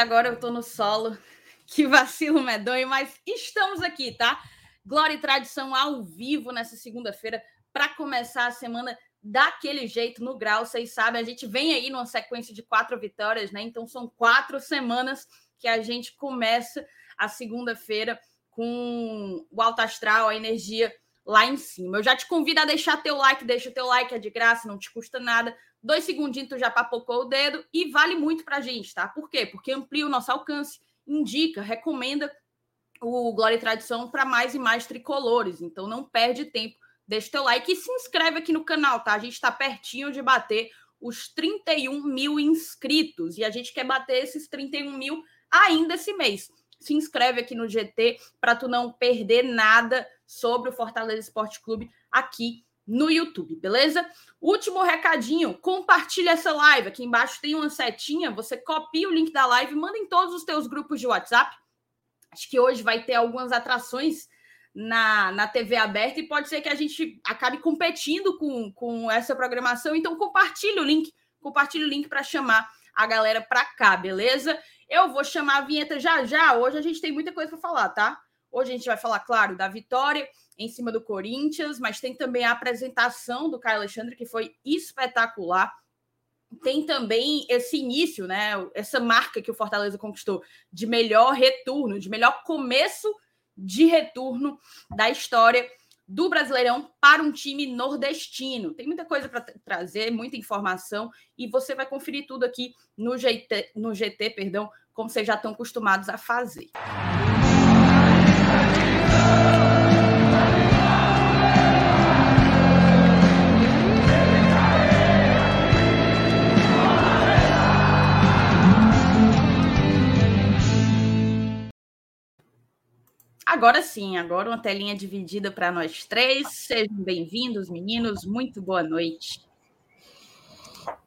agora eu tô no solo. Que vacilo medonho, mas estamos aqui, tá? Glória e tradição ao vivo nessa segunda-feira para começar a semana daquele jeito no grau. Vocês sabem, a gente vem aí numa sequência de quatro vitórias, né? Então são quatro semanas que a gente começa a segunda-feira com o alto astral, a energia lá em cima. Eu já te convido a deixar teu like, deixa teu like, é de graça, não te custa nada. Dois segundinhos tu já papocou o dedo e vale muito pra gente, tá? Por quê? Porque amplia o nosso alcance, indica, recomenda o Glória e Tradição para mais e mais tricolores. Então não perde tempo, deixa teu like e se inscreve aqui no canal, tá? A gente está pertinho de bater os 31 mil inscritos e a gente quer bater esses 31 mil ainda esse mês. Se inscreve aqui no GT para tu não perder nada sobre o Fortaleza Esporte Clube aqui no YouTube, beleza? Último recadinho, compartilha essa live. Aqui embaixo tem uma setinha, você copia o link da live, manda em todos os teus grupos de WhatsApp. Acho que hoje vai ter algumas atrações na, na TV aberta e pode ser que a gente acabe competindo com, com essa programação. Então compartilha o link, compartilha o link para chamar a galera para cá, beleza? Eu vou chamar a vinheta já já. Hoje a gente tem muita coisa para falar, tá? Hoje a gente vai falar, claro, da vitória em cima do Corinthians, mas tem também a apresentação do Caio Alexandre, que foi espetacular. Tem também esse início, né? Essa marca que o Fortaleza conquistou de melhor retorno, de melhor começo de retorno da história do Brasileirão para um time nordestino. Tem muita coisa para trazer, muita informação, e você vai conferir tudo aqui no GT, no GT, perdão, como vocês já estão acostumados a fazer. Agora sim, agora uma telinha dividida para nós três. Sejam bem-vindos, meninos. Muito boa noite.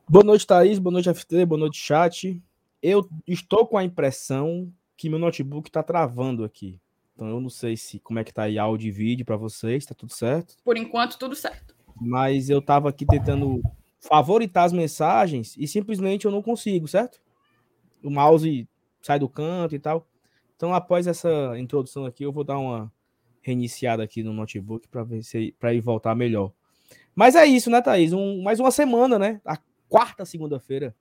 Boa noite, Thaís. Boa noite, FT. Boa noite, chat. Eu estou com a impressão que meu notebook está travando aqui. Então eu não sei se como é que tá aí áudio e vídeo para vocês, tá tudo certo? Por enquanto tudo certo. Mas eu tava aqui tentando favoritar as mensagens e simplesmente eu não consigo, certo? O mouse sai do canto e tal. Então após essa introdução aqui eu vou dar uma reiniciada aqui no notebook para ver se para ele voltar melhor. Mas é isso, né, Thaís? Um, mais uma semana, né? A quarta segunda-feira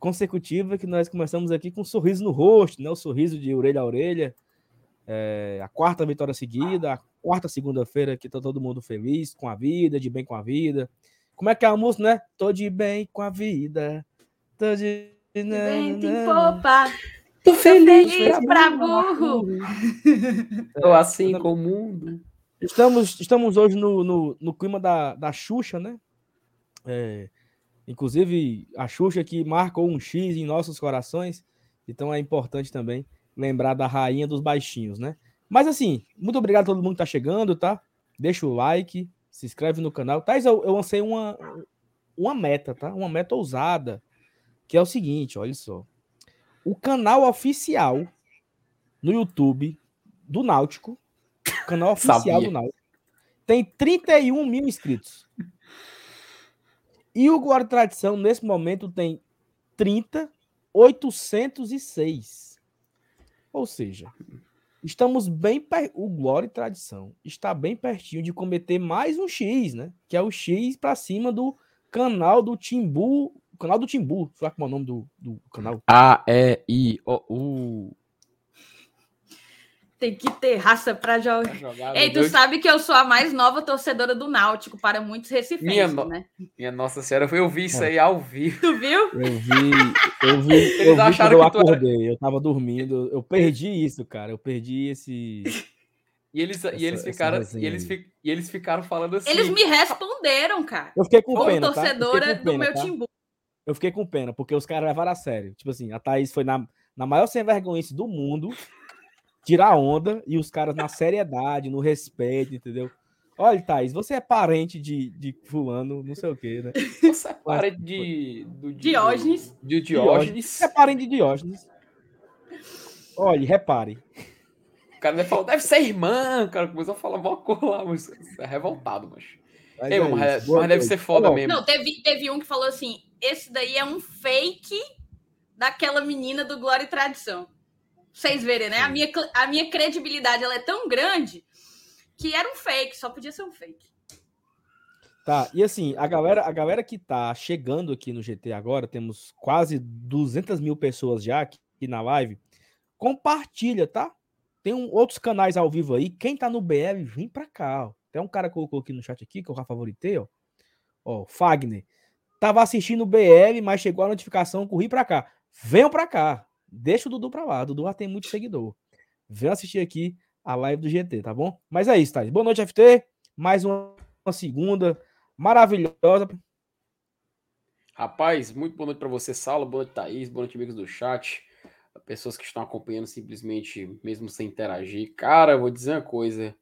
consecutiva que nós começamos aqui com um sorriso no rosto, né? O sorriso de orelha a orelha é, a quarta vitória seguida, a quarta segunda-feira que tá todo mundo feliz com a vida, de bem com a vida. Como é que é a música, né? Tô de bem com a vida. Tô de. de vento em popa. Tô feliz, feliz pra burro. Tô assim com o mundo. Estamos, estamos hoje no, no, no clima da, da Xuxa, né? É, inclusive, a Xuxa que marcou um X em nossos corações. Então é importante também lembrar da rainha dos baixinhos, né? Mas assim, muito obrigado a todo mundo que tá chegando, tá? Deixa o like, se inscreve no canal. Tais, eu, eu lancei uma, uma meta, tá? Uma meta ousada, que é o seguinte, olha só. O canal oficial no YouTube do Náutico, canal oficial do Náutico, tem 31 mil inscritos. E o Glória Tradição, nesse momento, tem 30,806. Ou seja, estamos bem per... o Glória e Tradição está bem pertinho de cometer mais um X, né? Que é o X para cima do canal do Timbu, canal do Timbu, sabe como é o nome do, do canal? A E I O U tem que ter raça para jogar. jogar Ei, tu Deus. sabe que eu sou a mais nova torcedora do Náutico para muitos recifenses, minha, né? Minha Nossa Senhora, eu vi isso é. aí ao vivo. Tu viu? Eu vi, eu vi, Eles eu vi acharam eu acordei, era... eu tava dormindo, eu perdi isso, cara, eu perdi esse... E eles, essa, e, eles ficaram, e, eles, fi, e eles ficaram falando assim... Eles me responderam, cara. Eu fiquei com pena, tá? torcedora tá? do meu tá? timbu. Eu fiquei com pena, porque os caras levaram a sério. Tipo assim, a Thaís foi na, na maior sem vergonha do mundo tirar onda e os caras na seriedade, no respeito, entendeu? Olha, Thaís, você é parente de, de fulano, não sei o quê, né? Você é parente de... Do, de Diógenes. De Diógenes. Você é parente de Diógenes. Olha, repare. O cara deve, falar, deve ser irmã, o cara começou a falar uma coisa lá, mas é revoltado, mas... Mas, Ei, é mas, mas deve ser foda mesmo. Não, teve, teve um que falou assim, esse daí é um fake daquela menina do Glória e Tradição. Vocês verem, né? A minha, a minha credibilidade ela é tão grande que era um fake, só podia ser um fake. Tá, e assim, a galera, a galera que tá chegando aqui no GT agora, temos quase 200 mil pessoas já aqui, aqui na live. Compartilha, tá? Tem um, outros canais ao vivo aí. Quem tá no BR, vem pra cá, ó. Tem um cara colocou aqui no chat aqui, que eu já favoritei, ó. Ó, Fagner. Tava assistindo o BR, mas chegou a notificação, corri pra cá. Venham pra cá. Deixa o Dudu pra lá. O Dudu já tem muito seguidor. Vem assistir aqui a live do GT, tá bom? Mas é isso, Thais. Boa noite, FT. Mais uma, uma segunda maravilhosa. Rapaz, muito boa noite para você, Saulo. Boa noite, Thaís. Boa noite, amigos do chat. Pessoas que estão acompanhando simplesmente, mesmo sem interagir. Cara, vou dizer uma coisa.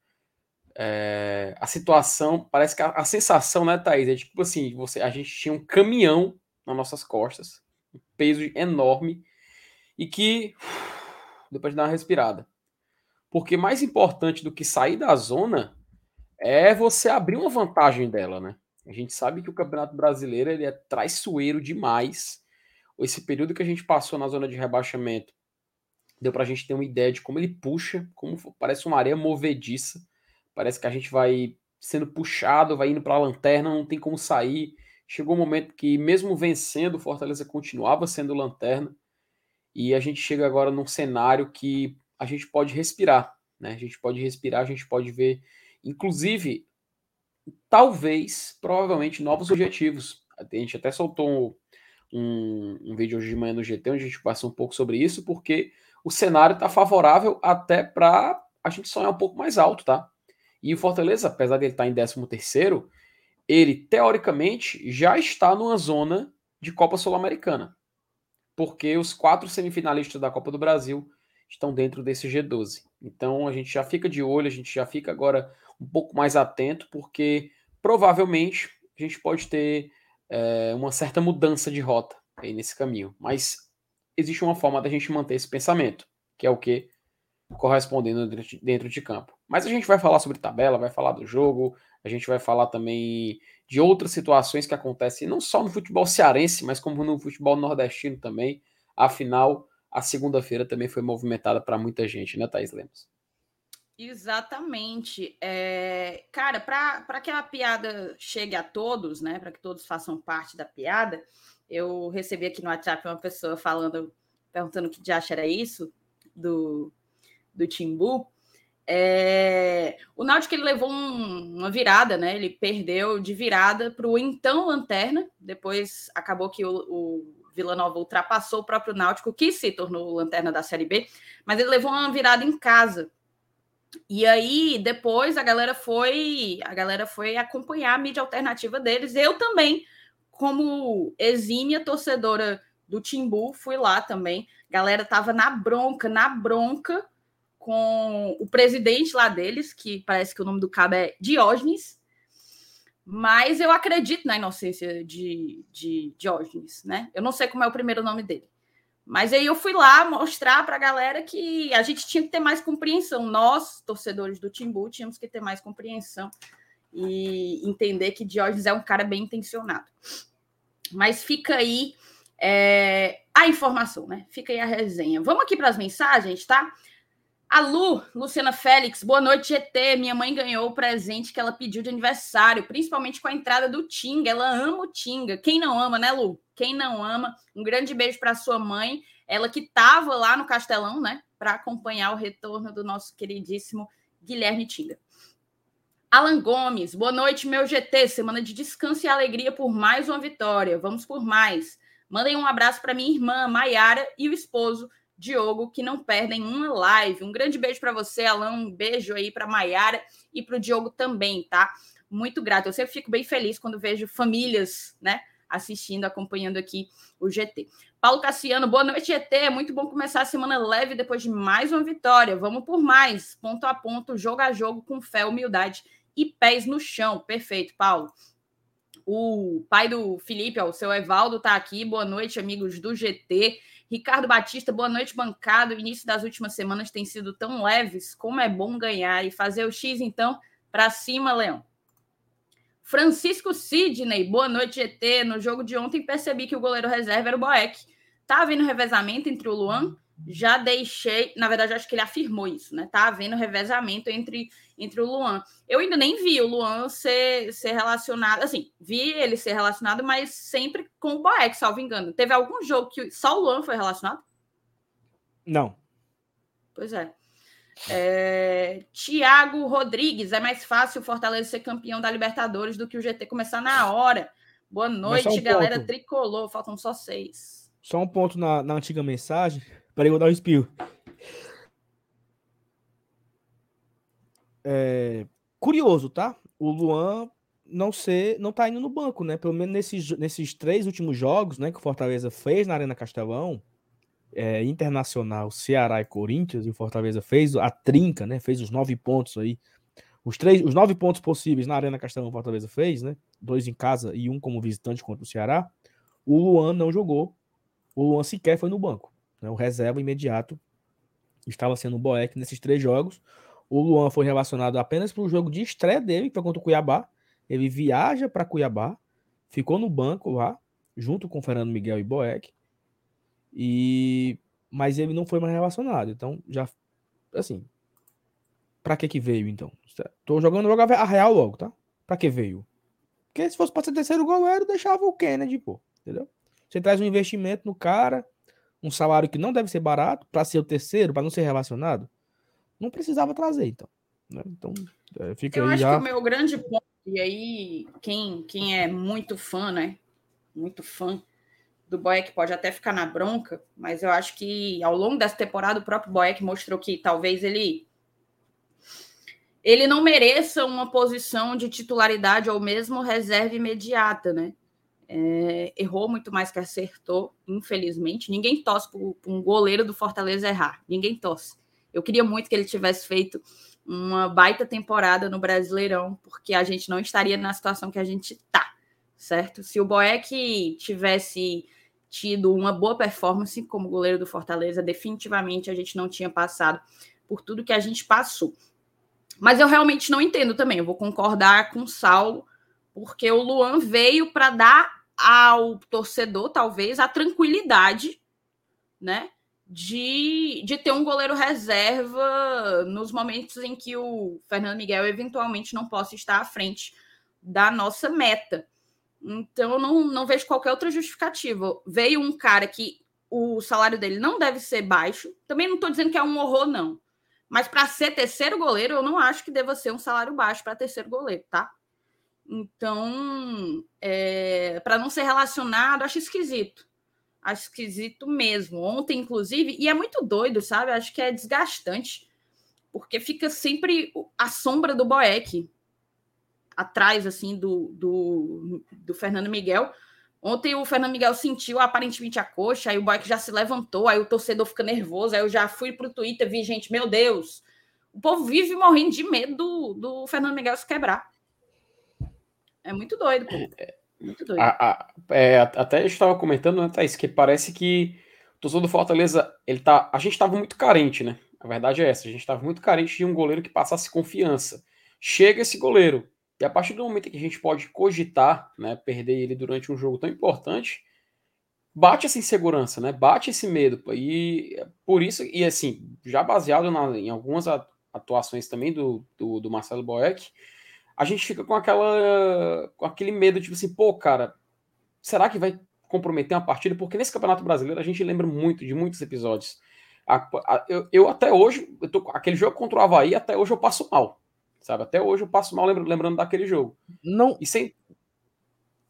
É, a situação, parece que a, a, sensação, né, Thaís? É tipo assim: você, a gente tinha um caminhão nas nossas costas, um peso enorme, e que depois de dar uma respirada. Porque mais importante do que sair da zona é você abrir uma vantagem dela, né? A gente sabe que o Campeonato Brasileiro ele é traiçoeiro demais. Esse período que a gente passou na zona de rebaixamento deu para a gente ter uma ideia de como ele puxa, como parece uma areia movediça. Parece que a gente vai sendo puxado, vai indo para a lanterna, não tem como sair. Chegou um momento que, mesmo vencendo, o Fortaleza continuava sendo lanterna. E a gente chega agora num cenário que a gente pode respirar, né? A gente pode respirar, a gente pode ver, inclusive, talvez, provavelmente, novos objetivos. A gente até soltou um, um, um vídeo hoje de manhã no GT, onde a gente conversa um pouco sobre isso, porque o cenário está favorável até para a gente sonhar um pouco mais alto, tá? E o Fortaleza, apesar de ele estar tá em 13 terceiro, ele, teoricamente, já está numa zona de Copa Sul-Americana. Porque os quatro semifinalistas da Copa do Brasil estão dentro desse G12. Então a gente já fica de olho, a gente já fica agora um pouco mais atento, porque provavelmente a gente pode ter é, uma certa mudança de rota aí nesse caminho. Mas existe uma forma da gente manter esse pensamento, que é o que? Correspondendo dentro de campo. Mas a gente vai falar sobre tabela, vai falar do jogo, a gente vai falar também de outras situações que acontecem não só no futebol cearense, mas como no futebol nordestino também. Afinal, a segunda-feira também foi movimentada para muita gente, né, Thaís Lemos? Exatamente. É, cara, para que a piada chegue a todos, né? Para que todos façam parte da piada, eu recebi aqui no WhatsApp uma pessoa falando, perguntando que de acha era isso, do, do Timbu. É, o Náutico ele levou um, uma virada, né? Ele perdeu de virada para o então Lanterna. Depois acabou que o, o Vila Nova ultrapassou o próprio Náutico, que se tornou lanterna da Série B, mas ele levou uma virada em casa. E aí, depois a galera foi, a galera foi acompanhar a mídia alternativa deles. Eu também, como exímia torcedora do Timbu, fui lá também. A galera tava na bronca, na bronca com o presidente lá deles, que parece que o nome do cabo é Diógenes, mas eu acredito na inocência de, de Diógenes, né? Eu não sei como é o primeiro nome dele. Mas aí eu fui lá mostrar para a galera que a gente tinha que ter mais compreensão. Nós, torcedores do Timbu, tínhamos que ter mais compreensão e entender que Diógenes é um cara bem intencionado. Mas fica aí é, a informação, né? Fica aí a resenha. Vamos aqui para as mensagens, tá? A Lu, Luciana Félix, boa noite, GT. Minha mãe ganhou o presente que ela pediu de aniversário, principalmente com a entrada do Tinga. Ela ama o Tinga. Quem não ama, né, Lu? Quem não ama? Um grande beijo para sua mãe. Ela que estava lá no Castelão, né, para acompanhar o retorno do nosso queridíssimo Guilherme Tinga. Alan Gomes, boa noite, meu GT. Semana de descanso e alegria por mais uma vitória. Vamos por mais. Mandem um abraço para minha irmã, Maiara, e o esposo, Diogo, que não perdem uma live. Um grande beijo para você, Alan. Um beijo aí para Maiara e para o Diogo também, tá? Muito grato. Eu sempre fico bem feliz quando vejo famílias, né? Assistindo, acompanhando aqui o GT. Paulo Cassiano, boa noite, GT. É muito bom começar a semana leve depois de mais uma vitória. Vamos por mais, ponto a ponto, jogo a jogo, com fé, humildade e pés no chão. Perfeito, Paulo. O pai do Felipe, ó, o seu Evaldo, tá aqui. Boa noite, amigos do GT. Ricardo Batista, boa noite, bancado. O início das últimas semanas tem sido tão leves. Como é bom ganhar e fazer o X, então, para cima, Leão. Francisco Sidney, boa noite, GT. No jogo de ontem percebi que o goleiro reserva era o Boeck. Tá havendo revezamento entre o Luan? Já deixei, na verdade, acho que ele afirmou isso, né? Tá havendo revezamento entre, entre o Luan. Eu ainda nem vi o Luan ser, ser relacionado, assim, vi ele ser relacionado, mas sempre com o Boeck, salvo engano. Teve algum jogo que só o Luan foi relacionado? Não. Pois é. É, Tiago Rodrigues, é mais fácil o Fortaleza ser campeão da Libertadores do que o GT começar na hora. Boa noite, um galera ponto. tricolor. Faltam só seis. Só um ponto na, na antiga mensagem. Peraí, vou dar um espirro. É, curioso, tá? O Luan não ser, não tá indo no banco, né? Pelo menos nesses, nesses três últimos jogos, né, que o Fortaleza fez na Arena Castelão, é, Internacional, Ceará e Corinthians, e o Fortaleza fez a trinca, né? Fez os nove pontos aí. Os, três, os nove pontos possíveis na Arena Castelão o Fortaleza fez, né? Dois em casa e um como visitante contra o Ceará. O Luan não jogou. O Luan sequer foi no banco. Né? O reserva imediato estava sendo o Boeck nesses três jogos. O Luan foi relacionado apenas para o jogo de estreia dele, que foi contra o Cuiabá. Ele viaja para Cuiabá, ficou no banco lá, junto com Fernando Miguel e Boeck. E mas ele não foi mais relacionado. Então, já assim, para que que veio então? Tô jogando logo a real logo, tá? Para que veio? Porque se fosse para ser terceiro goleiro, deixava o Kennedy, pô, entendeu? Você traz um investimento no cara, um salário que não deve ser barato para ser o terceiro, para não ser relacionado, não precisava trazer, então. Né? Então, é, fica Eu aí acho já... que o meu grande ponto, e aí quem, quem é muito fã, né? Muito fã do Boeck pode até ficar na bronca, mas eu acho que ao longo dessa temporada o próprio Boeck mostrou que talvez ele ele não mereça uma posição de titularidade ou mesmo reserva imediata, né? É, errou muito mais que acertou, infelizmente. Ninguém torce para um goleiro do Fortaleza errar. Ninguém torce. Eu queria muito que ele tivesse feito uma baita temporada no Brasileirão, porque a gente não estaria na situação que a gente está, certo? Se o Boeck tivesse tido uma boa performance como goleiro do Fortaleza, definitivamente a gente não tinha passado por tudo que a gente passou. Mas eu realmente não entendo também. Eu vou concordar com o Saulo, porque o Luan veio para dar ao torcedor, talvez, a tranquilidade, né? De, de ter um goleiro reserva nos momentos em que o Fernando Miguel eventualmente não possa estar à frente da nossa meta. Então, não, não vejo qualquer outra justificativa. Veio um cara que o salário dele não deve ser baixo. Também não estou dizendo que é um horror, não. Mas para ser terceiro goleiro, eu não acho que deva ser um salário baixo para terceiro goleiro, tá? Então, é, para não ser relacionado, acho esquisito. Acho esquisito mesmo. Ontem, inclusive, e é muito doido, sabe? Acho que é desgastante, porque fica sempre a sombra do Boeck atrás assim do, do, do Fernando Miguel. Ontem o Fernando Miguel sentiu aparentemente a coxa, aí o Boeck já se levantou, aí o torcedor fica nervoso, aí eu já fui pro Twitter, vi gente, meu Deus, o povo vive morrendo de medo do, do Fernando Miguel se quebrar. É muito doido, pô. Muito doido. A, a, é, até eu estava comentando, né, Thaís, que parece que o torcedor do Fortaleza, ele tá, a gente estava muito carente, né? A verdade é essa, a gente estava muito carente de um goleiro que passasse confiança. Chega esse goleiro, e a partir do momento que a gente pode cogitar, né, perder ele durante um jogo tão importante, bate essa insegurança, né? Bate esse medo. E por isso, e assim, já baseado na, em algumas atuações também do, do, do, Marcelo Boeck, a gente fica com aquela com aquele medo, tipo assim, pô, cara, será que vai comprometer uma partida? Porque nesse Campeonato Brasileiro a gente lembra muito de muitos episódios. A, a, eu, eu, até hoje, eu tô, aquele jogo contra o Havaí, até hoje eu passo mal sabe? Até hoje eu passo mal lembrando, lembrando daquele jogo. Não, e sem...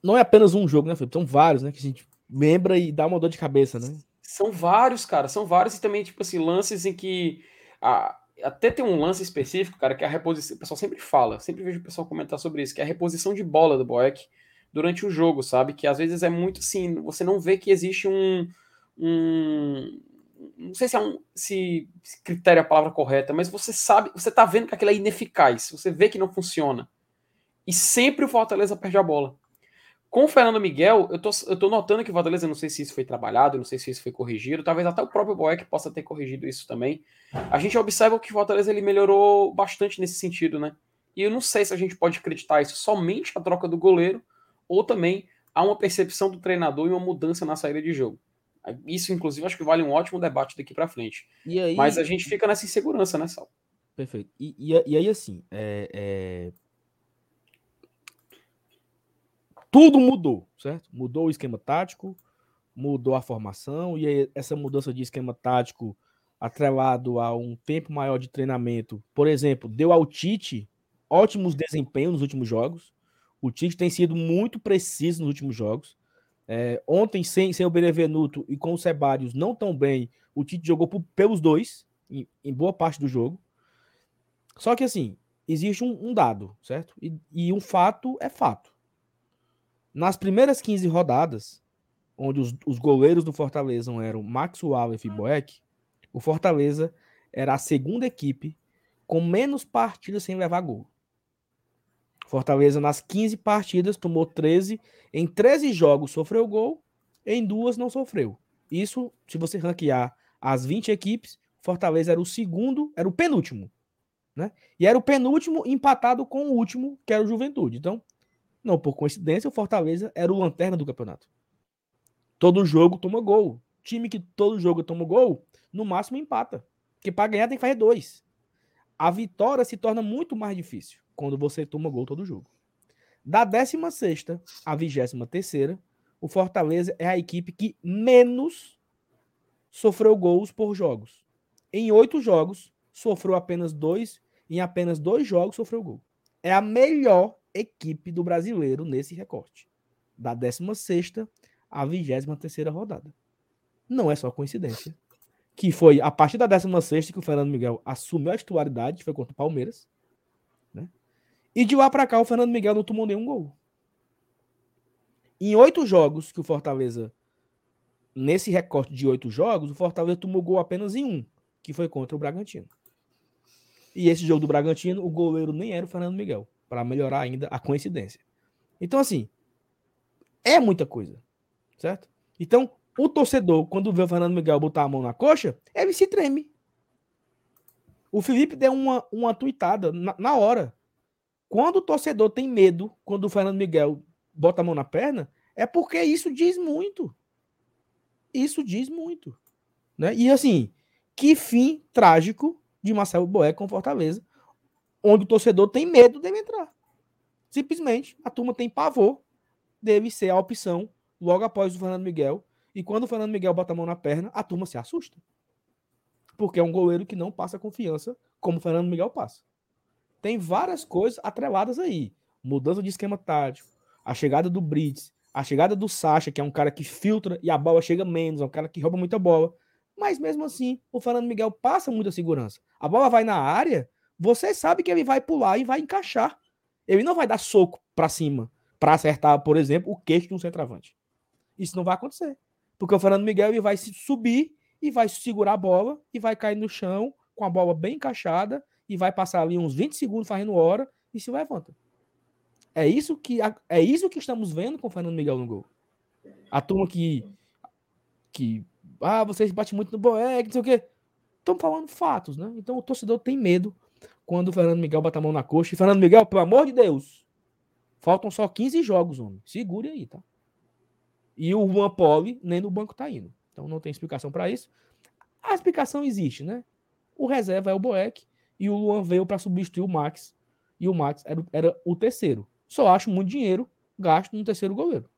não é apenas um jogo, né, Felipe? São vários, né? Que a gente lembra e dá uma dor de cabeça, né? São vários, cara. São vários e também, tipo assim, lances em que. A, até tem um lance específico, cara, que é a reposição. O pessoal sempre fala, sempre vejo o pessoal comentar sobre isso, que é a reposição de bola do Boeck durante o jogo, sabe? Que às vezes é muito assim, você não vê que existe um, um, não sei se é um se, critério é a palavra correta, mas você sabe, você tá vendo que aquilo é ineficaz, você vê que não funciona. E sempre o Fortaleza perde a bola. Com o Fernando Miguel, eu tô, eu tô notando que o Fortaleza, não sei se isso foi trabalhado, não sei se isso foi corrigido, talvez até o próprio Boeck possa ter corrigido isso também. A gente observa que o Fortaleza ele melhorou bastante nesse sentido, né? E eu não sei se a gente pode acreditar isso somente a troca do goleiro ou também há uma percepção do treinador e uma mudança na saída de jogo. Isso, inclusive, acho que vale um ótimo debate daqui para frente. Aí... Mas a gente fica nessa insegurança, né, Sal? Perfeito. E, e, e aí, assim, é, é... tudo mudou, certo? Mudou o esquema tático, mudou a formação, e essa mudança de esquema tático atrelado a um tempo maior de treinamento, por exemplo, deu ao Tite ótimos desempenhos nos últimos jogos. O Tite tem sido muito preciso nos últimos jogos. É, ontem, sem, sem o Benevenuto e com o Sebadios não tão bem, o Tite jogou por, pelos dois, em, em, boa parte do jogo. Só que, assim, existe um, um dado, certo? E, e, um fato é fato. Nas primeiras 15 rodadas, onde os, os goleiros do Fortaleza eram Max Wallace e Boeck, o Fortaleza era a segunda equipe com menos partidas sem levar gol. Fortaleza, nas 15 partidas, tomou 13. Em 13 jogos sofreu gol, em duas não sofreu. Isso, se você ranquear as 20 equipes, Fortaleza era o segundo, era o penúltimo. Né? E era o penúltimo empatado com o último, que era o Juventude. Então, não por coincidência, o Fortaleza era o lanterna do campeonato. Todo jogo toma gol. Time que todo jogo toma gol, no máximo empata. Porque para ganhar tem que fazer dois. A vitória se torna muito mais difícil quando você toma gol todo jogo. Da 16 à 23, o Fortaleza é a equipe que menos sofreu gols por jogos. Em oito jogos, sofreu apenas dois. Em apenas dois jogos, sofreu gol. É a melhor equipe do brasileiro nesse recorte. Da 16 à 23 rodada. Não é só coincidência. Que foi a partir da 16 que o Fernando Miguel assumiu a titularidade, foi contra o Palmeiras. E de lá para cá, o Fernando Miguel não tomou nenhum gol. Em oito jogos que o Fortaleza, nesse recorte de oito jogos, o Fortaleza tomou gol apenas em um, que foi contra o Bragantino. E esse jogo do Bragantino, o goleiro nem era o Fernando Miguel, para melhorar ainda a coincidência. Então, assim, é muita coisa, certo? Então, o torcedor, quando vê o Fernando Miguel botar a mão na coxa, ele se treme. O Felipe deu uma, uma tuitada na, na hora. Quando o torcedor tem medo, quando o Fernando Miguel bota a mão na perna, é porque isso diz muito. Isso diz muito. Né? E assim, que fim trágico de Marcelo Boé com Fortaleza, onde o torcedor tem medo dele entrar. Simplesmente, a turma tem pavor, deve ser a opção logo após o Fernando Miguel. E quando o Fernando Miguel bota a mão na perna, a turma se assusta. Porque é um goleiro que não passa confiança como o Fernando Miguel passa. Tem várias coisas atreladas aí. Mudança de esquema tático, a chegada do Brits, a chegada do Sacha, que é um cara que filtra e a bola chega menos, é um cara que rouba muita bola. Mas mesmo assim, o Fernando Miguel passa muita segurança. A bola vai na área, você sabe que ele vai pular e vai encaixar. Ele não vai dar soco para cima para acertar, por exemplo, o queixo de um centroavante. Isso não vai acontecer. Porque o Fernando Miguel ele vai subir e vai segurar a bola e vai cair no chão com a bola bem encaixada e vai passar ali uns 20 segundos fazendo hora e se levanta. É isso que é isso que estamos vendo com o Fernando Miguel no gol. A turma que que ah, vocês batem muito no Boeck, não sei o quê. Estão falando fatos, né? Então o torcedor tem medo quando o Fernando Miguel bota a mão na coxa. E Fernando Miguel, pelo amor de Deus, faltam só 15 jogos, homem. Segure aí, tá? E o Juan Poli nem no banco tá indo. Então não tem explicação para isso. A explicação existe, né? O reserva é o Boeck e o Luan veio para substituir o Max. E o Max era, era o terceiro. Só acho muito dinheiro gasto no terceiro goleiro.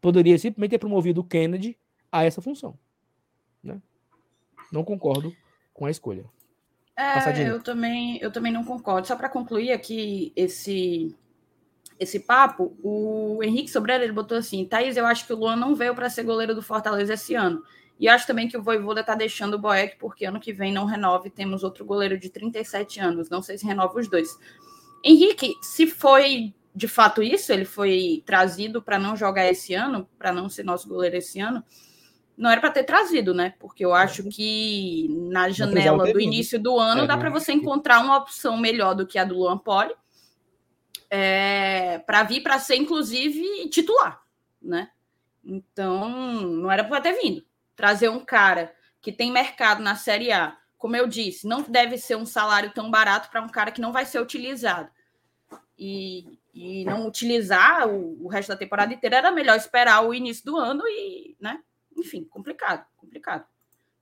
Poderia simplesmente ter promovido o Kennedy a essa função. Né? Não concordo com a escolha. É, eu também, eu também não concordo. Só para concluir aqui esse esse papo, o Henrique Sobreira ele botou assim: Thaís, eu acho que o Luan não veio para ser goleiro do Fortaleza esse ano. E acho também que o Voivoda está deixando o Boeck, porque ano que vem não renove, temos outro goleiro de 37 anos, não sei se renova os dois. Henrique, se foi de fato isso, ele foi trazido para não jogar esse ano, para não ser nosso goleiro esse ano, não era para ter trazido, né? Porque eu acho que na janela do início do ano é, dá para você encontrar uma opção melhor do que a do Luan Poli, é, para vir para ser, inclusive, titular, né? Então, não era para ter vindo trazer um cara que tem mercado na Série A, como eu disse, não deve ser um salário tão barato para um cara que não vai ser utilizado. E, e não utilizar o, o, resto da temporada inteira, era melhor esperar o início do ano e, né? Enfim, complicado, complicado.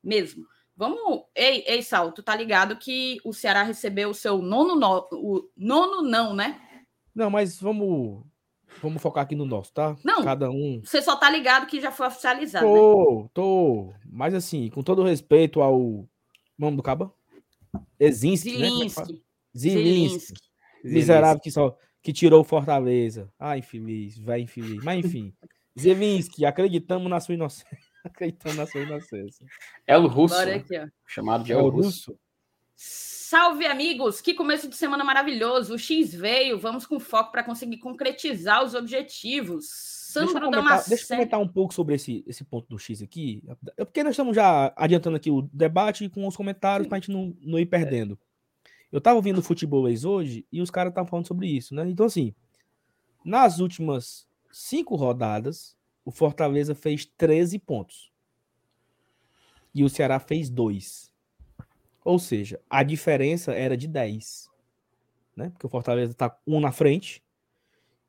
Mesmo. Vamos. Ei, ei, Sal, tu tá ligado que o Ceará recebeu o seu nono, no... o nono não, né? Não, mas vamos. Vamos focar aqui no nosso, tá? Não. Cada um. Você só tá ligado que já foi oficializado. Tô, né? tô. Mas assim, com todo respeito ao. Nome do Caba? Ezinski, Zilinski. né? Zilinski. Miserável que só que tirou Fortaleza. Ah, infeliz, vai infeliz. Mas enfim. Zelinski, acreditamos na sua inocência. Acreditamos na sua inocência. El Russo. Bora aqui, ó. Chamado de El, El Russo. Russo. Salve, amigos! Que começo de semana maravilhoso. O X veio, vamos com foco para conseguir concretizar os objetivos. Sandro deixa comentar, deixa eu comentar um pouco sobre esse, esse ponto do X aqui. É porque nós estamos já adiantando aqui o debate com os comentários para a gente não, não ir perdendo. Eu tava ouvindo o Futebolês hoje e os caras estavam falando sobre isso, né? Então, assim, nas últimas cinco rodadas, o Fortaleza fez 13 pontos. E o Ceará fez dois. Ou seja, a diferença era de 10. Né? Porque o Fortaleza tá um na frente.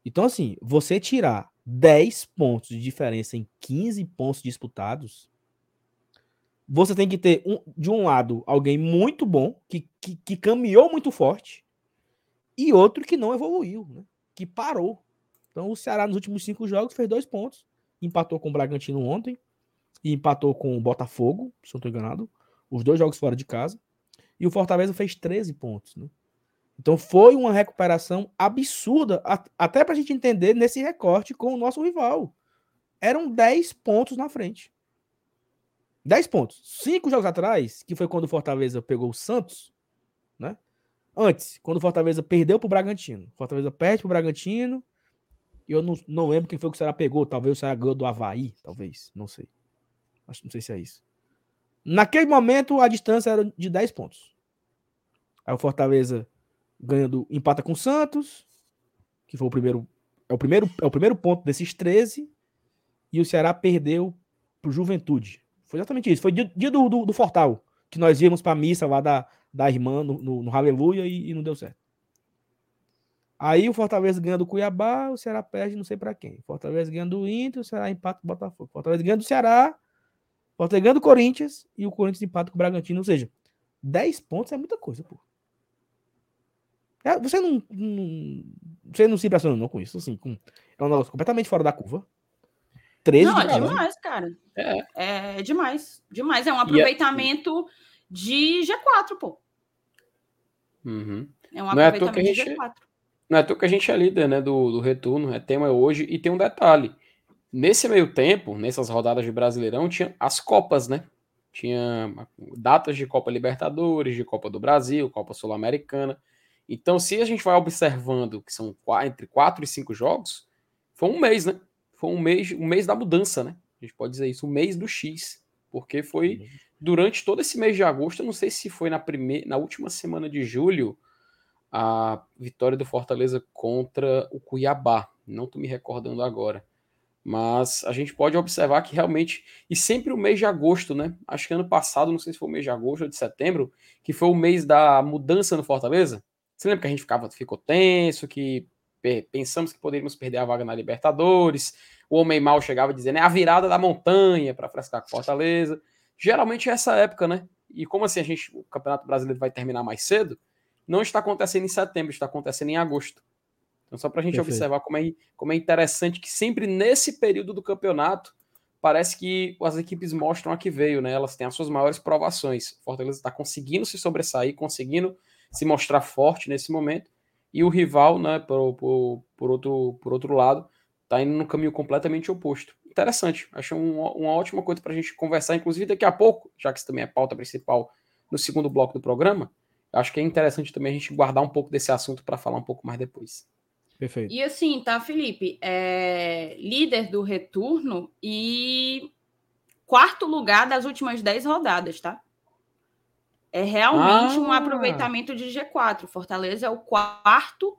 Então, assim, você tirar 10 pontos de diferença em 15 pontos disputados, você tem que ter, um, de um lado, alguém muito bom, que, que, que, caminhou muito forte, e outro que não evoluiu, né? que parou. Então o Ceará nos últimos cinco jogos fez dois pontos, empatou com o Bragantino ontem, e empatou com o Botafogo, se não estou enganado, os dois jogos fora de casa, e o Fortaleza fez 13 pontos. Né? Então foi uma recuperação absurda, até para a gente entender nesse recorte com o nosso rival. Eram 10 pontos na frente. 10 pontos. Cinco jogos atrás, que foi quando o Fortaleza pegou o Santos, né? Antes, quando o Fortaleza perdeu pro Bragantino. Fortaleza perde pro Bragantino. E eu não, não lembro quem foi que o Ceará pegou. Talvez o Ceará ganhou do Havaí, talvez. Não sei. Acho, não sei se é isso. Naquele momento, a distância era de 10 pontos. Aí o Fortaleza ganhando, empata com o Santos, que foi o primeiro. É o primeiro, é o primeiro ponto desses 13. E o Ceará perdeu pro Juventude. Foi exatamente isso. Foi dia, do, do, do, Fortal, que nós íamos para a missa lá da, da irmã no, no, no Aleluia e, e, não deu certo. Aí o Fortaleza ganha do Cuiabá, o Ceará perde não sei para quem. Fortaleza ganha do Inter, o Ceará empata com o Botafogo. Fortaleza ganha do Ceará, Fortaleza ganha do Corinthians e o Corinthians empata com o Bragantino. Ou seja, 10 pontos é muita coisa, pô. É, você não, não, você não se impressiona não com isso, assim, com, é um negócio completamente fora da curva. 13 Não, é demais, cara. É. é demais. Demais. É um aproveitamento de G4, pô. Uhum. É um aproveitamento não é de G4. Não é à que a gente é líder né, do, do retorno, é tema hoje, e tem um detalhe. Nesse meio tempo, nessas rodadas de Brasileirão, tinha as Copas, né? Tinha datas de Copa Libertadores, de Copa do Brasil, Copa Sul-Americana. Então, se a gente vai observando que são entre quatro e cinco jogos, foi um mês, né? foi um mês, um mês da mudança, né? A gente pode dizer isso, o um mês do X, porque foi uhum. durante todo esse mês de agosto, eu não sei se foi na primeira, na última semana de julho, a vitória do Fortaleza contra o Cuiabá. Não estou me recordando agora. Mas a gente pode observar que realmente. E sempre o mês de agosto, né? Acho que ano passado, não sei se foi o mês de agosto ou de setembro, que foi o mês da mudança no Fortaleza. Você lembra que a gente ficava, ficou tenso, que pensamos que poderíamos perder a vaga na Libertadores. O Homem Mal chegava dizendo é a virada da montanha para frescar com Fortaleza. Geralmente é essa época, né? E como assim a gente, o Campeonato Brasileiro vai terminar mais cedo, não está acontecendo em setembro, está acontecendo em agosto. Então, só para a gente Perfeito. observar como é, como é interessante que sempre nesse período do campeonato parece que as equipes mostram a que veio, né? Elas têm as suas maiores provações. Fortaleza está conseguindo se sobressair, conseguindo se mostrar forte nesse momento e o rival, né, por, por, por, outro, por outro lado, está indo no caminho completamente oposto. Interessante, acho um, uma ótima coisa para a gente conversar, inclusive daqui a pouco, já que isso também é pauta principal no segundo bloco do programa, acho que é interessante também a gente guardar um pouco desse assunto para falar um pouco mais depois. Perfeito. E assim, tá, Felipe? É líder do retorno e quarto lugar das últimas 10 rodadas, tá? É realmente ah. um aproveitamento de G4. Fortaleza é o quarto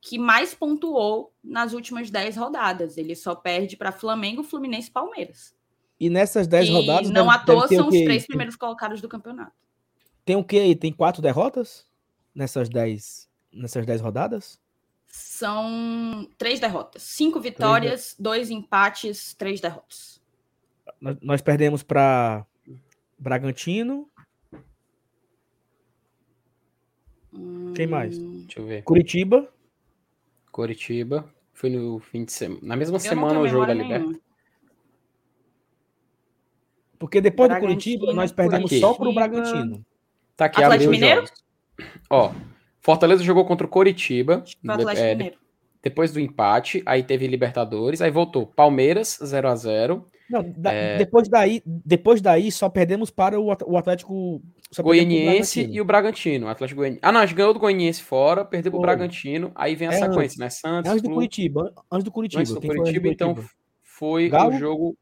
que mais pontuou nas últimas 10 rodadas. Ele só perde para Flamengo, Fluminense e Palmeiras. E nessas 10 rodadas. Não à toa são os três primeiros colocados do campeonato. Tem o que aí? Tem quatro derrotas nessas 10 nessas 10 rodadas? São três derrotas. Cinco vitórias, três dois empates, três derrotas. nós, nós perdemos para Bragantino. Quem mais? Hum, Deixa eu ver. Curitiba. Curitiba. Foi no fim de semana. Na mesma semana o jogo da Libertadores. Porque depois do Curitiba, nós perdemos Aqui. só pro Bragantino. Tá aqui Atlético Mineiro? jogos. Ó, Fortaleza jogou contra o Coritiba. O Atlético é, Mineiro. depois do empate, aí teve Libertadores, aí voltou Palmeiras 0 a 0 Não, da- É. depois, daí, depois daí só perdemos para o, o Atlético Goianiense Bragantino. e o Bragantino. O Atlético Goianiense. Ah, não, a gente ganhou do Goianiense fora, perdeu pro Foi. Bragantino, aí vem a É sequência, né? Santos, Antes do Flu, Curitiba. Antes do Curitiba. antes antes do Curitiba, então Curitiba? foi Galo? o jogo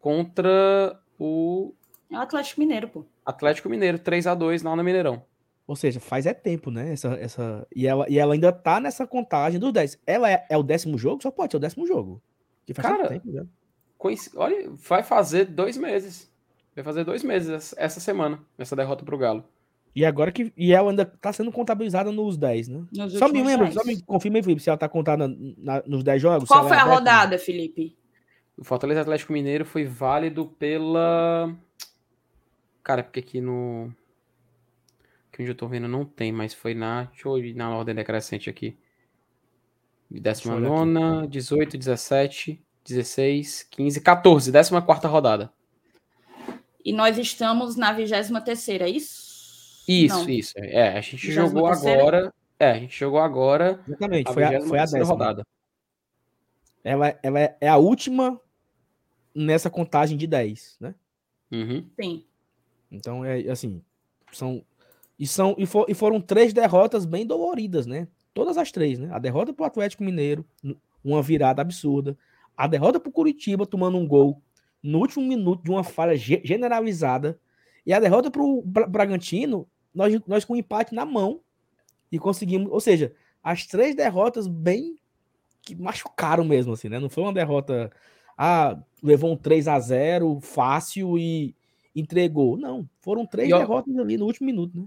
contra o É o Atlético Mineiro, pô. Atlético Mineiro, 3 a 2 lá no Mineirão. Ou seja, faz é tempo, né? Essa, essa... E, ela, e ela ainda tá nessa contagem dos 10. Ela é, é o décimo jogo? Só pode ser o décimo jogo. Que faz Cara, tempo. Coinci- Olha, vai fazer dois meses. Vai fazer dois meses essa- semana, essa derrota pro Galo. E agora que. E ela ainda tá sendo contabilizada nos 10, né? Nos Só me lembra, só me confirma aí, Felipe, se ela tá contada na- nos 10 jogos. Qual foi é a décima. rodada, Felipe? O Fortaleza Atlético Mineiro foi válido pela. Cara, é porque aqui no. Que onde eu tô vendo não tem, mas foi na. Deixa eu ir na ordem decrescente aqui. eu 19, 18, 17, 16, 15, 14. 14 rodada. E nós estamos na 23 é isso? Isso, Não. isso. É, a gente 23ª? jogou agora. É, a gente jogou agora Exatamente, a foi a, 23ª foi a décima. rodada. Ela, ela é- é a última nessa contagem de 10, né? Uhum. Sim. Então, é assim, são e são e, for- e foram três derrotas bem doloridas, né? Todas as três, né? A derrota pro Atlético Mineiro, uma virada absurda. A derrota pro Curitiba tomando um gol no último minuto de uma falha ge- generalizada. E a derrota pro Bra- Bragantino, nós, nós com um empate na mão e conseguimos, ou seja, as três derrotas bem que machucaram mesmo assim, né? Não foi uma derrota ah, levou um 3 a 0 fácil e entregou. Não, foram três E ó- derrotas ali no último minuto, né?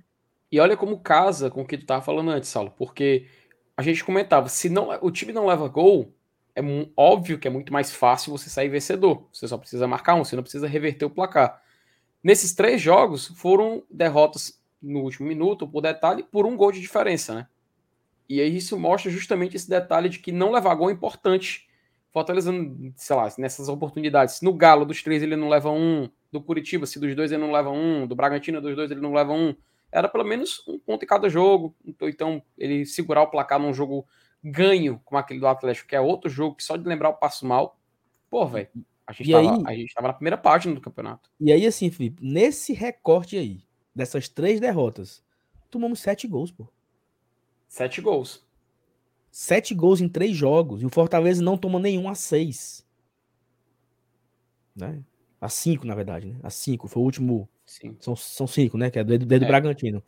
E olha como casa com o que tu tava falando antes, Saulo, porque a gente comentava, se não o time não leva gol, é óbvio que é muito mais fácil você sair vencedor. Você só precisa marcar um, você não precisa reverter o placar. Nesses três jogos foram derrotas no último minuto, por detalhe, por um gol de diferença, né? E aí isso mostra justamente esse detalhe de que não levar gol é importante. Fortaleza, sei lá, nessas oportunidades. No Galo, dos três, ele não leva um. Do Curitiba, se dos dois ele não leva um. Do Bragantino, dos dois ele não leva um. Era pelo menos um ponto em cada jogo. Então, Então, ele segurar o placar num jogo ganho, como aquele do Atlético, que é outro jogo que só de lembrar eu passo mal. Pô, velho. A, gente tava- aí- a gente tava na primeira página do campeonato. E aí, assim, Felipe, nesse recorte aí, dessas três derrotas, tomamos sete gols, pô. Sete gols. Sete gols em três jogos. E o Fortaleza não toma nenhum a seis. Né? A cinco, na verdade, né? A cinco. Foi o último. Sim. São, são cinco, né? Que é desde, desde É. o Bragantino.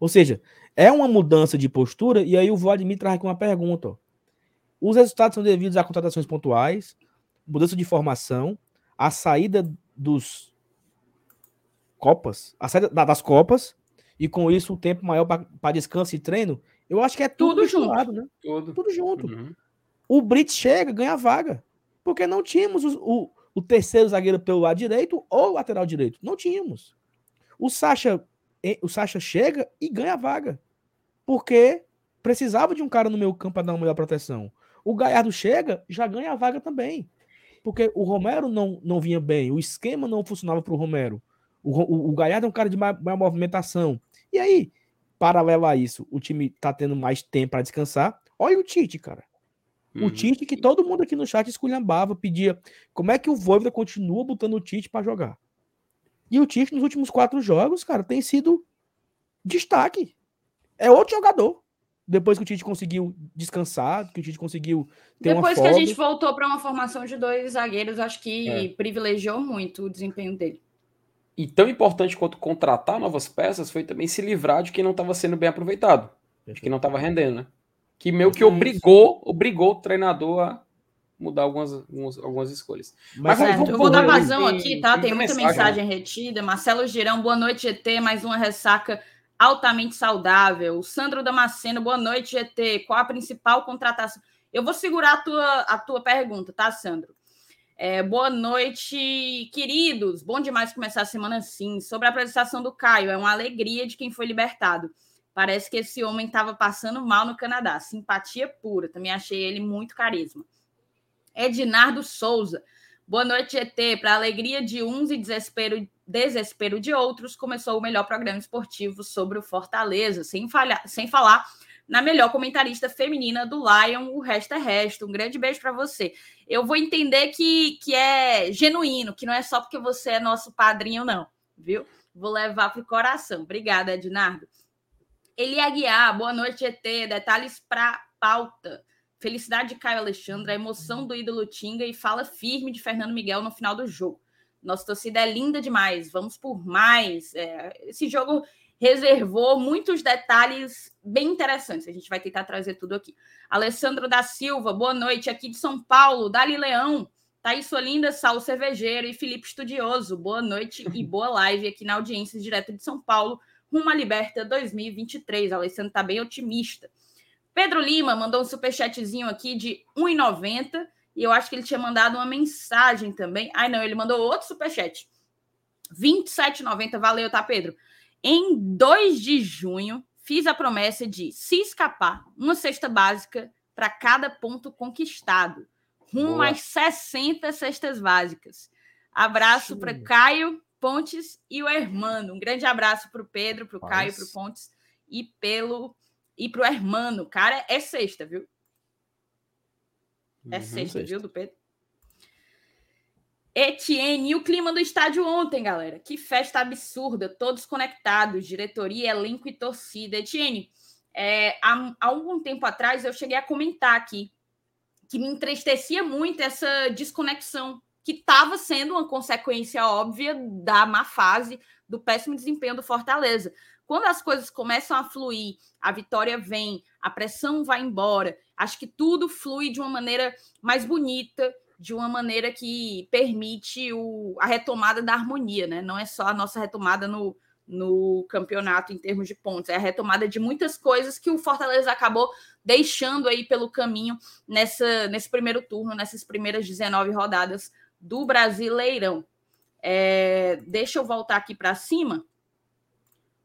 Ou seja, é uma mudança de postura. E aí o Vladimir traz aqui uma pergunta. ó. Os resultados são devidos a contratações pontuais, mudança de formação, a saída dos Copas, a saída da- das Copas, e com isso um tempo maior para descanso e treino. Eu acho que é tudo, Tudo junto. né? Tudo. Tudo junto. Uhum. O Brits chega, ganha a vaga. Porque não tínhamos o, o, o terceiro zagueiro pelo lado direito ou lateral direito. Não tínhamos. O Sacha, eh, o Sacha chega e ganha a vaga. Porque precisava de um cara no meio campo para dar uma melhor proteção. O Galhardo chega, já ganha a vaga também. Porque o Romero não, não vinha bem, o esquema não funcionava para o Romero. O, o, Galhardo é um cara de maior, maior movimentação. E aí, paralelo a isso, o time tá tendo mais tempo para descansar. Olha o Tite, cara. O Uhum. Tite, que todo mundo aqui no chat esculhambava, pedia como é que o Voivoda continua botando o Tite para jogar. E o Tite, nos últimos quatro jogos, cara, tem sido destaque. É outro jogador. Depois que o Tite conseguiu descansar, que o Tite conseguiu ter uma Depois que a gente voltou para uma formação de dois zagueiros, acho que É. privilegiou muito o desempenho dele. E tão importante quanto contratar novas peças foi também se livrar de quem não estava sendo bem aproveitado, de quem não estava rendendo, né? Que meio que Isso. obrigou, obrigou o treinador a mudar algumas, algumas, algumas escolhas. Mas, vamos- eu vou dar vazão tem- aqui, tá? tem Tem muita muita mensagem, mensagem retida. Marcelo Girão, boa noite, GT. Mais uma ressaca altamente saudável. Sandro Damasceno, boa noite, GT. Qual a principal contratação? Eu vou segurar a tua, a tua pergunta, tá, Sandro? É, boa noite, queridos. Bom demais começar a semana assim. Sobre a apresentação do Caio, é uma alegria de quem foi libertado. Parece que esse homem estava passando mal no Canadá. Simpatia pura. Também achei ele muito carisma. Ednardo Souza. Boa noite, GT. Para alegria de uns e desespero, desespero de outros, começou o melhor programa esportivo sobre o Fortaleza, sem, falhar, sem falar na melhor comentarista feminina do Lion, o resto é resto. Um grande beijo para você. Eu vou entender que, que é genuíno, que não é só porque você é nosso padrinho, não, viu? Vou levar para o coração. Obrigada, Ednardo. Eli Aguiar, boa noite, ET. Detalhes para pauta. Felicidade de Caio Alexandre, a emoção do ídolo Tinga e fala firme de Fernando Miguel no final do jogo. Nossa torcida é linda demais, vamos por mais. É, esse jogo reservou muitos detalhes bem interessantes. A gente vai tentar trazer tudo aqui. Alessandro da Silva, boa noite, aqui de São Paulo. Dali Leão, Thaís Solinda, Saulo Cervejeiro e Felipe Estudioso. Boa noite e boa live aqui na audiência direto de São Paulo, rumo à Liberta 2023. Alessandro está bem otimista. Pedro Lima mandou um superchatzinho aqui de 1,90 e eu acho que ele tinha mandado uma mensagem também. Ai, não, ele mandou outro superchat. 27,90. Valeu, tá, Pedro? Em 2 de junho, fiz a promessa de se escapar uma cesta básica para cada ponto conquistado, rumo Boa. às 60 cestas básicas. Abraço para Caio, Pontes e o Hermano. Um grande abraço para o Pedro, para o Caio, para o Pontes e pelo e para o Hermano. Cara, é sexta, viu? É uhum, sexta, sexta, viu, do Pedro? Etienne, e o clima do estádio ontem, galera. Que festa absurda, todos conectados, diretoria, elenco e torcida. Etienne, é, há, há algum tempo atrás eu cheguei a comentar aqui que me entristecia muito essa desconexão, que estava sendo uma consequência óbvia da má fase, do péssimo desempenho do Fortaleza. Quando as coisas começam a fluir, a vitória vem, a pressão vai embora, acho que tudo flui de uma maneira mais bonita, de uma maneira que permite o, a retomada da harmonia, né? Não é só a nossa retomada no, no campeonato em termos de pontos, é a retomada de muitas coisas que o Fortaleza acabou deixando aí pelo caminho nessa, nesse primeiro turno, nessas primeiras 19 rodadas do Brasileirão. É, deixa eu voltar aqui para cima.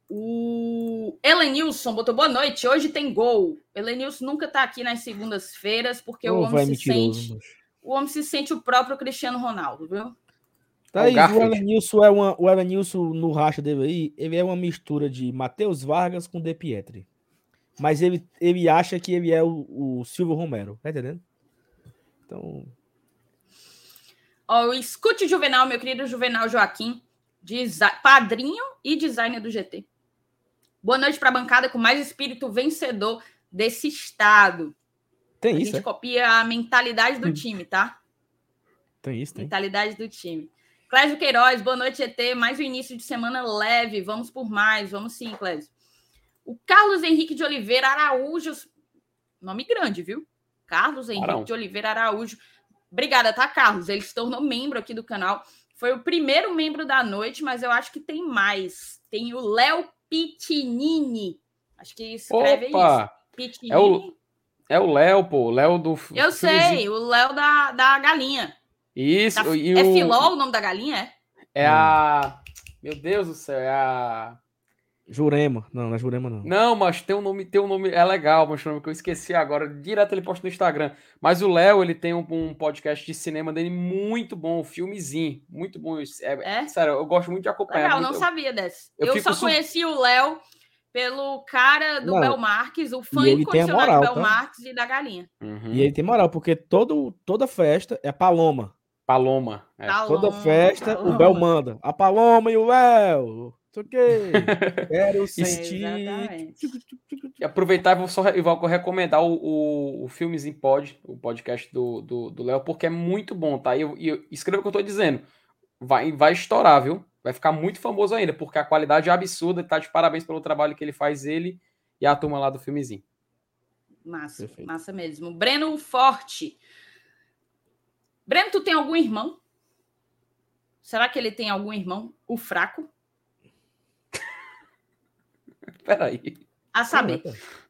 O Elenilson botou boa noite. Hoje tem gol. Elenilson nunca está aqui nas segundas-feiras porque oh, o homem se mentiroso, sente o homem se sente o próprio Cristiano Ronaldo, viu? Tá aí, o Elenilson é uma, o Elenilson no racha dele aí, ele é uma mistura de Matheus Vargas com De Pietri. Mas ele, ele acha que ele é o, o Silvio Romero, tá entendendo? Então. Ó, escute Juvenal, meu querido Juvenal Joaquim, padrinho e designer do GT. Boa noite para a bancada com mais espírito vencedor desse estado. Tem a isso. A gente é? copia a mentalidade do hum. time, tá? Tem isso, tem. Mentalidade do time. Clésio Queiroz, boa noite, ET. Mais um início de semana leve. Vamos por mais. Vamos sim, Clésio. O Carlos Henrique de Oliveira Araújo. Nome grande, viu? Carlos Henrique Arão. de Oliveira Araújo. Obrigada, tá, Carlos? Ele se tornou membro aqui do canal. Foi o primeiro membro da noite, mas eu acho que tem mais. Tem o Léo Pitinini. Acho que escreve Opa! isso. Pitinini. É o, é o Léo, pô. O Léo do. Eu sei, o Léo da, da galinha. Isso. Da, e é o... Filó o nome da galinha? É, é a. Meu Deus do céu, é a. Jurema. Não, não é Jurema, não. Não, mas tem um nome, tem um nome. É legal, mas um nome que eu esqueci agora. Direto ele posta no Instagram. Mas o Léo, ele tem um, um, podcast de cinema dele muito bom, um filmezinho. Muito bom. É, é? Sério, eu gosto muito de acompanhar. Legal, muito, não sabia desse. Eu, eu só su... conheci o Léo pelo cara do Bel Marques, o fã incondicional moral, do Bel tá? Marques e da galinha. Uhum. E ele tem moral, porque todo, toda festa é Paloma. Paloma. É. Paloma toda festa, Paloma. o Bel manda. A Paloma e o Léo. Isso Quero sentir. E aproveitar e vou, só, vou recomendar o, o, o Filmes Pod, o podcast do Léo, do, do porque é muito bom, tá? E, eu, eu, escreva o que eu tô dizendo. Vai, vai estourar, viu? vai ficar muito famoso ainda, porque a qualidade é absurda. Tá de parabéns pelo trabalho que ele faz, ele e a turma lá do filmezinho. Massa, Perfeito. massa mesmo. Breno Forte. Breno, tu tem algum irmão? Será que ele tem algum irmão? O fraco? Peraí. A saber.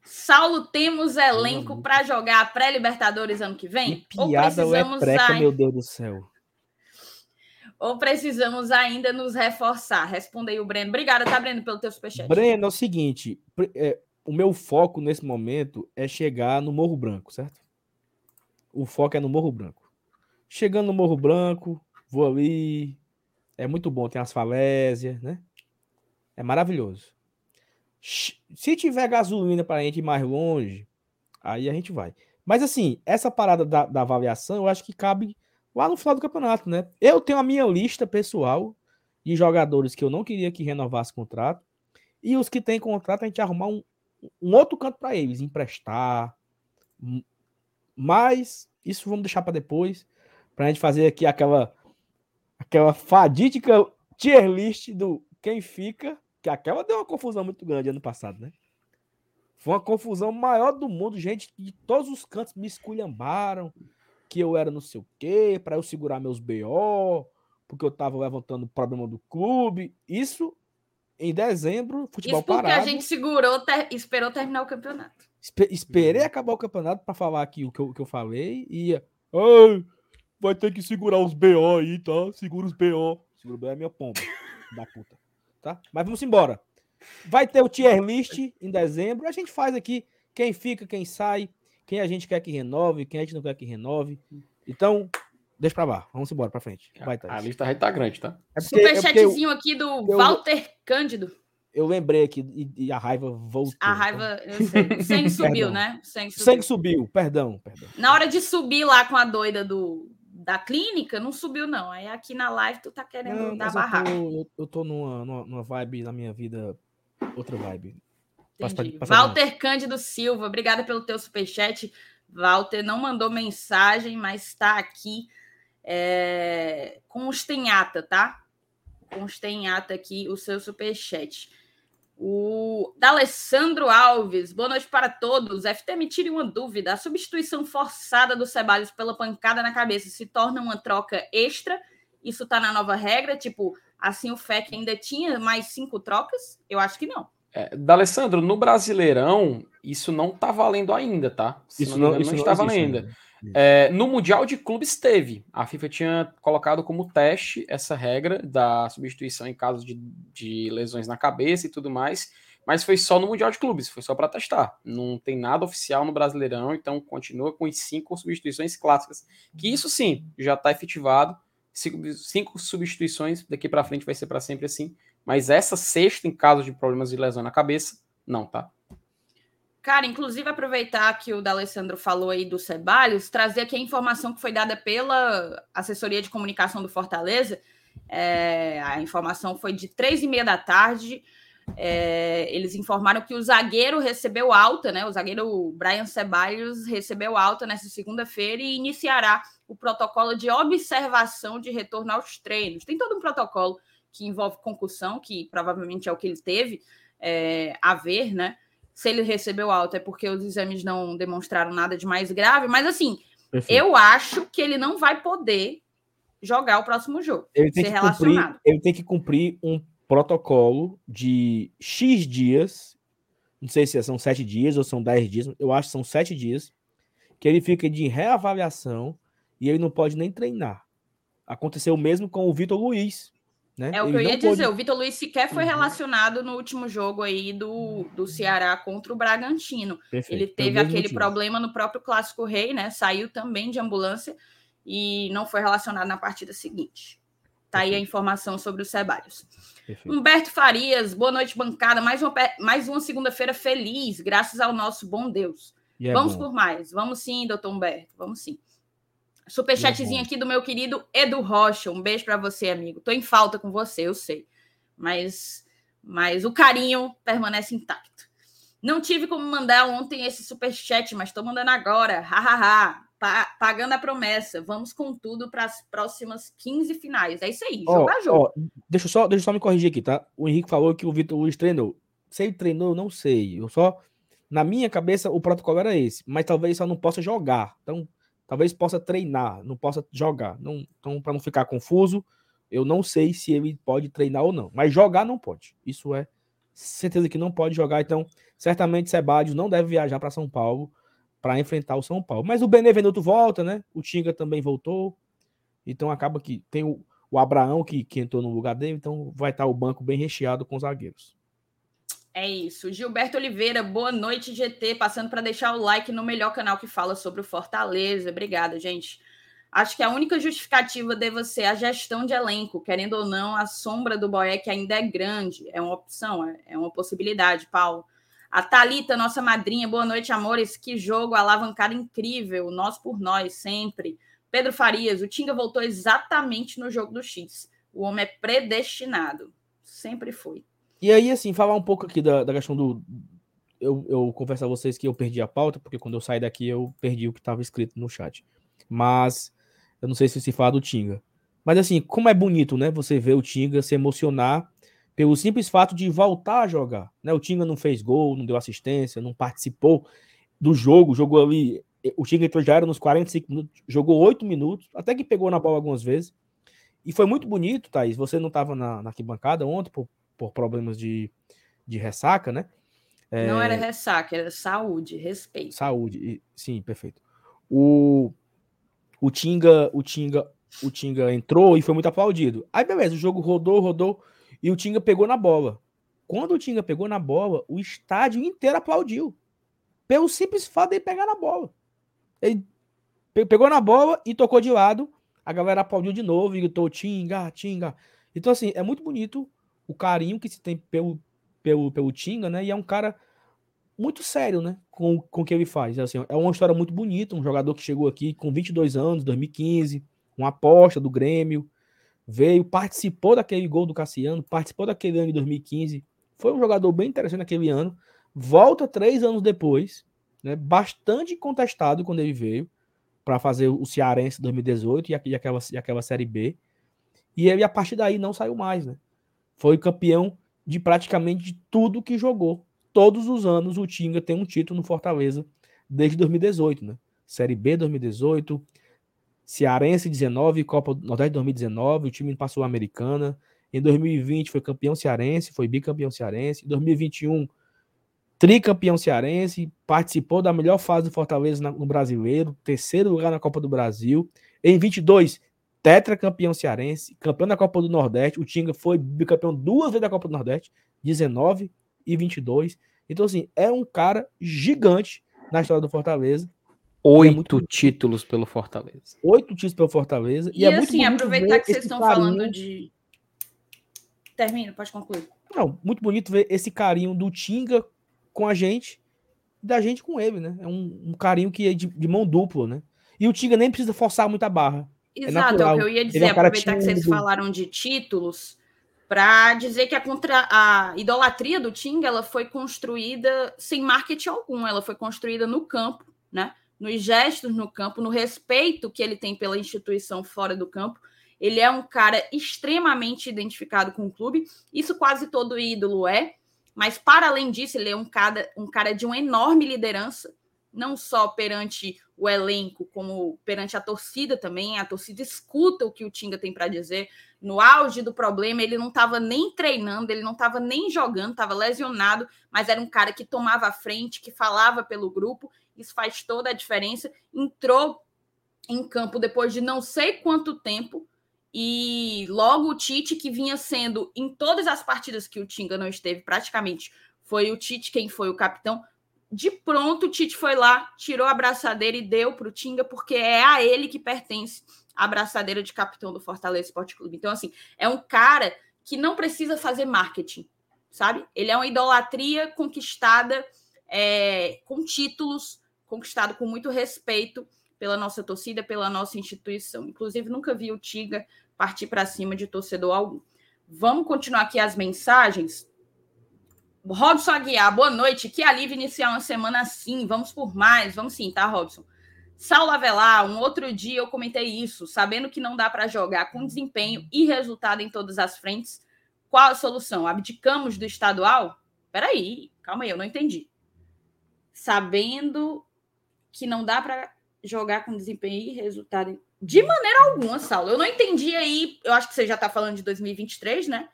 Saulo, temos elenco para jogar a pré-Libertadores ano que vem? Que piada Ou precisamos é preca, meu Deus do céu. ou precisamos ainda nos reforçar? Responda aí o Breno. Obrigada, tá, Breno, pelo teu superchat. Breno, é o seguinte: é, o meu foco nesse momento é chegar no Morro Branco, certo? O foco é no Morro Branco. Chegando no Morro Branco, vou ali. É muito bom, tem as falésias, né? É maravilhoso. Se tiver gasolina para a gente ir mais longe, aí a gente vai. Mas assim, essa parada da, da avaliação, eu acho que cabe lá no final do campeonato, né? Eu tenho a minha lista pessoal de jogadores que eu não queria que renovasse contrato. E os que têm contrato, a gente arrumar um, um outro canto para eles, emprestar. Mas isso vamos deixar para depois, para a gente fazer aqui aquela aquela fadídica tier list do quem fica, que aquela deu uma confusão muito grande ano passado, né? Foi uma confusão maior do mundo, gente de todos os cantos me esculhambaram, que eu era não sei o quê, para eu segurar meus BO, porque eu tava levantando o problema do clube. Isso em dezembro, futebol Isso porque parado. a gente segurou, ter, esperou terminar o campeonato. Espe esperei acabar o campeonato para falar aqui o que eu, que eu falei e Ai, vai ter que segurar os BO aí, tá? Segura os BO. Segura o BO é minha pomba, da puta. Tá? Mas vamos embora. Vai ter o tier list em dezembro. A gente faz aqui quem fica, quem sai, quem a gente quer que renove, quem a gente não quer que renove. Então, deixa pra lá. Vamos embora pra frente. Vai, A lista já tá grande, tá? É porque, Superchatzinho é aqui do eu, Walter Cândido. Eu lembrei aqui e, e, a raiva voltou. A raiva, então. eu sei. O sangue subiu, né? O sangue subiu. sangue subiu, perdão, perdão. Na hora de subir lá com a doida do, da clínica, não subiu, não. Aí aqui na live tu tá querendo não, dar barraca. Eu tô, eu tô numa, numa, vibe na minha vida, outra vibe. Entendi. Walter Cândido Silva, obrigada pelo teu superchat. Walter não mandou mensagem, mas está aqui é, consta em ata, tá? Consta em ata aqui o seu superchat. O D'Alessandro Alves, boa noite para todos. FT, me tire uma dúvida. A substituição forçada do Ceballos pela pancada na cabeça se torna uma troca extra? Isso tá na nova regra? Tipo, assim o FEC ainda tinha mais cinco trocas? Eu acho que não. É, D'Alessandro, no Brasileirão, isso não tá valendo ainda, tá? Se isso não, não, isso não está valendo ainda. É, no Mundial de Clubes teve. A FIFA tinha colocado como teste essa regra da substituição em caso de, de lesões na cabeça e tudo mais, mas foi só no Mundial de Clubes, foi só para testar. Não tem nada oficial no Brasileirão, então continua com as cinco substituições clássicas. Que isso sim já está efetivado. Cinco, cinco substituições daqui para frente vai ser para sempre assim. Mas essa sexta, em caso de problemas de lesão na cabeça, não, tá? Cara, inclusive aproveitar que o D'Alessandro falou aí do Ceballos, trazer aqui a informação que foi dada pela assessoria de comunicação do Fortaleza. É, a informação foi de três e meia da tarde. É, eles informaram que o zagueiro recebeu alta, né? O zagueiro Brian Ceballos recebeu alta nessa segunda-feira e iniciará o protocolo de observação de retorno aos treinos. Tem todo um protocolo que envolve concussão, que provavelmente é o que ele teve é, a ver, né? Se ele recebeu alta é porque os exames não demonstraram nada de mais grave, mas assim, Perfeito. eu acho que ele não vai poder jogar o próximo jogo. Ele tem, que cumprir, ele tem que cumprir um protocolo de X dias, não sei se são sete dias ou são dez dias, eu acho que são sete dias, que ele fica de reavaliação e ele não pode nem treinar. Aconteceu o mesmo com o Vitor Luiz, né? É o que eu ia dizer, o Vitor Luiz sequer foi uhum. relacionado no último jogo aí do, do Ceará contra o Bragantino. Perfeito. Ele teve aquele problema no próprio Clássico Rei, né? Saiu também de ambulância e não foi relacionado na partida seguinte. Tá Perfeito. aí a informação sobre o Ceballos. Perfeito. Humberto Farias, boa noite, bancada. Mais uma, mais uma segunda-feira feliz, graças ao nosso bom Deus. É vamos bom. por mais. Vamos sim, doutor Humberto. Vamos sim. Superchatzinho aqui do meu querido Edu Rocha. Um beijo para você, amigo. Tô em falta com você, eu sei. Mas, mas o carinho permanece intacto. Não tive como mandar ontem esse superchat, mas estou mandando agora. Hahaha. Pa pagando a promessa. Vamos com tudo para as próximas 15 finais. É isso aí. Jogo oh, a jogo. Oh, deixa, eu só, deixa eu só me corrigir aqui, tá? O Henrique falou que o Vitor Luiz treinou. Se ele treinou, não sei. Eu só. Na minha cabeça, o protocolo era esse. Mas talvez só não possa jogar. Então talvez possa treinar, não possa jogar. Não, então, para não ficar confuso, eu não sei se ele pode treinar ou não. Mas jogar não pode. Isso é certeza que não pode jogar. Então, certamente Sebadios não deve viajar para São Paulo para enfrentar o São Paulo. Mas o Benevenuto volta, né? O Tinga também voltou. Então acaba que tem o, o Abraão, que, que entrou no lugar dele, então vai estar o banco bem recheado com zagueiros. É isso. Gilberto Oliveira, boa noite, GT. Passando para deixar o like no melhor canal que fala sobre o Fortaleza. Obrigada, gente. Acho que a única justificativa deve ser a gestão de elenco. Querendo ou não, a sombra do Boeck ainda é grande. É uma opção, é, é uma possibilidade, Paulo. A Talita, nossa madrinha, boa noite, amores. Que jogo, alavancada incrível. Nós por nós, sempre. Pedro Farias, o Tinga voltou exatamente no jogo do X. O homem é predestinado. Sempre foi. E aí, assim, falar um pouco aqui da, da questão do. Eu, eu confesso a vocês que eu perdi a pauta, porque quando eu saí daqui eu perdi o que estava escrito no chat. Mas eu não sei se se fala do Tinga. Mas assim, como é bonito, né? Você ver o Tinga se emocionar pelo simples fato de voltar a jogar. Né? O Tinga não fez gol, não deu assistência, não participou do jogo, jogou ali. O Tinga entrou já era nos 45 minutos, jogou 8 minutos, até que pegou na bola algumas vezes. E foi muito bonito, Thaís. Você não estava na, na arquibancada ontem, por, por problemas de, de ressaca, né? É... Não era ressaca, era saúde, respeito. Saúde, sim, perfeito. O, o Tinga, o Tinga, o Tinga entrou e foi muito aplaudido. Aí beleza, o jogo rodou, rodou e o Tinga pegou na bola. Quando o Tinga pegou na bola, o estádio inteiro aplaudiu. Pelo simples fato de ele pegar na bola. Ele pegou na bola e tocou de lado. A galera aplaudiu de novo e gritou Tinga, Tinga. Então, assim, é muito bonito o carinho que se tem pelo, pelo, pelo Tinga, né? E é um cara muito sério, né? Com, com o que ele faz. Assim, é uma história muito bonita. Um jogador que chegou aqui com 22 anos, 2015, uma aposta do Grêmio, veio, participou daquele gol do Cassiano, participou daquele ano de 2015. Foi um jogador bem interessante naquele ano. Volta três anos depois, né? Bastante contestado quando ele veio para fazer o Cearense 2018 e aquela, e aquela Série B. E ele, a partir daí, não saiu mais, né? Foi campeão de praticamente de tudo que jogou. Todos os anos o Tinga tem um título no Fortaleza desde 2018, né? Série B 2018, Cearense 19, Copa Nordeste 2019, o time passou a Americana. Em 2020 foi campeão cearense, foi bicampeão cearense. Em 2021, tricampeão cearense, participou da melhor fase do Fortaleza no Brasileiro, terceiro lugar na Copa do Brasil. Em 22, tetracampeão cearense, campeão da Copa do Nordeste. O Tinga foi bicampeão duas vezes da Copa do Nordeste, 19 e 22. Então, assim, é um cara gigante na história do Fortaleza. É Oito é muito... títulos pelo Fortaleza. Oito títulos pelo Fortaleza. E, e é assim, aproveitar que vocês estão carinho... falando de. Termina, pode concluir. Não, muito bonito ver esse carinho do Tinga com a gente da gente com ele, né? É um, um carinho que é de, de, mão dupla, né? E o Tinga nem precisa forçar muita barra. É Exato, é, é o que eu ia dizer, é um aproveitar que vocês falaram de títulos, para dizer que a, contra, a idolatria do Tinga ela foi construída sem marketing algum, ela foi construída no campo, né? Nos gestos no campo, no respeito que ele tem pela instituição fora do campo. Ele é um cara extremamente identificado com o clube, isso quase todo ídolo é, mas para além disso, ele é um cara, um cara de uma enorme liderança, não só perante o elenco, como perante a torcida também. A torcida escuta o que o Tinga tem para dizer. No auge do problema, ele não estava nem treinando, ele não estava nem jogando, estava lesionado, mas era um cara que tomava a frente, que falava pelo grupo. Isso faz toda a diferença. Entrou em campo depois de não sei quanto tempo. E logo o Tite, que vinha sendo em todas as partidas que o Tinga não esteve, praticamente, foi o Tite quem foi o capitão de pronto, o Tite foi lá, tirou a braçadeira e deu para o Tinga, porque é a ele que pertence a braçadeira de capitão do Fortaleza Esporte Clube. Então, assim, é um cara que não precisa fazer marketing, sabe? Ele é uma idolatria conquistada é, com títulos, conquistado com muito respeito pela nossa torcida, pela nossa instituição. Inclusive, nunca vi o Tinga partir para cima de torcedor algum. Vamos continuar aqui as mensagens. Robson Aguiar, boa noite. Que alívio iniciar uma semana assim. Vamos por mais. Vamos sim, tá, Robson? Saulo Avelar, um outro dia eu comentei isso, sabendo que não dá para jogar com desempenho e resultado em todas as frentes. Qual a solução? Abdicamos do estadual? Peraí, calma aí, eu não entendi. Sabendo que não dá para jogar com desempenho e resultado. De maneira alguma, Saulo. Eu não entendi aí. Eu acho que você já está falando de 2023, né?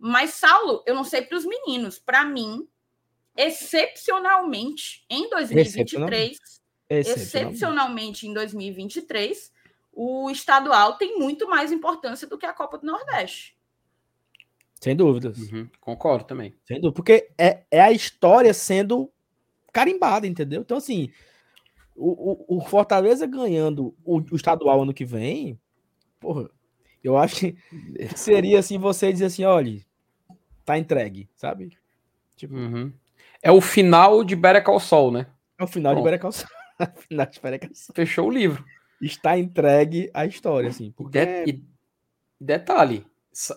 Mas, Saulo, eu não sei para os meninos, para mim, excepcionalmente, em 2023, excepcionalmente. excepcionalmente em 2023, o estadual tem muito mais importância do que a Copa do Nordeste. Sem dúvidas. Uhum, concordo também. Sem dúvida. Porque é, é a história sendo carimbada, entendeu? Então, assim, o, o, o Fortaleza ganhando o, o, estadual ano que vem, porra, eu acho que seria assim você dizer assim, olha, tá entregue, sabe? Tipo, uhum. É o final de Better Call Sol, né? É o final Pronto. de Better Call Sol. final de Better Call Sol. Fechou o livro. Está entregue a história, assim. Porque... De e detalhe,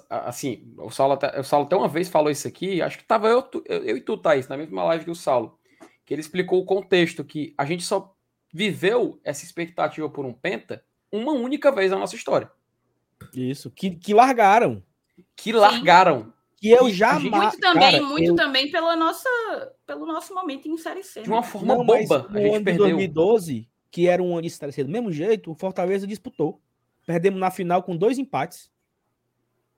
assim, o Saulo, até, o Saulo até uma vez falou isso aqui, acho que tava eu, eu, eu e tu, Thaís, na mesma live que o Saulo, que ele explicou o contexto, que a gente só viveu essa expectativa por um penta uma única vez na nossa história. Isso, que, que largaram. Que largaram. Que eu já Muito também, cara, muito eu... também pela nossa, pelo nosso momento em Série C. De uma né? forma Não, boba. A gente ano perdeu. 2012, que era um ano de Série C do mesmo jeito, o Fortaleza disputou. Perdemos na final com dois empates.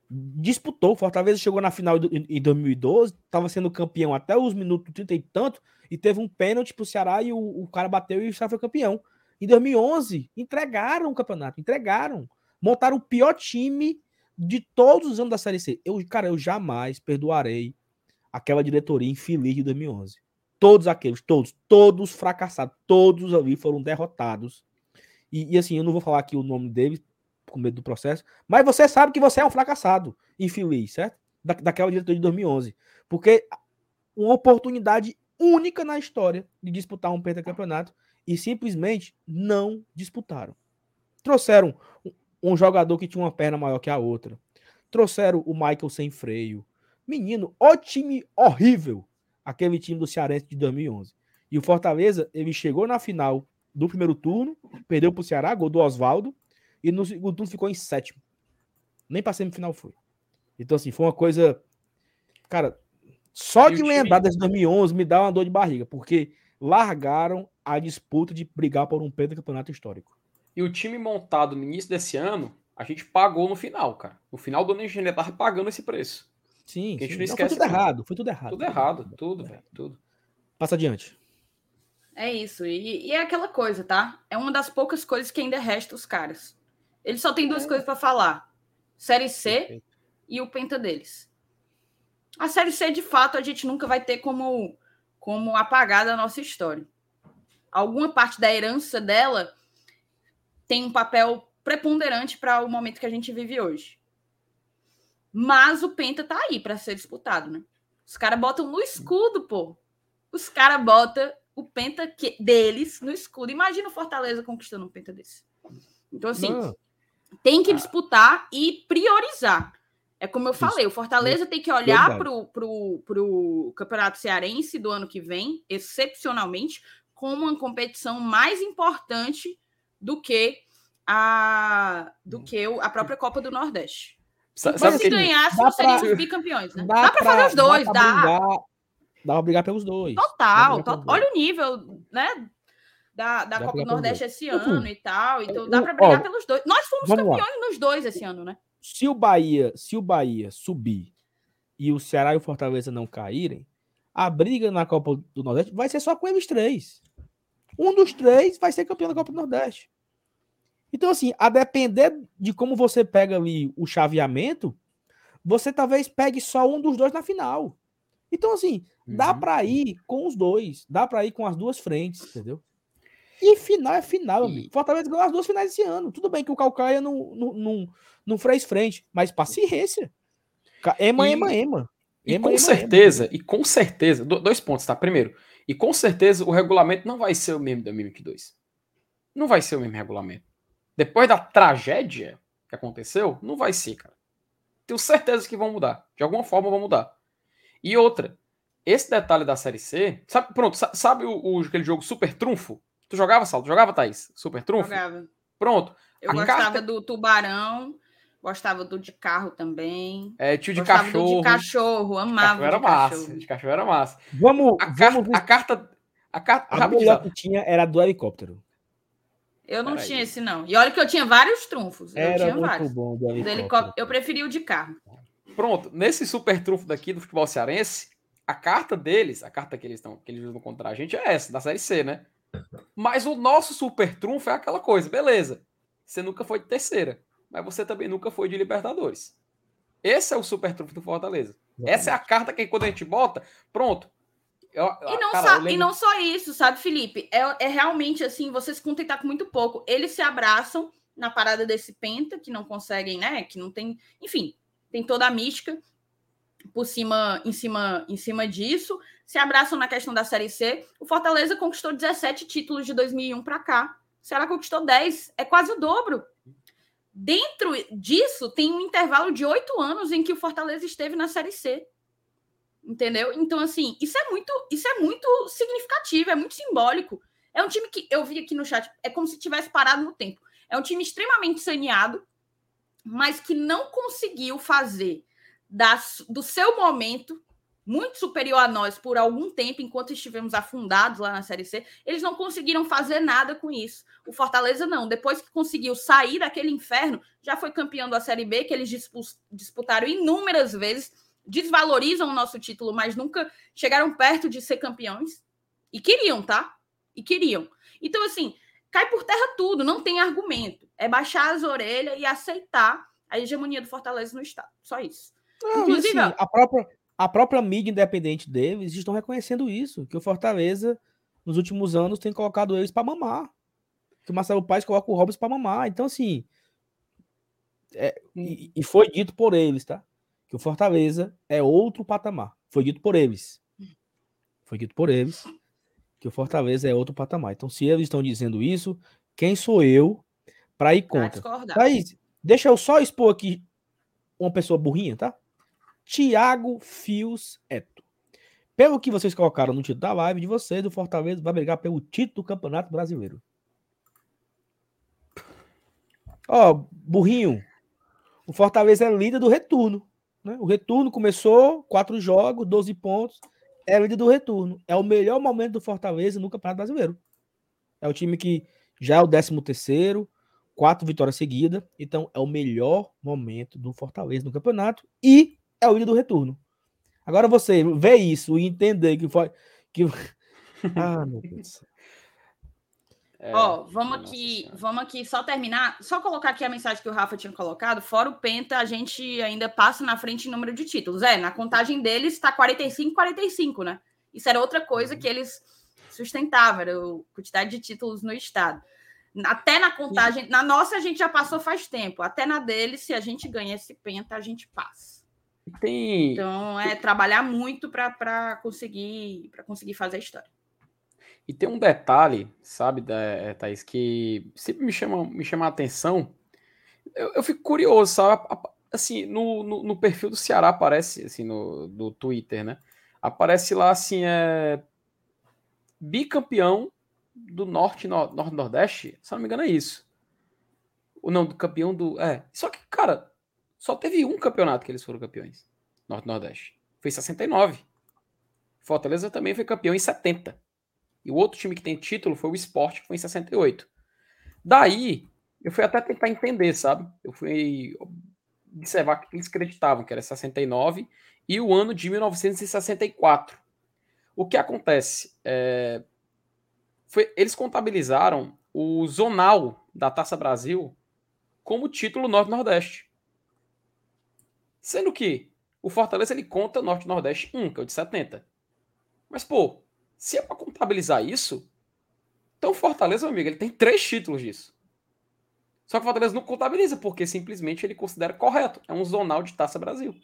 Disputou. Fortaleza chegou na final em 2012, estava sendo campeão até os minutos 30 e tanto, e teve um pênalti pro Ceará e o, o cara bateu e o Ceará foi campeão. Em 2011, entregaram o campeonato, entregaram. Montaram o pior time de todos os anos da Série C. Eu, cara, eu jamais perdoarei aquela diretoria infeliz de 2011. Todos aqueles, todos, todos fracassados, todos ali foram derrotados. E, e, assim, eu não vou falar aqui o nome deles, com medo do processo, mas você sabe que você é um fracassado, infeliz, certo? Da, daquela diretoria de 2011. Porque uma oportunidade única na história de disputar um pentacampeonato e simplesmente não disputaram. Trouxeram um jogador que tinha uma perna maior que a outra. Trouxeram o Michael sem freio. Menino, ó time horrível. Aquele time do Cearense de 2011. E o Fortaleza, ele chegou na final do primeiro turno, perdeu para o Ceará, gol do Oswaldo, e no segundo turno ficou em sétimo. Nem para semifinal foi. Então, assim, foi uma coisa. Cara, só de lembrar desse 2011 me dá uma dor de barriga, porque largaram a disputa de brigar por um campeonato histórico. E o time montado no início desse ano, a gente pagou no final, cara. No final do ano a gente ainda tava pagando esse preço. Sim, a gente sim. não esquece. Não, foi tudo errado, foi tudo errado. Tudo errado, tudo, velho, tudo. Passa adiante. É isso, e, e, é aquela coisa, tá? É uma das poucas coisas que ainda resta os caras. Eles só têm duas é. coisas para falar: Série C Perfeito. e o Penta deles. A Série C, de fato, a gente nunca vai ter como, como apagar da nossa história. Alguma parte da herança dela tem um papel preponderante para o momento que a gente vive hoje. Mas o Penta tá aí para ser disputado, né? Os caras botam no escudo, pô. Os caras botam o Penta que, deles no escudo. Imagina o Fortaleza conquistando um Penta desse. Então, assim, tem que disputar e priorizar. É como eu falei, o Fortaleza tem que olhar para o Campeonato Cearense do ano que vem, excepcionalmente, como uma competição mais importante do que a do que a própria Copa do Nordeste. Sabe, se ganhasse, seriam os bicampeões, né? Dá, dá para fazer os dois, dá. Dá. Brigar, dá pra brigar pelos dois. Total, to... olha o nível, né? Da, da Copa do Nordeste esse ano e tal. Então dá para brigar Ó, pelos dois. Nós fomos campeões lá. nos dois esse ano, né? Se o Bahia, se o Bahia subir e o Ceará e o Fortaleza não caírem, a briga na Copa do Nordeste vai ser só com eles três. Um dos três vai ser campeão da Copa do Nordeste. Então, assim, a depender de como você pega ali o chaveamento, você talvez pegue só um dos dois na final. Então, assim, uhum. dá para ir com os dois, dá para ir com as duas frentes, entendeu? E final é final, e... amigo. Fortaleza ganhou as duas finais esse ano. Tudo bem que o Calcaia não, não, não, não fez frente, mas paciência. Ema, e... ema, ema. E ema, com ema, certeza, ema. e com certeza, dois pontos, tá? Primeiro, e com certeza o regulamento não vai ser o mesmo da Mimic 2. Não vai ser o mesmo regulamento. Depois da tragédia que aconteceu, não vai ser, cara. Tenho certeza que vão mudar. De alguma forma vão mudar. E outra, esse detalhe da Série C, sabe, pronto, sabe o, o, aquele jogo Super Trunfo? Tu jogava, Sal? Tu jogava, Thaís? Super Trunfo? Jogava. Pronto. Eu gostava carta... do Tubarão, gostava do de carro também. É, tio de gostava cachorro. Do de cachorro, amava. De cachorro era massa. Cachorro. De cachorro era massa. Vamos. A, vamos... a carta. A carta. A melhor que tinha era do helicóptero. Eu não tinha esse, não. E olha que eu tinha vários trunfos. Eu Era tinha muito vários. bom do helicóptero. helicóptero. Eu preferi o de carro. Pronto, nesse super trunfo daqui do futebol cearense, a carta deles, a carta que eles estão, que eles usam contra a gente é essa, da série C, né? Mas o nosso super trunfo é aquela coisa, beleza. você nunca foi de terceira, mas você também nunca foi de Libertadores. Esse é o super trunfo do Fortaleza. Exatamente. Essa é a carta que quando a gente bota, pronto. Eu, e, não cara, só, lembro... e não só isso, sabe, Felipe? É, é realmente assim, você se contentar com muito pouco. Eles se abraçam na parada desse penta, que não conseguem, né? Que não tem. Enfim, tem toda a mística por cima, em cima, em cima disso. Se abraçam na questão da Série C. O Fortaleza conquistou 17 títulos de 2001 para cá. O Ceará conquistou 10, é quase o dobro. Dentro disso, tem um intervalo de oito anos em que o Fortaleza esteve na Série C. Entendeu? Então, assim, isso é muito, isso é muito significativo, é muito simbólico. É um time que eu vi aqui no chat, é como se tivesse parado no tempo. É um time extremamente saneado, mas que não conseguiu fazer das, do seu momento muito superior a nós por algum tempo, enquanto estivemos afundados lá na Série C, eles não conseguiram fazer nada com isso. O Fortaleza não. Depois que conseguiu sair daquele inferno, já foi campeão da Série B, que eles disputaram inúmeras vezes, desvalorizam o nosso título, mas nunca chegaram perto de ser campeões. E queriam, tá? E queriam. Então, assim, cai por terra tudo, não tem argumento. É baixar as orelhas e aceitar a hegemonia do Fortaleza no Estado. Só isso. Não, Inclusive, assim, a própria a própria mídia independente deles estão reconhecendo isso, que o Fortaleza, nos últimos anos, tem colocado eles para mamar. Que o Marcelo Paes coloca o Robson para mamar. Então, assim. É, e, e, foi dito por eles, tá? Que o Fortaleza é outro patamar. Foi dito por eles. Foi dito por eles que o Fortaleza é outro patamar. Então, se eles estão dizendo isso, quem sou eu para ir contra? Thaís, deixa eu só expor aqui uma pessoa burrinha, tá? Tiago Fios Eto. Pelo que vocês colocaram no título da live de vocês, o Fortaleza vai brigar pelo título do Campeonato Brasileiro. Ó, oh, burrinho. O Fortaleza é líder do retorno. Né? O retorno começou, quatro jogos, 12 pontos. É líder do retorno. É o melhor momento do Fortaleza no Campeonato Brasileiro. É o time que já é o 13 terceiro, quatro vitórias seguidas. Então, é o melhor momento do Fortaleza no campeonato. E é o do retorno. Agora você vê isso e entender que foi. Que... ah, meu Deus. É, Ó, vamos aqui, vamos aqui só terminar, só colocar aqui a mensagem que o Rafa tinha colocado. Fora o Penta, a gente ainda passa na frente em número de títulos. É, na contagem deles está 45 45, né? Isso era outra coisa uhum. que eles sustentavam, era a quantidade de títulos no estado. Até na contagem, na nossa a gente já passou faz tempo, até na deles, se a gente ganha esse Penta, a gente passa. Tem... Então é trabalhar muito para conseguir para conseguir fazer a história. E tem um detalhe, sabe, é, Thaís, que sempre me chama, me chama a atenção. Eu, eu fico curioso, sabe? Assim, no, no, no, perfil do Ceará aparece, assim, no do Twitter, né? Aparece lá, assim, é bicampeão do Norte, no, Norte Nordeste, se não me engano é isso. O não, do campeão do... É, só que, cara, só teve um campeonato que eles foram campeões. Norte Nordeste. Foi em 69. Fortaleza também foi campeão em 70. E o outro time que tem título foi o Sport, que foi em 68. Daí, eu fui até tentar entender, sabe? Eu fui observar que eles acreditavam que era 69 e o ano de 1964. O que acontece? É, foi, eles contabilizaram o zonal da Taça Brasil como título Norte-Nordeste. Sendo que o Fortaleza ele conta Norte-Nordeste 1, que é o de 70. Mas, pô, se é para contabilizar isso, então o Fortaleza, meu amigo, ele tem três títulos disso. Só que o Fortaleza não contabiliza, porque simplesmente ele considera correto. É um zonal de Taça Brasil.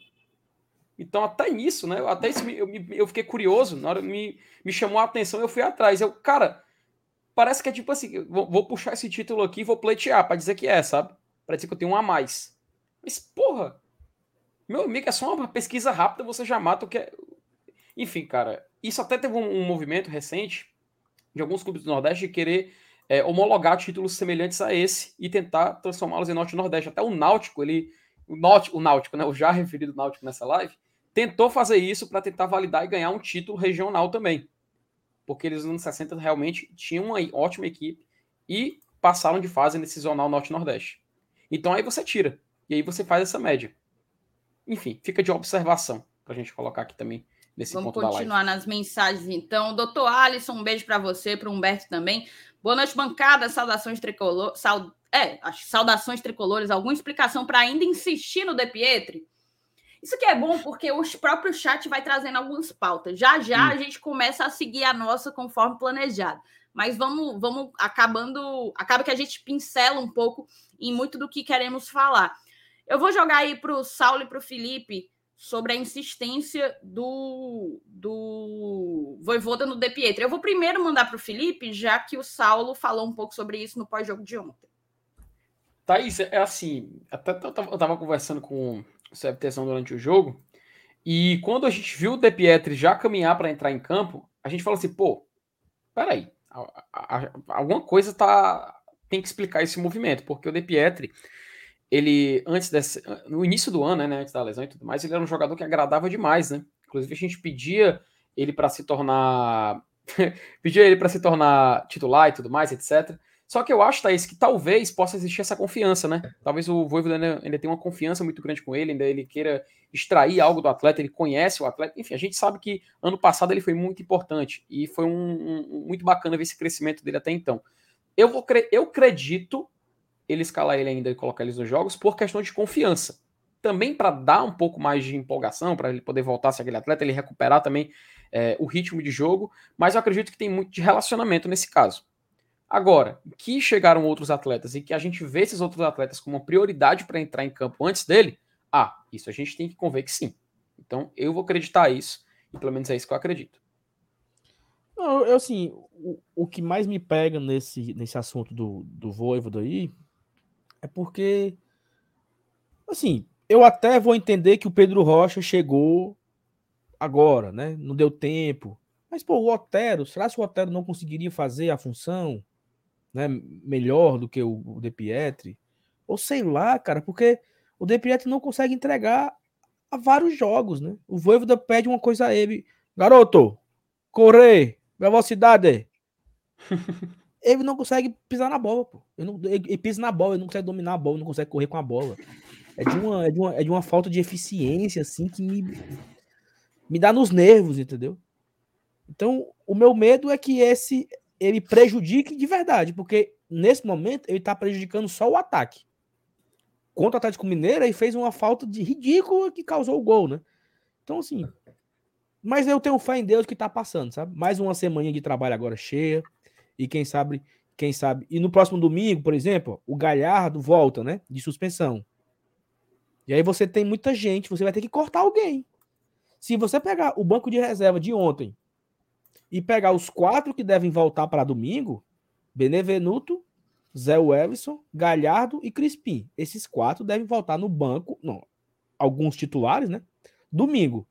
Então, até nisso, né? Até isso eu, eu fiquei curioso, na hora me, me chamou a atenção, eu fui atrás. Eu, cara, parece que é tipo assim: vou, vou puxar esse título aqui e vou pleitear para dizer que é, sabe? Para dizer que eu tenho um a mais. Mas, porra, meu amigo, é só uma pesquisa rápida, você já mata o que é. Enfim, cara, isso até teve um, um movimento recente de alguns clubes do Nordeste de querer é, homologar títulos semelhantes a esse e tentar transformá-los em Norte Nordeste. Até o Náutico, ele. O Náutico, o Náutico, né? O já referido Náutico nessa live, tentou fazer isso para tentar validar e ganhar um título regional também. Porque eles nos anos 60 realmente tinham uma ótima equipe e passaram de fase nesse zonal Norte-Nordeste. Então aí você tira. E aí você faz essa média. Enfim, fica de observação para a gente colocar aqui também nesse Vamos ponto da live. Vamos continuar nas mensagens, então. Doutor Alisson, um beijo para você, para o Humberto também. Boa noite, bancada. Saudações tricolor. Saud... é, saudações tricolores, alguma explicação para ainda insistir no De Pietri? Isso que é bom porque o próprio chat vai trazendo algumas pautas. Já já a gente começa a seguir a nossa conforme planejado. Mas vamos, vamos acabando. Acaba que a gente pincela um pouco em muito do que queremos falar. Eu vou jogar aí para o Saulo e para o Felipe sobre a insistência do, do Voivoda no De Pietro. Eu vou primeiro mandar para o Felipe, já que o Saulo falou um pouco sobre isso no pós-jogo de ontem. Thaís, é assim, até eu estava conversando com o Sebtezão durante o jogo, e quando a gente viu o De Pietri já caminhar para entrar em campo, a gente falou assim, pô, peraí, alguma coisa tá tem que explicar esse movimento, porque o De Pietri ele, antes desse, no início do ano, né, antes da lesão e tudo mais, ele era um jogador que agradava demais, né? Inclusive a gente pedia ele para se tornar pedia ele para se tornar titular e tudo mais, etc. Só que eu acho, Thaís, que talvez possa existir essa confiança, né? Talvez o Voivoda ainda, ainda tenha uma confiança muito grande com ele, ainda ele queira extrair algo do atleta, ele conhece o atleta. Enfim, a gente sabe que ano passado ele foi muito importante e foi um, um muito bacana ver esse crescimento dele até então. Eu, vou, eu acredito ele escalar ele ainda e colocar eles nos jogos por questão de confiança. Também para dar um pouco mais de empolgação, para ele poder voltar a ser aquele atleta, ele recuperar também é, o ritmo de jogo, mas eu acredito que tem muito de relacionamento nesse caso. Agora, que chegaram outros atletas e que a gente vê esses outros atletas como uma prioridade para entrar em campo antes dele, ah, isso a gente tem que conver que sim. Então eu vou acreditar isso, e pelo menos é isso que eu acredito. Não, eu assim, o, o que mais me pega nesse, nesse assunto do, do Voivodo aí é porque, assim, eu até vou entender que o Pedro Rocha chegou agora, né? Não deu tempo. Mas, pô, o Otero, será que o Otero não conseguiria fazer a função né, melhor do que o, De Pietri? Ou sei lá, cara, porque o De Pietri não consegue entregar a vários jogos, né? O Voivoda pede uma coisa a ele. Garoto, correr, velocidade. ele não consegue pisar na bola, pô. Ele, não, ele, ele, pisa na bola, ele não consegue dominar a bola, não consegue correr com a bola. É de uma, é de uma, é de uma falta de eficiência, assim, que me, me dá nos nervos, entendeu? Então, o meu medo é que esse ele prejudique de verdade, porque nesse momento ele tá prejudicando só o ataque. Contra o Atlético Mineiro, ele fez uma falta de ridícula que causou o gol, né? Então, assim. Mas eu tenho fé em Deus que tá passando, sabe? Mais uma semana de trabalho agora cheia. E quem sabe, quem sabe. E no próximo domingo, por exemplo, o Galhardo volta, né? De suspensão. E aí você tem muita gente, você vai ter que cortar alguém. Se você pegar o banco de reserva de ontem e pegar os quatro que devem voltar para domingo, Benevenuto, Zé Wellison, Galhardo e Crispim. Esses quatro devem voltar no banco, não, alguns titulares, né? Domingo.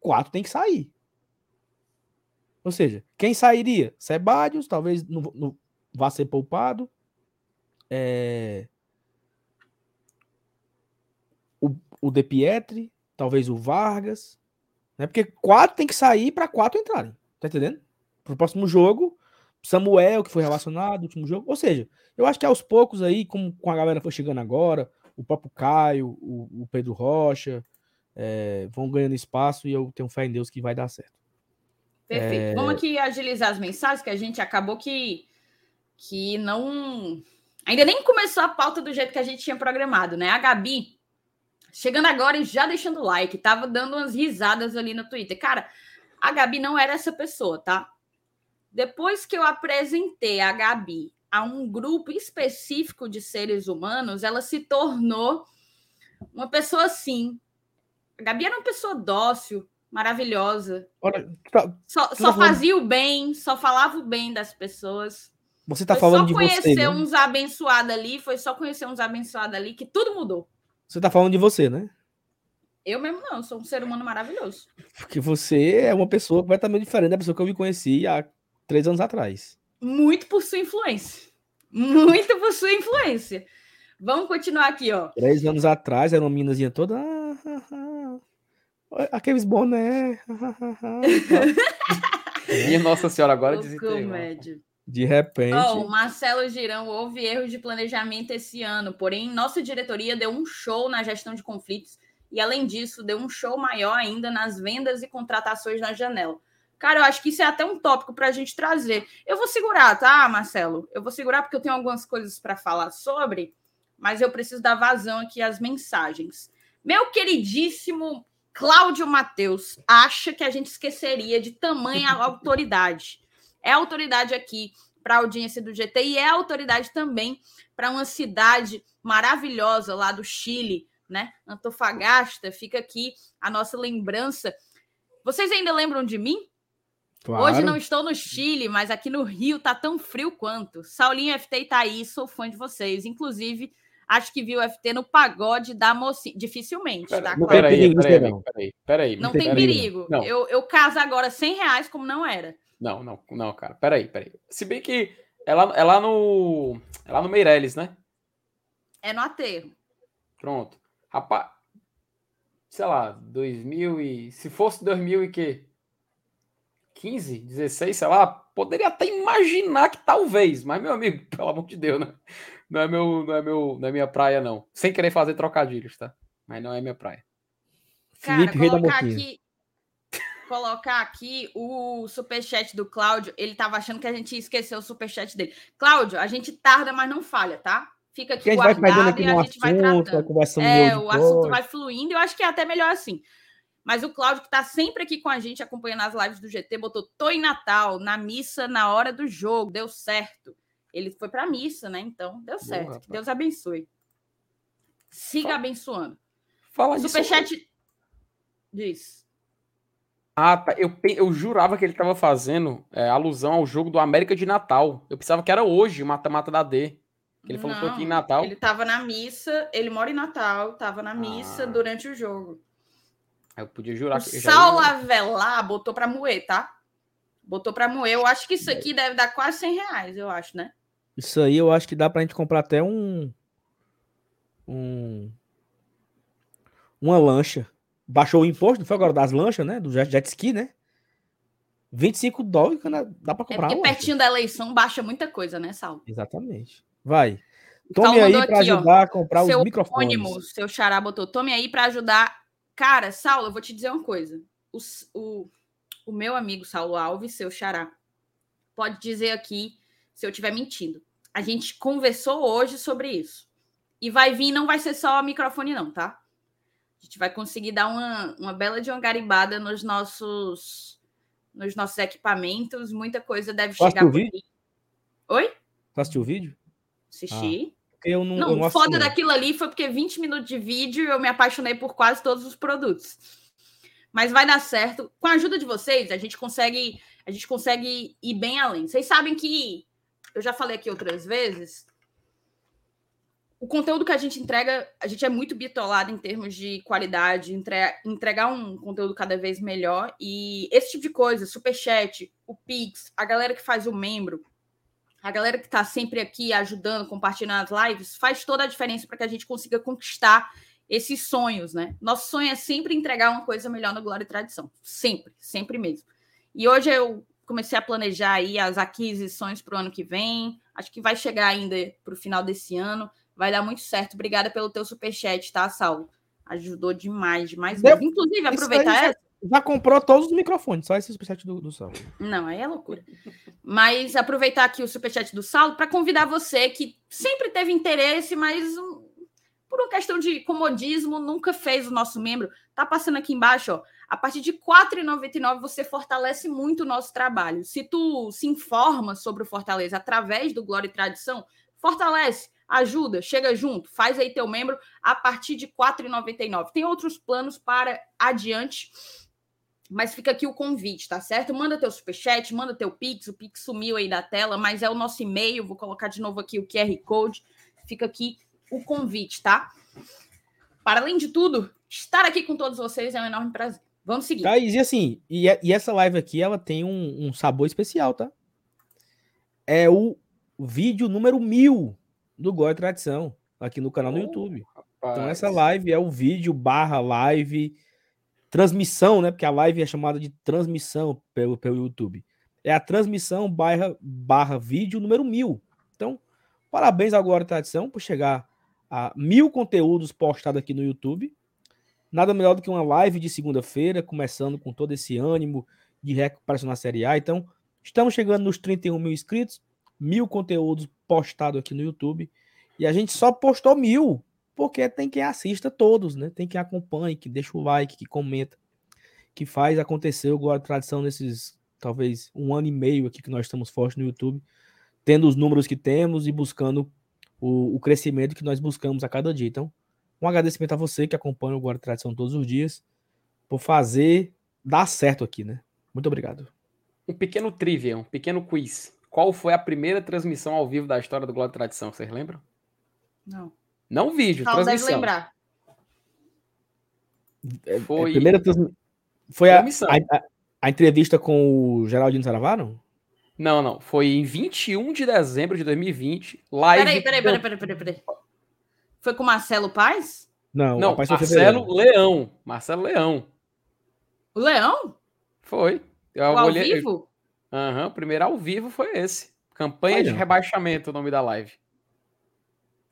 Quatro tem que sair. Ou seja, quem sairia? Sebadios, talvez não, não vá ser poupado. É... O, o De Pietri, talvez o Vargas. Né? Porque quatro tem que sair para quatro entrarem. Tá entendendo? Pro próximo jogo, Samuel, que foi relacionado último jogo. Ou seja, eu acho que aos poucos aí, como com a galera foi chegando agora, o próprio Caio, o, o Pedro Rocha, é, vão ganhando espaço e eu tenho fé em Deus que vai dar certo. Perfeito. É... Vamos aqui agilizar as mensagens, que a gente acabou que, que não. Ainda nem começou a pauta do jeito que a gente tinha programado, né? A Gabi, chegando agora e já deixando o like, tava dando umas risadas ali no Twitter. Cara, a Gabi não era essa pessoa, tá? Depois que eu apresentei a Gabi a um grupo específico de seres humanos, ela se tornou uma pessoa assim. A Gabi era uma pessoa dócil, maravilhosa. Olha, tá, só, tá só fazia o bem, só falava o bem das pessoas. Você tá foi falando de você. Só conhecer uns abençoados ali, foi só conhecer uns abençoados ali que tudo mudou. Você tá falando de você, né? Eu mesmo não, sou um ser humano maravilhoso. Porque você é uma pessoa completamente diferente da pessoa que eu me conheci há três anos atrás. Muito por sua influência. Muito por sua influência. Vamos continuar aqui, ó. Três anos atrás era uma meninazinha toda. Aqueles boné. Minha Nossa Senhora, agora desenterrou. De repente. Oh, Marcelo Girão, houve erros de planejamento esse ano, porém, nossa diretoria deu um show na gestão de conflitos e, além disso, deu um show maior ainda nas vendas e contratações na janela. Cara, eu acho que isso é até um tópico para a gente trazer. Eu vou segurar, tá, Marcelo? Eu vou segurar porque eu tenho algumas coisas para falar sobre, mas eu preciso dar vazão aqui às mensagens. Meu queridíssimo Cláudio Matheus acha que a gente esqueceria de tamanha autoridade. É autoridade aqui para a audiência do GT e é autoridade também para uma cidade maravilhosa lá do Chile, né? Antofagasta, fica aqui a nossa lembrança. Vocês ainda lembram de mim? Claro. Hoje não estou no Chile, mas aqui no Rio tá tão frio quanto. Saulinho FT e Thaís, sou fã de vocês. Inclusive, acho que vi o FT no pagode da mocinha. Dificilmente, pera, tá? Não peraí, peraí, peraí, peraí, peraí. Não, tem perigo. Não. Eu, eu caso agora 100 reais como não era. Não, não, não, cara. Peraí, peraí. Se bem que é lá, é lá no. É lá no Meirelles, né? É no aterro. Pronto. Rapaz. Sei lá, 2000 e. Se fosse 2000 e quê? 15, 16, sei lá, poderia até imaginar que talvez, mas meu amigo, pelo amor de Deus, né? Não é meu, não é meu, não é minha praia não. Sem querer fazer trocadilhos, tá? Mas não é minha praia. Cara, Felipe, colocar aqui, colocar aqui o superchat do Cláudio. Ele tava achando que a gente esqueceu o superchat dele. Cláudio, a gente tarda, mas não falha, tá? Fica aqui guardado aqui e a gente assunto, vai tratando. É, o assunto vai fluindo. Eu acho que é até melhor assim. Mas o Cláudio, que está sempre aqui com a gente, acompanhando as lives do GT, botou Tô em Natal, na missa, na hora do jogo, deu certo. Ele foi para missa, né? Então, deu certo. Boa, que Deus abençoe. Siga Fala. abençoando. Fala Superchat disso. Diz. Ah, tá. Eu, eu jurava que ele estava fazendo é, alusão ao jogo do América de Natal. Eu pensava que era hoje, o mata-mata da D. Ele falou Não, que aqui em Natal. Ele estava na missa, ele mora em Natal, estava na missa ah. durante o jogo. Eu podia jurar o que. Saulo Avelar botou para moer, tá? Botou para moer. Eu acho que isso aqui deve dar quase 100 reais, eu acho, né? Isso aí eu acho que dá pra gente comprar até um. Um. Uma lancha. Baixou o imposto, não foi agora das lanchas, né? Do jet ski, né? 25 dólares, dá pra comprar. É porque pertinho da eleição baixa muita coisa, né, Saulo? Exatamente. Vai. Tome aí para ajudar a comprar seu os microfones. Ônimo, seu xará botou. Tome aí para ajudar Cara, Saulo, eu vou te dizer uma coisa. O, o, o meu amigo Saulo Alves, seu xará, pode dizer aqui se eu estiver mentindo. A gente conversou hoje sobre isso. E vai vir, não vai ser só o microfone, não, tá? A gente vai conseguir dar uma, uma bela de uma garimbada nos nossos nos nossos equipamentos. Muita coisa deve chegar por vídeo? Oi? Assistiu o vídeo? Assisti. Ah eu não. Não, eu não o foda daquilo ali foi porque 20 minutos de vídeo eu me apaixonei por quase todos os produtos. Mas vai dar certo. Com a ajuda de vocês, a gente consegue, a gente consegue ir bem além. Vocês sabem que eu já falei aqui outras vezes. O conteúdo que a gente entrega, a gente é muito bitolado em termos de qualidade, entre, entregar um conteúdo cada vez melhor. E esse tipo de coisa, superchat, o Pix, a galera que faz o membro, a galera que está sempre aqui ajudando, compartilhando as lives, faz toda a diferença para que a gente consiga conquistar esses sonhos, né? Nosso sonho é sempre entregar uma coisa melhor no Glória e Tradição. Sempre, sempre mesmo. E hoje eu comecei a planejar aí as aquisições para o ano que vem. Acho que vai chegar ainda para o final desse ano. Vai dar muito certo. Obrigada pelo teu superchat, tá, Saulo? Ajudou demais, demais mesmo. Inclusive, aproveitar essa já comprou todos os microfones, só esse superchat do, do Saulo. Não, aí é loucura. Mas aproveitar aqui o superchat do Saulo para convidar você que sempre teve interesse, mas um, por uma questão de comodismo nunca fez o nosso membro. Tá passando aqui embaixo, ó. A partir de R$ 4,99 você fortalece muito o nosso trabalho. Se tu se informa sobre o Fortaleza através do Glória e Tradição, fortalece ajuda, chega junto, faz aí teu membro a partir de R$ 4,99. Tem outros planos para adiante mas fica aqui o convite, tá certo? Manda teu superchat, manda teu Pix, o Pix sumiu aí da tela, mas é o nosso e-mail, vou colocar de novo aqui o QR Code, fica aqui o convite, tá? Para além de tudo, estar aqui com todos vocês é um enorme prazer. Vamos seguir. Tá, e assim, e, e essa live aqui, ela tem um, um, sabor especial, tá? É o vídeo número mil do Goi Tradição, aqui no canal oh, do YouTube. Rapaz. Então essa live é o vídeo barra live transmissão, né? Porque a live é chamada de transmissão pelo, pelo YouTube. É a transmissão barra, barra vídeo número mil. Então, parabéns ao Glória Tradição por chegar a mil conteúdos postados aqui no YouTube. Nada melhor do que uma live de segunda-feira, começando com todo esse ânimo de recuperação na Série A. Então, estamos chegando nos 31 mil inscritos, mil conteúdos postados aqui no YouTube. E a gente só postou mil, porque tem quem assista todos, né? Tem quem acompanhe, que deixa o like, que comenta, que faz acontecer o Glória Tradição nesses, talvez, um ano e meio aqui que nós estamos fortes no YouTube, tendo os números que temos e buscando o, o crescimento que nós buscamos a cada dia. Então, um agradecimento a você que acompanha o Glória Tradição todos os dias, por fazer dar certo aqui, né? Muito obrigado. Um pequeno trivia, um pequeno quiz. Qual foi a primeira transmissão ao vivo da história do Glória Tradição? Vocês lembram? Não. Não vídeo, Paulo transmissão. deve lembrar. É, Foi- é, primeira transmi- Foi a, Transmissão. a, a- a entrevista com o Geraldino Saravaro? Não, não. Foi em 21 de dezembro de 2020. Live. Peraí, peraí, peraí, peraí, peraí, peraí. Foi com o Marcelo Paz? Não, Não, foi Marcelo. Leão. Marcelo Leão. O Leão? Foi. Eu O ao olhei- vivo? Aham, o primeiro ao vivo foi esse. Campanha Olha. de rebaixamento, o nome da live.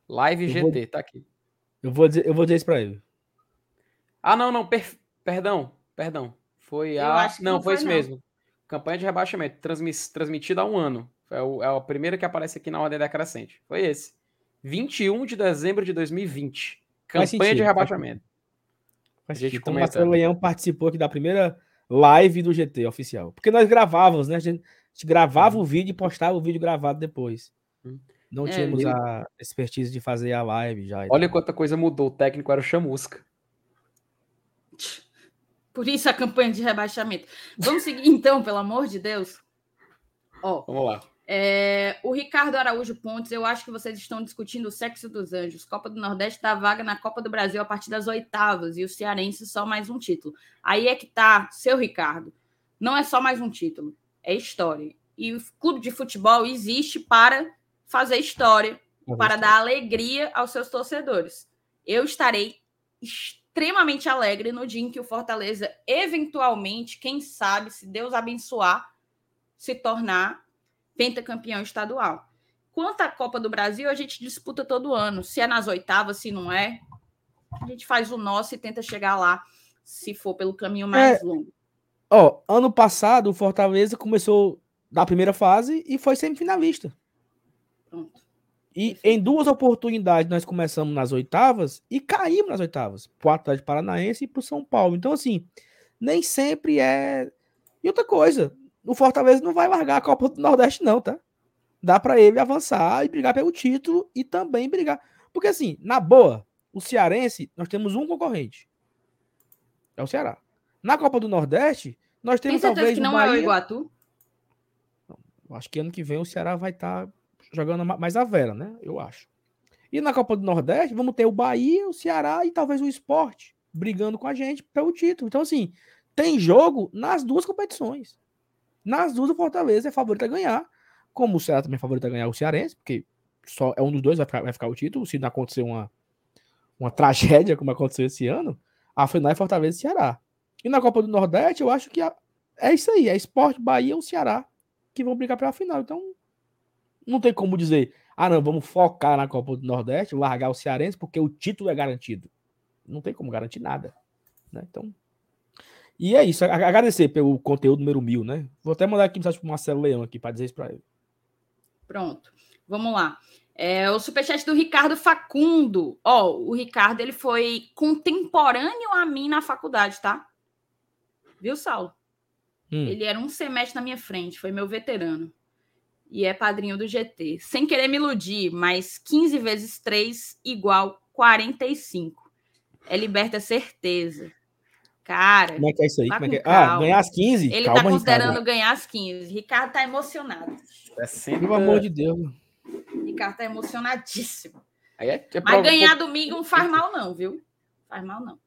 Live Eu GT, tá aqui. Eu vou dizer, eu vou dizer isso pra ele. Ah, não, não, per- perdão, perdão. Foi a. Não, não foi foi, isso não. mesmo. Campanha de rebaixamento, transmis... transmitida há um ano. É, o... é a primeira que aparece aqui na ordem decrescente. Foi esse. 21 de dezembro de 2020. Faz Campanha sentido, de rebaixamento. Faz A gente sentido. Então. Marcelo Leão participou aqui da primeira live do GT oficial. Porque nós gravávamos, né? A gente, gravava o vídeo e postava o vídeo gravado depois. Uhum. Não É, tínhamos ele- a expertise de fazer a live já. Olha tal. quanta coisa mudou. O técnico era o Chamusca. Por isso a campanha de rebaixamento. Vamos seguir então, pelo amor de Deus. Ó, Vamos lá. É, o Ricardo Araújo Pontes, eu acho que vocês estão discutindo o sexo dos anjos. Copa do Nordeste dá vaga na Copa do Brasil a partir das oitavas e o Cearense só mais um título. Aí é que tá, seu Ricardo. Não é só mais um título, é história. E o clube de futebol existe para fazer história, para dar alegria aos seus torcedores. Eu estarei extremamente alegre no dia em que o Fortaleza, eventualmente, quem sabe, se Deus abençoar, se tornar pentacampeão estadual. Quanto à Copa do Brasil, a gente disputa todo ano. Se é nas oitavas, se não é, a gente faz o nosso e tenta chegar lá, se for pelo caminho mais longo. Ó, ano passado o Fortaleza começou da primeira fase e foi semifinalista. Pronto. E em duas oportunidades nós começamos nas oitavas e caímos nas oitavas. Pro Atlético Paranaense e pro São Paulo. Então, assim, nem sempre é. E outra coisa, o Fortaleza não vai largar a Copa do Nordeste, não, tá? Dá pra ele avançar e brigar pelo título e também brigar. Porque, assim, na boa, o Cearense, nós temos um concorrente. É o Ceará. Na Copa do Nordeste, nós Tem temos certeza talvez que o não é o Bahia. Iguatu? Acho que ano que vem o Ceará vai estar jogando ma- mais a Vera, né? Eu acho. E na Copa do Nordeste, vamos ter o Bahia, o Ceará e talvez o Esporte brigando com a gente pelo título. Então, assim, tem jogo nas duas competições. Nas duas, o Fortaleza é favorito a ganhar. Como o Ceará também é favorito a ganhar o Cearense, porque só é um dos dois vai ficar, vai ficar o título. Se não acontecer uma, uma tragédia como aconteceu esse ano, a final é Fortaleza e Ceará. E na Copa do Nordeste, eu acho que a- é isso aí: é Esporte, Bahia ou Ceará que vão brigar pela final. Então, não tem como dizer, ah, não, vamos focar na Copa do Nordeste, largar o Cearense, porque o título é garantido. Não tem como garantir nada. Né? Então. E é isso. Agradecer pelo conteúdo número mil, né? Vou até mandar aqui mensagem pro Marcelo Leão aqui para dizer isso para ele. Pronto. Vamos lá. É, o superchat do Ricardo Facundo. Ó, o Ricardo ele foi contemporâneo a mim na faculdade, tá? Viu, Saulo? Hum. Ele era um semestre na minha frente, foi meu veterano. E é padrinho do GT. Sem querer me iludir, mas 15 vezes 3 igual 45. É liberta certeza. Cara, Como é que é isso aí? Como é que é? Ah, ganhar as 15? ele Calma, tá considerando Ricardo. ganhar as 15. Ricardo tá emocionado. É sempre... Pelo amor de Deus. Ricardo tá emocionadíssimo. Aí é, é Mas ganhar domingo não faz mal, não, viu? Faz mal, não.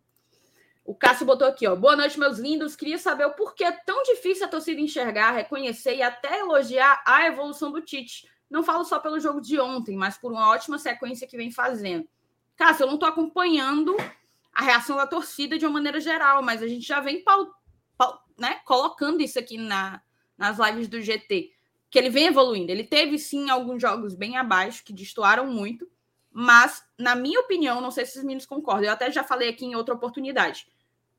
O Cássio botou aqui, ó. Boa noite, meus lindos. Queria saber o porquê é tão difícil a torcida enxergar, reconhecer e até elogiar a evolução do Tite. Não falo só pelo jogo de ontem, mas por uma ótima sequência que vem fazendo. Cássio, eu não tô acompanhando a reação da torcida de uma maneira geral, mas a gente já vem pau- pau- né, colocando isso aqui na, nas lives do GT. Que ele vem evoluindo. Ele teve, sim, alguns jogos bem abaixo, que destoaram muito. Mas, na minha opinião, não sei se os meninos concordam, eu até já falei aqui em outra oportunidade.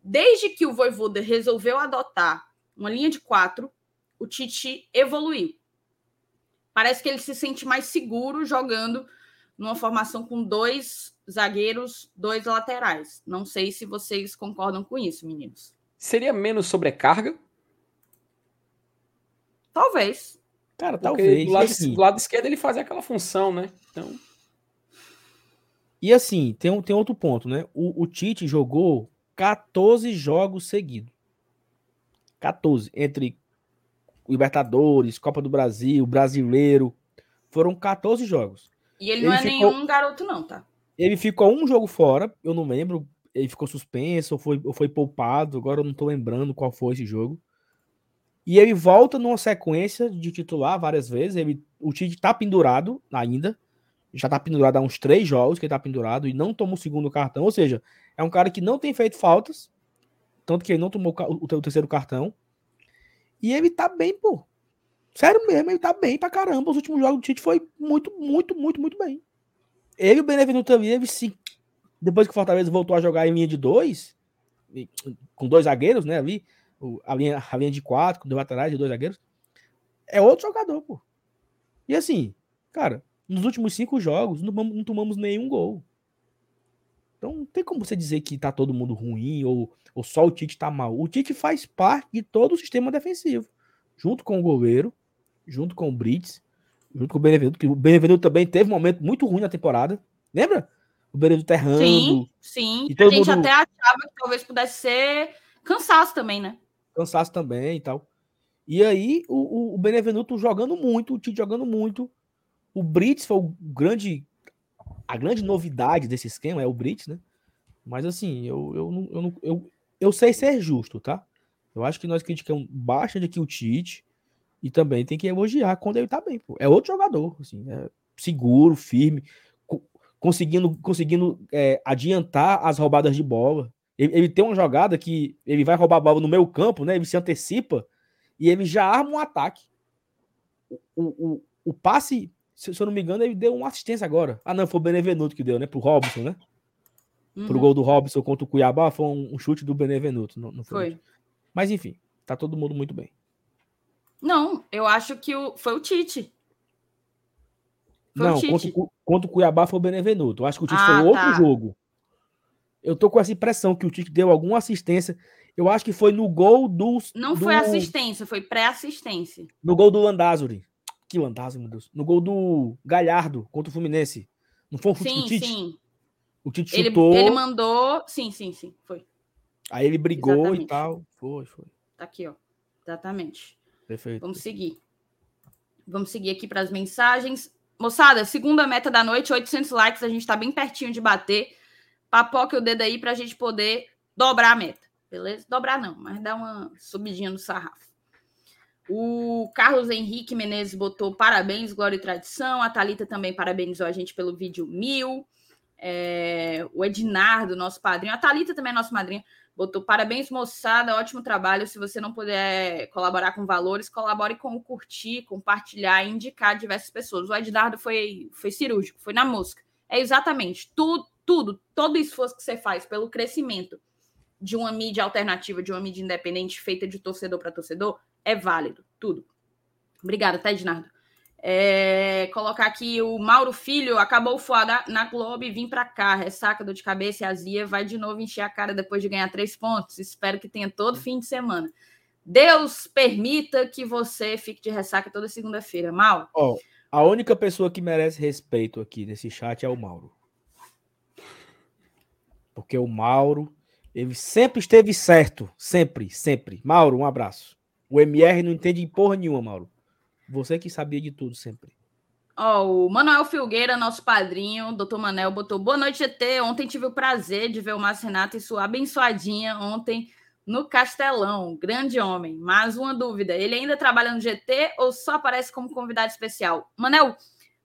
Desde que o Voivoda resolveu adotar uma linha de quatro, o Tite evoluiu. Parece que ele se sente mais seguro jogando numa formação com dois zagueiros, dois laterais. Não sei se vocês concordam com isso, meninos. Seria menos sobrecarga? Talvez. Cara, Porque talvez. do lado, assim, do lado esquerdo ele fazia aquela função, né? Então, E assim, tem, um- tem outro ponto, né? O, o Tite jogou 14 jogos seguidos. 14. Entre Libertadores, Copa do Brasil, Brasileiro. Foram 14 jogos. E ele, Ele não é ficou- nenhum garoto, não, tá? Ele ficou um jogo fora, eu não lembro. Ele ficou suspenso ou foi, ou foi poupado. Agora eu não tô lembrando qual foi esse jogo. E ele volta numa sequência de titular várias vezes. Ele, o Tite tá pendurado ainda. Já tá pendurado há uns três jogos que ele tá pendurado e não toma o segundo cartão. Ou seja, é um cara que não tem feito faltas. Tanto que ele não tomou o, o terceiro cartão. E ele tá bem, pô. Sério mesmo, ele tá bem pra caramba. Os últimos jogos do Tite foi muito, muito, muito, muito bem. Ele e o Benevenuto ali, ele se. Depois que o Fortaleza voltou a jogar em linha de dois, com dois zagueiros, né? Ali, a, linha, a linha de quatro, com dois laterais e dois zagueiros. É outro jogador, pô. E assim, cara, nos últimos cinco jogos, não, tomamos- não tomamos nenhum gol. Então não tem como você dizer que tá todo mundo ruim ou, ou só o Tite tá mal. O Tite faz parte de todo o sistema defensivo. Junto com o goleiro, junto com o Brits, junto com o Benevenuto, que o Benevenuto também teve um momento muito ruim na temporada. Lembra? O Benevenuto errando. Sim, sim. E A gente mundo- até achava que talvez pudesse ser cansaço também, né? cansaço também e tal. E aí, o, o- Benevenuto jogando muito, o Tite jogando muito. O Brits foi o grande. A grande novidade desse esquema é o Brits, né? Mas assim, eu, eu, não, eu, eu, eu sei ser justo, tá? Eu acho que nós criticamos bastante aqui o Tite e também tem que elogiar quando ele tá bem, pô. É outro jogador, assim, é seguro, firme, co- conseguindo, conseguindo é, adiantar as roubadas de bola. Ele, ele tem uma jogada que ele vai roubar a bola no meio campo, né? Ele se antecipa e ele já arma um ataque. O, o, o, passe, se, se eu não me engano, ele deu uma assistência agora. Ah, não, foi o Benevenuto que deu, né? Pro Robson, né? Pro Uhum, gol do Robson contra o Cuiabá, foi um, um chute do Benevenuto. Não, não foi. Foi. Mas enfim, tá todo mundo muito bem. Não, eu acho que o, foi o Tite. Foi o não, Tite. contra, o contra o Cuiabá foi o Benevenuto. Eu acho que o Tite Ah, foi outro tá. jogo. Eu tô com essa impressão que o Tite deu alguma assistência. Eu acho que foi no gol do. Não do, foi assistência, foi pré-assistência. No gol do Landázuri. Que Landázuri, meu Deus. No gol do Galhardo contra o Fluminense. Não foi um chute do Sim, Tite? sim. O Tite Ele, chutou, ele mandou. Sim, sim, sim. Foi. aí ele brigou e Exatamente. tal. Foi, foi. Tá aqui, ó. Exatamente. Perfeito. Vamos seguir. Vamos seguir aqui para as mensagens. Moçada, segunda meta da noite, 800 likes. A gente está bem pertinho de bater. Papoca o dedo aí para a gente poder dobrar a meta. Beleza? Dobrar não, mas dar uma subidinha no sarrafo. O Carlos Henrique Menezes botou parabéns, glória e tradição. A Thalita também parabenizou a gente pelo vídeo mil. É, o Ednardo, nosso padrinho. A Thalita também é nossa madrinha. Botou parabéns, moçada, ótimo trabalho. Se você não puder colaborar com valores, colabore com o curtir, compartilhar e indicar diversas pessoas. O Ednardo foi, foi cirúrgico, foi na mosca. É exatamente tudo, tudo, todo esforço que você faz pelo crescimento de uma mídia alternativa, de uma mídia independente feita de torcedor para torcedor, é válido. Tudo. Obrigada, tá, Ednardo? É, colocar aqui o Mauro Filho, acabou foda na Globo e vim para cá. Ressaca, dor de cabeça e azia. Vai de novo encher a cara depois de ganhar três pontos. Espero que tenha todo fim de semana. Deus permita que você fique de ressaca toda segunda-feira. Mal, Ó, a única pessoa que merece respeito aqui nesse chat é o Mauro. Porque o Mauro, ele sempre esteve certo. Sempre, sempre. Mauro, um abraço. O MR não entende de porra nenhuma, Mauro. Você que sabia de tudo sempre. Ó, o Manuel Filgueira, nosso padrinho, doutor Manel, botou boa noite, GT. Ontem tive o prazer de ver o Márcio Renato e sua abençoadinha ontem no Castelão. Grande homem. Mas uma dúvida: ele ainda trabalha no GT ou só aparece como convidado especial? Manel,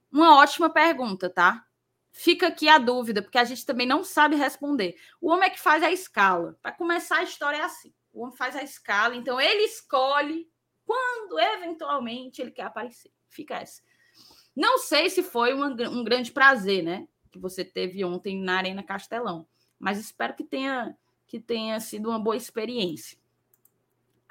uma ótima pergunta, tá? Fica aqui a dúvida, porque a gente também não sabe responder. O homem é que faz a escala. Para começar, a história é assim: o homem faz a escala, então ele escolhe quando eventualmente ele quer aparecer. Fica essa. Não sei se foi uma, um grande prazer, né? Que você teve ontem na Arena Castelão. Mas espero que tenha, que tenha sido uma boa experiência.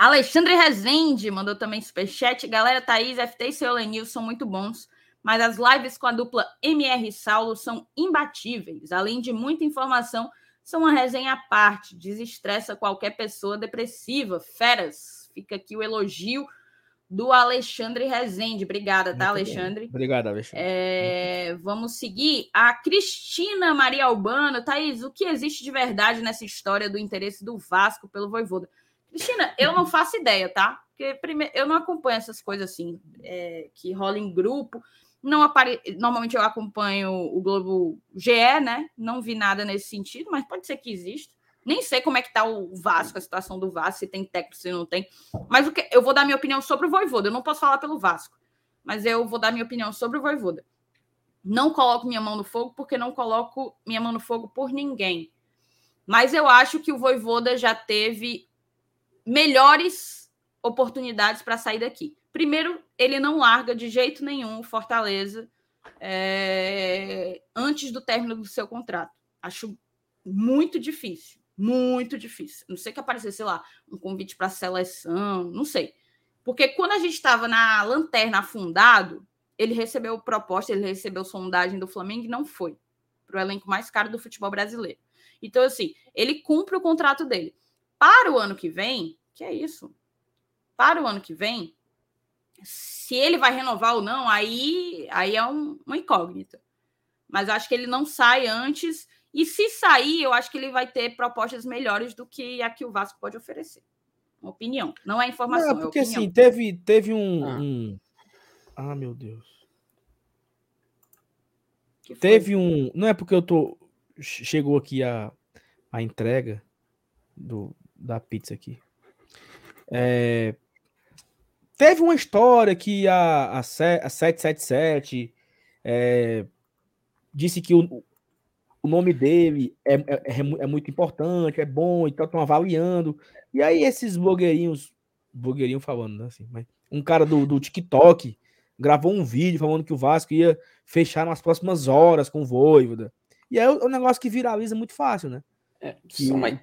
Alexandre Rezende mandou também superchat. Galera, Thaís, FT e seu Lenil são muito bons, mas as lives com a dupla MR Saulo são imbatíveis. Além de muita informação, são uma resenha à parte. Desestressa qualquer pessoa depressiva. Feras. Fica aqui o elogio do Alexandre Rezende. Obrigada, tá, Muito Alexandre? Bem. Obrigado, Alexandre. É, vamos seguir. A Cristina Maria Albano. Thaís, o que existe de verdade nessa história do interesse do Vasco pelo Voivoda? Cristina, eu não faço ideia, tá? Porque primeiro, eu não acompanho essas coisas assim, é, que rolam em grupo. Não apare... Normalmente eu acompanho o Globo GE, né? Não vi nada nesse sentido, mas pode ser que exista. Nem sei como é que tá o Vasco, a situação do Vasco, se tem técnico, se não tem. Mas o que eu vou dar minha opinião sobre o Voivoda. Eu não posso falar pelo Vasco, mas eu vou dar minha opinião sobre o Voivoda. Não coloco minha mão no fogo porque não coloco minha mão no fogo por ninguém. Mas eu acho que o Voivoda já teve melhores oportunidades para sair daqui. Primeiro, ele não larga de jeito nenhum o Fortaleza é, antes do término do seu contrato. Acho muito difícil, muito difícil. Não sei que aparecesse, sei lá, um convite para seleção, não sei. Porque quando a gente estava na lanterna afundado, ele recebeu proposta, ele recebeu sondagem do Flamengo e não foi para o elenco mais caro do futebol brasileiro. Então, assim, ele cumpre o contrato dele. Para o ano que vem, que é isso? Para o ano que vem, se ele vai renovar ou não, aí, aí é um, uma incógnita. Mas acho que ele não sai antes. E se sair, eu acho que ele vai ter propostas melhores do que a que o Vasco pode oferecer. Uma opinião. Não é informação. Não, porque é assim, teve, teve um, ah. um. Ah, meu Deus. Teve um. Não é porque eu tô. Chegou aqui a, a entrega do, da pizza aqui. É, Teve uma história que a, a, a 777 é, disse que o, o nome dele é, é, é, é muito importante, é bom e tal, estão avaliando. E aí esses blogueirinhos, blogueirinho falando, né, assim, mas um cara do, do TikTok gravou um vídeo falando que o Vasco ia fechar nas próximas horas com o Voivoda. E é um negócio que viraliza muito fácil, né? É, que, só, mas...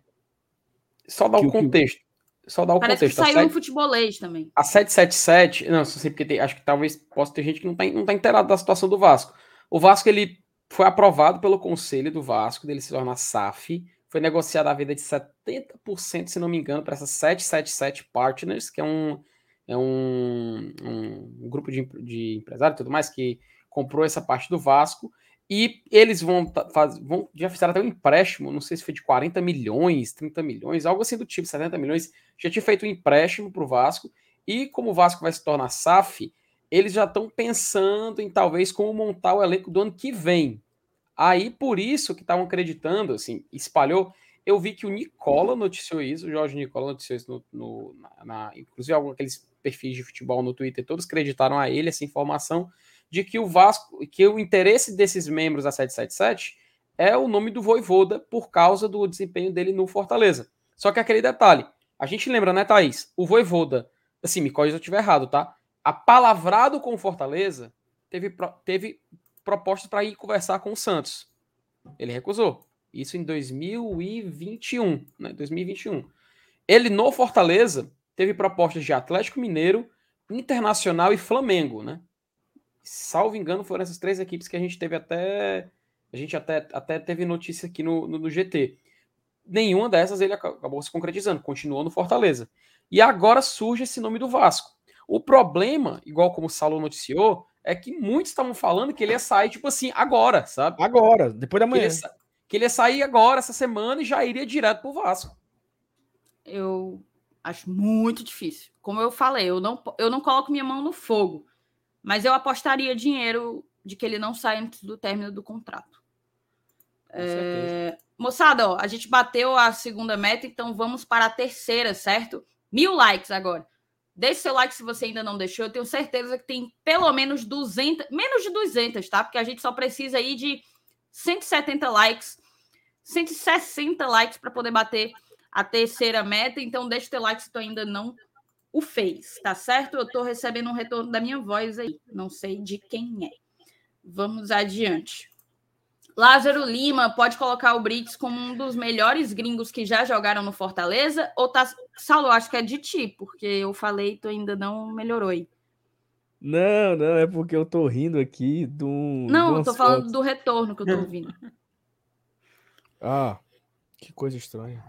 só dar o um contexto só dar o Parece contexto. Que saiu 7... no futebolês também. A 777, não, sei porque tem, acho que talvez possa ter gente que não está não tá inteirado da situação do Vasco. O Vasco ele foi aprovado pelo conselho do Vasco, dele se tornar SAF, foi negociada a venda de 70%, se não me engano, para essa 777 Partners, que é um, é um, um grupo de, de empresários e tudo mais que comprou essa parte do Vasco. E eles vão, faz, vão já fizeram até um empréstimo, não sei se foi de 40 milhões, 30 milhões, algo assim do tipo, 70 milhões. Já tinha feito um empréstimo para o Vasco. E como o Vasco vai se tornar SAF, eles já estão pensando em talvez como montar o elenco do ano que vem. Aí por isso que estavam acreditando, assim, espalhou. Eu vi que o Nicola noticiou isso, o Jorge Nicola noticiou isso, no, no na, na, inclusive alguns aqueles perfis de futebol no Twitter, todos acreditaram a ele essa informação de que o Vasco, que o interesse desses membros da 777 é o nome do Voivoda por causa do desempenho dele no Fortaleza. Só que aquele detalhe, a gente lembra, né, Thaís? O Voivoda, assim, me corrija se eu estiver errado, tá? A palavrado com o Fortaleza teve, teve proposta para ir conversar com o Santos. Ele recusou. Isso em 2021, né? 2021. Ele no Fortaleza teve propostas de Atlético Mineiro, Internacional e Flamengo, né? salvo engano, foram essas três equipes que a gente teve até. A gente até, até teve notícia aqui no, no, no GT. Nenhuma dessas ele acabou se concretizando, continuou no Fortaleza. E agora surge esse nome do Vasco. O problema, igual como o Saulo noticiou, é que muitos estavam falando que ele ia sair, tipo assim, agora, sabe? Agora, depois da manhã. Que ele, ia, que ele ia sair agora, essa semana, e já iria direto pro Vasco. Eu acho muito difícil. Como eu falei, eu não, eu não coloco minha mão no fogo. Mas eu apostaria dinheiro de que ele não sai antes do término do contrato. É... Moçada, ó, a gente bateu a segunda meta, então vamos para a terceira, certo? Mil likes agora. Deixe seu like se você ainda não deixou. Eu tenho certeza que tem pelo menos 200, menos de 200, tá? Porque a gente só precisa aí de 170 likes, 160 likes para poder bater a terceira meta. Então, deixe teu like se tu ainda não o fez, tá certo? Eu estou recebendo um retorno da minha voz aí, não sei de quem é. Vamos adiante. Lázaro Lima pode colocar o Brits como um dos melhores gringos que já jogaram no Fortaleza? Ou tá. Saulo, acho que é de ti, porque eu falei, tu ainda não melhorou aí. Não, não, é porque eu tô rindo aqui do. Não, eu tô falando fotos. do retorno que eu tô ouvindo. ah, que coisa estranha.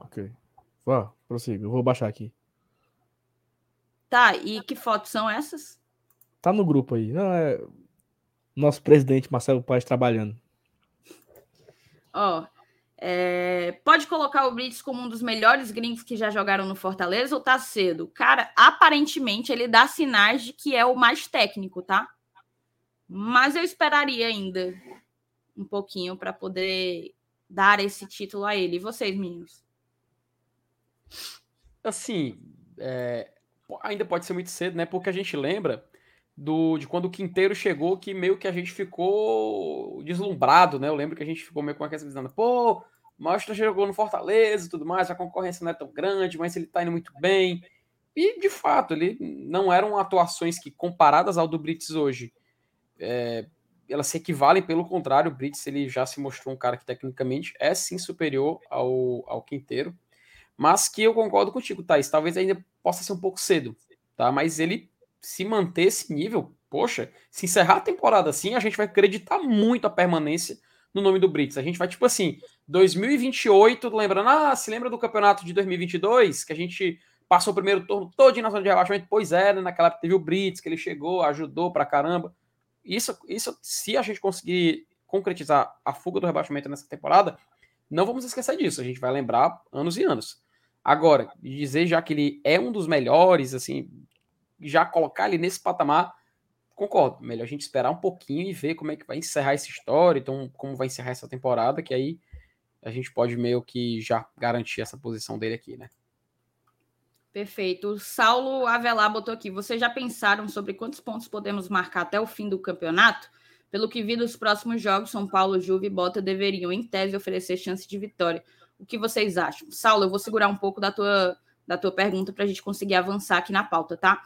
Ok. Vá, prossiga, eu vou baixar aqui. Tá, e que fotos são essas? Tá no grupo aí. Não, é nosso presidente Marcelo Paes trabalhando. Ó, é, pode colocar o Brits como um dos melhores gringos que já jogaram no Fortaleza ou tá cedo? Cara, aparentemente ele dá sinais de que é o mais técnico, tá? Mas eu esperaria ainda um pouquinho para poder dar esse título a ele. E vocês, meninos? Assim, é, ainda pode ser muito cedo, né? Porque a gente lembra do, de quando o Quinteiro chegou, que meio que a gente ficou deslumbrado, né? Eu lembro que a gente ficou meio com essa visão, pô, Mostra jogou no Fortaleza e tudo mais, a concorrência não é tão grande, mas ele tá indo muito bem. E, de fato, ele não eram atuações que, comparadas ao do Brits hoje, é, elas se equivalem, pelo contrário, o Brits ele já se mostrou um cara que, tecnicamente, é sim superior ao, ao Quinteiro, mas que eu concordo contigo, Thaís, talvez ainda possa ser um pouco cedo, tá? Mas ele se manter esse nível, poxa, se encerrar a temporada assim, a gente vai acreditar muito a permanência no nome do Brits. A gente vai, tipo assim, 2028, lembrando, ah, se lembra do campeonato de 2022, que a gente passou o primeiro turno todo na zona de rebaixamento? Pois é, né? naquela época teve o Brits, que ele chegou, ajudou pra caramba. Isso, isso, se a gente conseguir concretizar a fuga do rebaixamento nessa temporada, não vamos esquecer disso. A gente vai lembrar anos e anos. Agora, dizer já que ele é um dos melhores, assim, já colocar ele nesse patamar, concordo. Melhor a gente esperar um pouquinho e ver como é que vai encerrar essa história, então como vai encerrar essa temporada, que aí a gente pode meio que já garantir essa posição dele aqui, né? Perfeito. O Saulo Avelar botou aqui. Vocês já pensaram sobre quantos pontos podemos marcar até o fim do campeonato? Pelo que vi dos próximos jogos, São Paulo, Juve e Bota deveriam, em tese, oferecer chance de vitória. O que vocês acham? Saulo, eu vou segurar um pouco da tua, da tua pergunta para a gente conseguir avançar aqui na pauta, tá?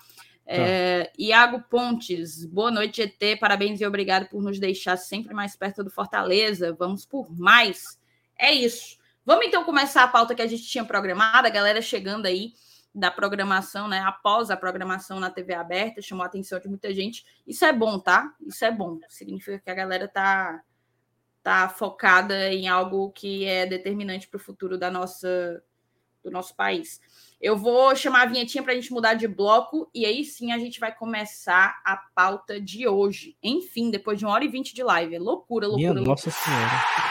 Tá. É, Iago Pontes, boa noite, ET. Parabéns e obrigado por nos deixar sempre mais perto do Fortaleza. Vamos por mais. É isso. Vamos então começar a pauta que a gente tinha programada, a galera chegando aí da programação, né? Após a programação na TV aberta, chamou a atenção de muita gente. Isso é bom, tá? Isso é bom. Significa que a galera tá, tá focada em algo que é determinante para o futuro da nossa, do nosso país. Eu vou chamar a vinhetinha para a gente mudar de bloco e aí sim a gente vai começar a pauta de hoje. Enfim, depois de uma hora e vinte de live. É loucura, loucura, Minha loucura. Nossa Senhora.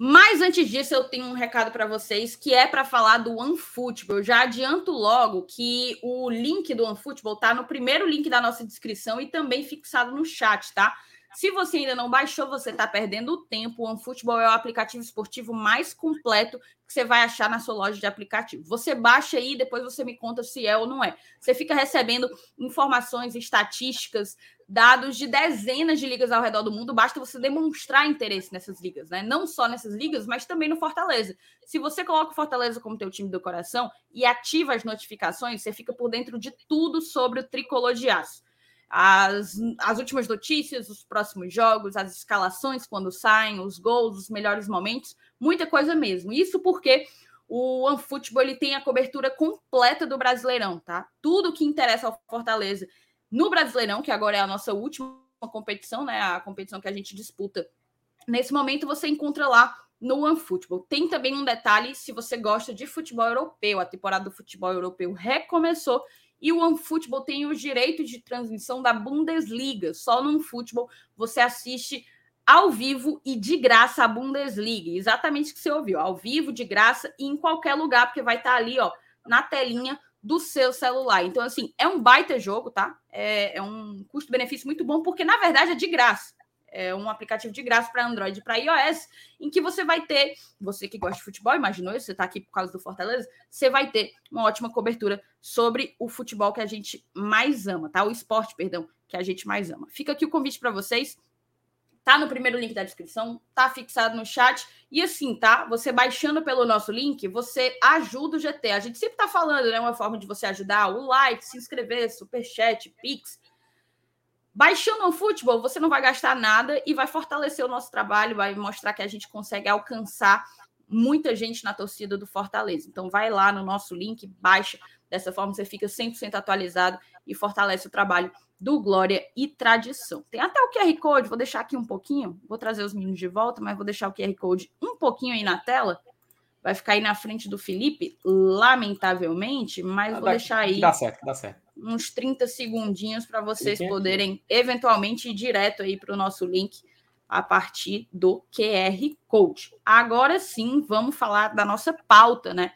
Mas antes disso, eu tenho um recado para vocês que é para falar do OneFootball. Eu já adianto logo que o link do OneFootball está no primeiro link da nossa descrição e também fixado no chat, tá? Se você ainda não baixou, você está perdendo tempo. O OneFootball é o aplicativo esportivo mais completo que você vai achar na sua loja de aplicativo. Você baixa aí, depois você me conta se é ou não é. Você fica recebendo informações, estatísticas, dados de dezenas de ligas ao redor do mundo. Basta você demonstrar interesse nessas ligas, né? Não só nessas ligas, mas também no Fortaleza. Se você coloca o Fortaleza como teu time do coração e ativa as notificações, você fica por dentro de tudo sobre o tricolor de aço as, as últimas notícias, os próximos jogos, as escalações quando saem, os gols, os melhores momentos, muita coisa mesmo. Isso porque o OneFootball tem a cobertura completa do Brasileirão, tá? Tudo que interessa ao Fortaleza no Brasileirão, que agora é a nossa última competição, né? A competição que a gente disputa. Nesse momento você encontra lá no OneFootball. Tem também um detalhe, se você gosta de futebol europeu, a temporada do futebol europeu recomeçou e o OneFootball tem os direitos de transmissão da Bundesliga. Só no OneFootball você assiste ao vivo e de graça a Bundesliga. Exatamente o que você ouviu, ao vivo, de graça e em qualquer lugar, porque vai estar ali, ó, na telinha do seu celular. Então, assim, é um baita jogo, tá? É, é um custo-benefício muito bom, porque na verdade é de graça é um aplicativo de graça para Android e para iOS, em que você vai ter, você que gosta de futebol, imaginou isso, você está aqui por causa do Fortaleza, você vai ter uma ótima cobertura sobre o futebol que a gente mais ama, tá? O esporte, perdão, que a gente mais ama. Fica aqui o convite para vocês. Tá no primeiro link da descrição, tá fixado no chat. E assim, tá? Você baixando pelo nosso link, você ajuda o GT. A gente sempre tá falando, né? Uma forma de você ajudar, o like, se inscrever, superchat, pix Baixando o futebol, você não vai gastar nada e vai fortalecer o nosso trabalho, vai mostrar que a gente consegue alcançar muita gente na torcida do Fortaleza. Então, vai lá no nosso link, baixa. Dessa forma, você fica 100% atualizado e fortalece o trabalho do Glória e Tradição. Tem até o QR Code, vou deixar aqui um pouquinho, vou trazer os meninos de volta, mas vou deixar o QR Code um pouquinho aí na tela. Vai ficar aí na frente do Felipe, lamentavelmente, mas ah, vou dá, deixar aí. Dá certo, dá certo. Uns 30 segundinhos para vocês poderem eventualmente ir direto aí para o nosso link a partir do QR Code. Agora sim, vamos falar da nossa pauta, né?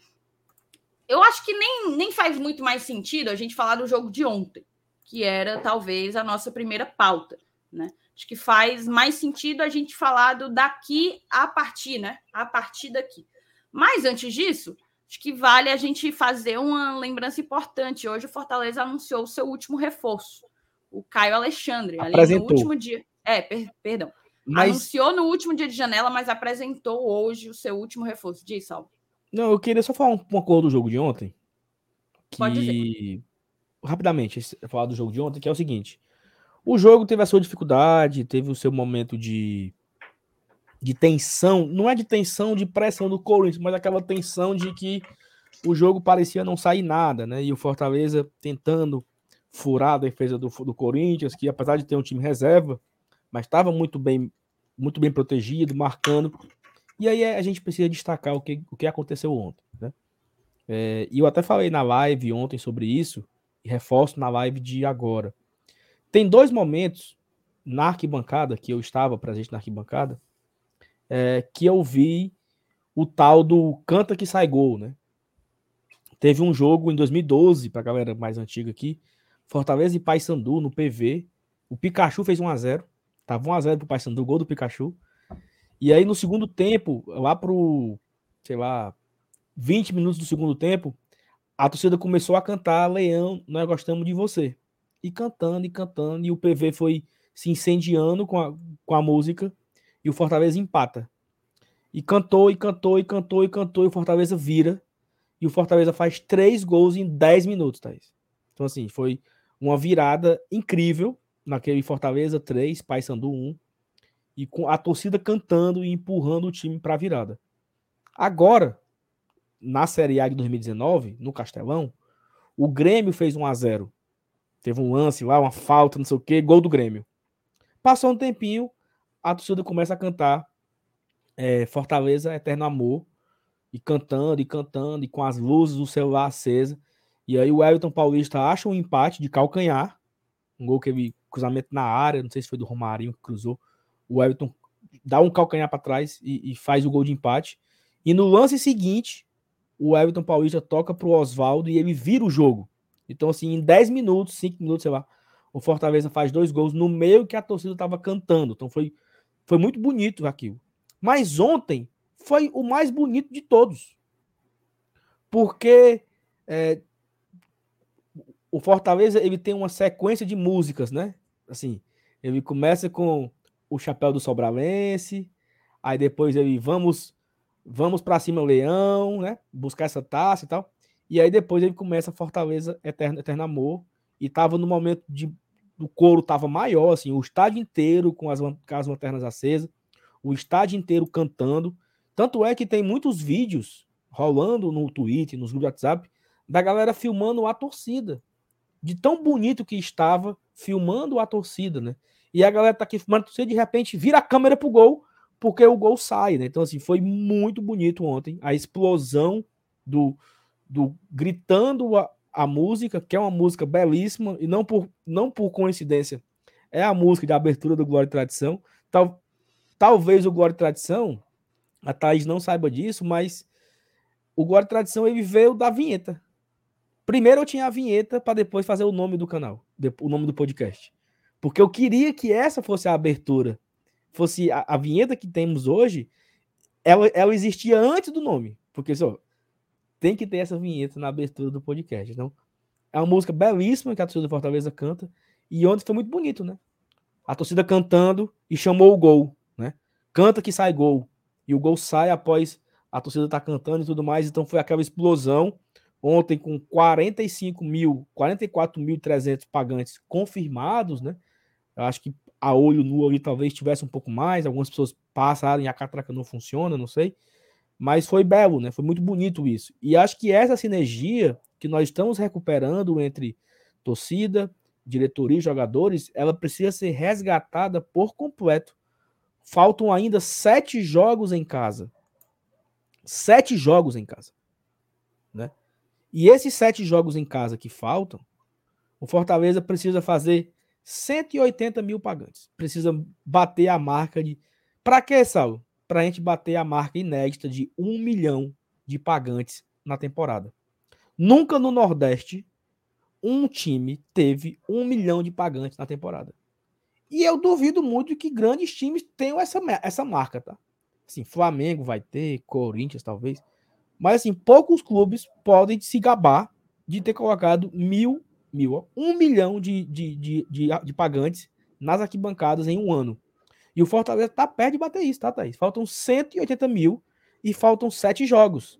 Eu acho que nem, nem faz muito mais sentido a gente falar do jogo de ontem, que era talvez a nossa primeira pauta, né? Acho que faz mais sentido a gente falar do daqui a partir, né? A partir daqui. Mas antes disso, acho que vale a gente fazer uma lembrança importante. Hoje o Fortaleza anunciou o seu último reforço, o Caio Alexandre, Apresentou. ali no último dia. É, per perdão. Mas... Anunciou no último dia de janela, mas apresentou hoje o seu último reforço. Diz, Salvo. Não, eu queria só falar um, uma coisa do jogo de ontem. Que... Pode dizer. Rapidamente, falar do jogo de ontem, que é o seguinte. O jogo teve a sua dificuldade, teve o seu momento de, de tensão. Não é de tensão de pressão do Corinthians, mas aquela tensão de que o jogo parecia não sair nada, né? E o Fortaleza tentando furar a defesa do, do Corinthians, que apesar de ter um time reserva, mas estava muito bem, muito bem protegido, marcando. E aí a gente precisa destacar o que, o que aconteceu ontem. Né? É, e eu até falei na live ontem sobre isso, e reforço na live de agora. Tem dois momentos na arquibancada, que eu estava presente na arquibancada, é, que eu vi o tal do canta que sai gol, né? Teve um jogo em 2012, para a galera mais antiga aqui, Fortaleza e Paysandu no PV. O Pikachu fez 1 a 0 Tava 1x0 pro Paysandu, gol do Pikachu. E aí no segundo tempo, lá pro, sei lá, 20 minutos do segundo tempo, a torcida começou a cantar Leão, nós gostamos de você. E cantando, e cantando, e o PV foi se incendiando com a, com a música, e o Fortaleza empata. E cantou, e cantou, e cantou, e cantou, e o Fortaleza vira, e o Fortaleza faz três gols em 10 minutos, Thaís. Então, assim, foi uma virada incrível, naquele Fortaleza 3, Paysandu 1, e com a torcida cantando e empurrando o time para a virada. Agora, na Série A de 2019, no Castelão, o Grêmio fez 1 a 0. Teve um lance lá, uma falta, não sei o quê, gol do Grêmio. Passou um tempinho, a torcida começa a cantar é, Fortaleza Eterno Amor, e cantando, e cantando, e com as luzes do celular acesa. E aí o Everton Paulista acha um empate de calcanhar, um gol que ele cruzamento na área, não sei se foi do Romarinho que cruzou. O Everton dá um calcanhar para trás e, e, faz o gol de empate. E no lance seguinte, o Everton Paulista toca para o Oswaldo e ele vira o jogo. Então, assim, em 10 minutos, 5 minutos, sei lá, o Fortaleza faz dois gols no meio que a torcida estava cantando. Então foi, foi muito bonito aquilo. Mas ontem foi o mais bonito de todos. Porque é, o Fortaleza ele tem uma sequência de músicas, né? Assim, ele começa com o chapéu do Sobralense, aí depois ele vamos vamos para cima Leão, né? Buscar essa taça e tal. E aí depois ele começa Fortaleza Eterno, Eterno Amor e tava no momento de o couro tava maior, assim, o estádio inteiro com as, com as lanternas acesas, o estádio inteiro cantando. Tanto é que tem muitos vídeos rolando no Twitter, nos grupos de WhatsApp, da galera filmando a torcida. De tão bonito que estava filmando a torcida, né? E a galera tá aqui filmando a torcida, de repente vira a câmera pro gol, porque o gol sai, né? Então, assim, foi muito bonito ontem a explosão do, do gritando a, a música, que é uma música belíssima, e não por, não por coincidência, é a música de abertura do Glória e Tradição. Tal, talvez o Glória e Tradição, a Thaís não saiba disso, mas o Glória e Tradição ele veio da vinheta. Primeiro eu tinha a vinheta para depois fazer o nome do canal, o nome do podcast. Porque eu queria que essa fosse a abertura. Fosse a, a vinheta que temos hoje, ela, ela existia antes do nome. Porque só tem que ter essa vinheta na abertura do podcast. Então, é uma música belíssima que a torcida do Fortaleza canta. E ontem foi muito bonito, né? A torcida cantando e chamou o gol, né? Canta que sai gol. E o gol sai após a torcida estar tá cantando e tudo mais. Então foi aquela explosão ontem com 45 mil, 44.300 pagantes confirmados, né? Eu acho que a olho nu ali talvez tivesse um pouco mais. Algumas pessoas passaram e a catraca não funciona, não sei. Mas foi belo, né? Foi muito bonito isso. E acho que essa sinergia que nós estamos recuperando entre torcida, diretoria e jogadores, ela precisa ser resgatada por completo. Faltam ainda sete jogos em casa. Sete jogos em casa. Né? E esses sete jogos em casa que faltam, o Fortaleza precisa fazer 180 mil pagantes. Precisa bater a marca de. Para que, Saulo? Para a gente bater a marca inédita de um milhão de pagantes na temporada. Nunca no Nordeste um time teve um milhão de pagantes na temporada. E eu duvido muito que grandes times tenham essa, essa marca, tá? Assim, Flamengo vai ter, Corinthians talvez. Mas assim, poucos clubes podem se gabar de ter colocado mil, mil, um milhão de, de, de, de, de pagantes nas arquibancadas em um ano. E o Fortaleza tá perto de bater isso, tá, Thaís? Faltam 180 mil e faltam sete jogos.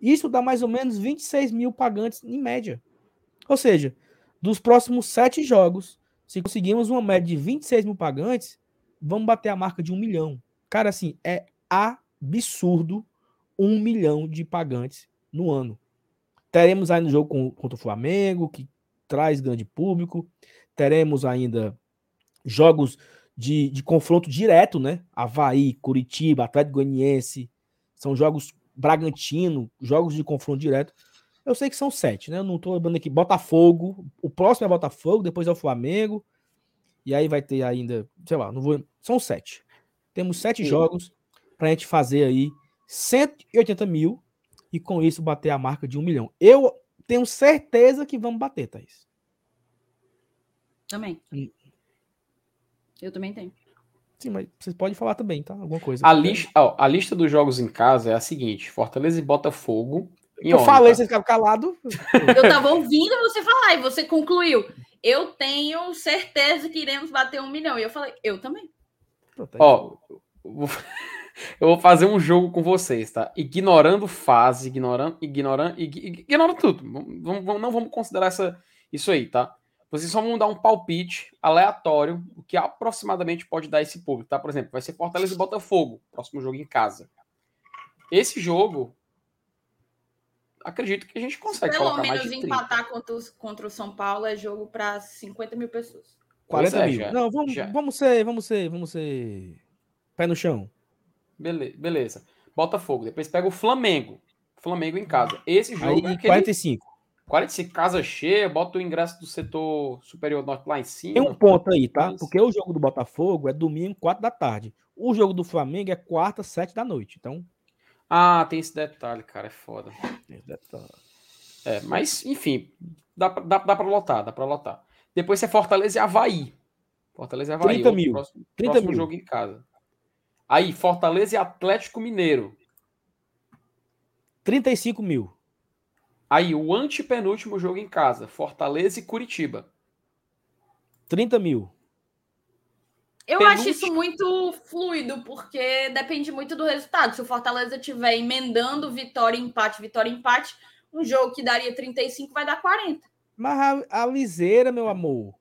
Isso dá mais ou menos 26 mil pagantes em média. Ou seja, dos próximos sete jogos, se conseguirmos uma média de 26 mil pagantes, vamos bater a marca de um milhão. Cara, assim, é absurdo um milhão de pagantes no ano. Teremos aí no jogo contra o Flamengo, que traz grande público. Teremos ainda jogos de, de confronto direto, né? Havaí, Curitiba, Atlético Goianiense. São jogos Bragantino, jogos de confronto direto. Eu sei que são sete, né? Eu não tô lembrando aqui. Botafogo, o próximo é Botafogo, depois é o Flamengo. E aí vai ter ainda, sei lá, não vou. São sete. Temos sete Sim. jogos para a gente fazer aí 180 mil e com isso bater a marca de um milhão. Eu tenho certeza que vamos bater, Thaís. Também. Eu também tenho. Sim, mas você pode falar também, tá? Alguma coisa. A lista, ó, a lista dos jogos em casa é a seguinte: Fortaleza e Botafogo. Eu falei, tá? você ficava calado. Eu tava ouvindo você falar e você concluiu. Eu tenho certeza que iremos bater um milhão. E eu falei, eu também. Tá ó, eu vou fazer um jogo com vocês, tá? Ignorando fase, ignorando, ignorando, ignorando tudo. Vamos, não vamos considerar essa, isso aí, tá? Vocês só vão dar um palpite aleatório, o que aproximadamente pode dar esse público, tá? Por exemplo, vai ser Fortaleza e Botafogo, próximo jogo em casa. Esse jogo, acredito que a gente consegue Pelo colocar menos mais de empatar contra, contra o São Paulo é jogo para 50 mil pessoas. 40 é, mil. Já, Não, vamos, vamos ser, vamos ser, vamos ser pé no chão. Beleza, beleza. Botafogo. Depois pega o Flamengo. Flamengo em casa. Esse jogo Aí, é aquele... 45. 45 casa cheia, bota o ingresso do setor superior norte lá em cima. Tem um ponto aí, tá? Porque o jogo do Botafogo é domingo, 4 da tarde. O jogo do Flamengo é quarta, 7 da noite. Então. Ah, tem esse detalhe, cara. É foda. Tem esse detalhe. É, mas, enfim, dá, dá, dá pra lotar, dá pra lotar. Depois é Fortaleza e Havaí. Fortaleza e Havaí. 30 mil. Próximo, 30 próximo mil. jogo em casa. Aí, Fortaleza e Atlético Mineiro. 35 mil. Aí, o antepenúltimo jogo em casa, Fortaleza e Curitiba. 30 mil. Eu Penúltimo... acho isso muito fluido, porque depende muito do resultado. Se o Fortaleza estiver emendando vitória, empate, vitória, empate, um jogo que daria 35 vai dar 40. Mas a, a liseira, meu amor,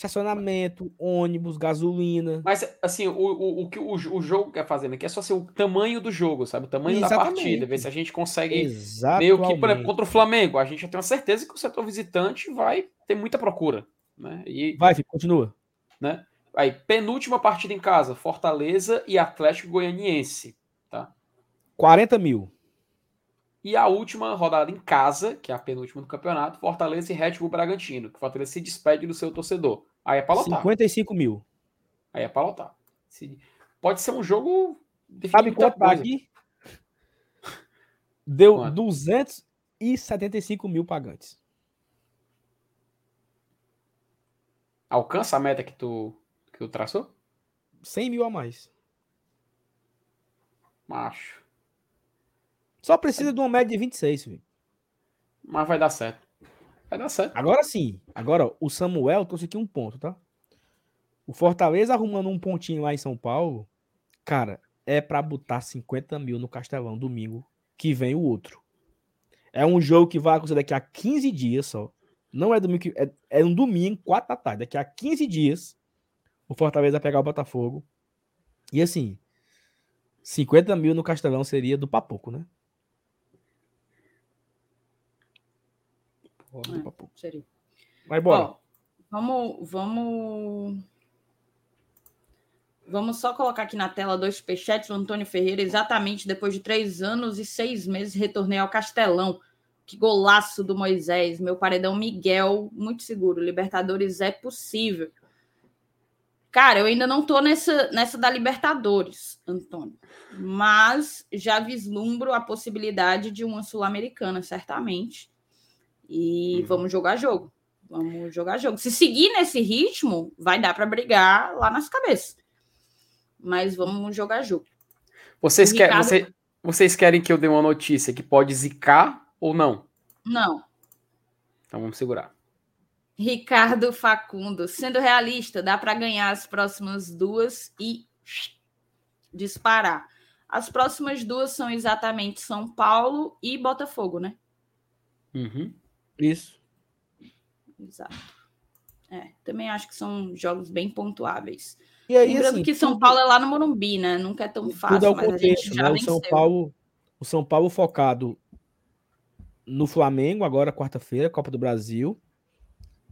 estacionamento, ônibus, gasolina. Mas, assim, o, o, o que o, o jogo quer fazer aqui é só ser o tamanho do jogo, sabe? O tamanho Exatamente. da partida. Ver se a gente consegue. Exatamente. Meio que, por exemplo, contra o Flamengo, a gente já tem uma certeza que o setor visitante vai ter muita procura. Né? E, vai, filho, continua. Né? Aí, penúltima partida em casa, Fortaleza e Atlético Goianiense. Tá? 40 mil. E a última rodada em casa, que é a penúltima do campeonato, Fortaleza e Red Bull Bragantino, que o Fortaleza se despede do seu torcedor. Aí é pra lotar. 55 mil. Aí é pra lotar. Pode ser um jogo. Sabe quanto tá aqui? Deu Quanto? 275 mil pagantes. Alcança a meta que tu, que tu traçou? 100 mil a mais. Macho. Só precisa de uma média de 26, filho. Mas vai dar certo. Vai dar certo. Agora sim. Agora, o Samuel trouxe aqui um ponto, tá? O Fortaleza arrumando um pontinho lá em São Paulo, cara, é para botar 50 mil no Castelão domingo, que vem o outro. É um jogo que vai acontecer daqui a 15 dias só. Não é domingo, é, é um domingo, 4 da tarde. Daqui a 15 dias, o Fortaleza vai pegar o Botafogo. E assim, 50 mil no Castelão seria do Papoco, né? Porra, é. Seria. Vai embora. Ó, vamos, vamos Vamos só colocar aqui na tela dois superchats do Antônio Ferreira. Exatamente depois de três anos e seis meses, retornei ao Castelão. Que golaço do Moisés. Meu paredão Miguel, muito seguro. Libertadores é possível. Cara, eu ainda não tô nessa, nessa da Libertadores, Antônio. Mas já vislumbro a possibilidade de uma Sul-Americana, certamente. E uhum. vamos jogar jogo. Vamos jogar jogo. Se seguir nesse ritmo, vai dar para brigar lá nas cabeças mas vamos jogar jogo. Vocês, Ricardo... querem, você, vocês querem que eu dê uma notícia que pode zicar ou não? Não. Então vamos segurar. Ricardo Facundo, sendo realista, dá para ganhar as próximas duas e disparar. As próximas duas são exatamente São Paulo e Botafogo, né? Uhum. Isso. Exato. É, também acho que são jogos bem pontuáveis. E aí, Lembrando assim, que São tudo, Paulo é lá no Morumbi, né? Nunca é tão fácil, tudo é o contexto, né? O São Paulo, o São Paulo focado no Flamengo agora quarta-feira, Copa do Brasil.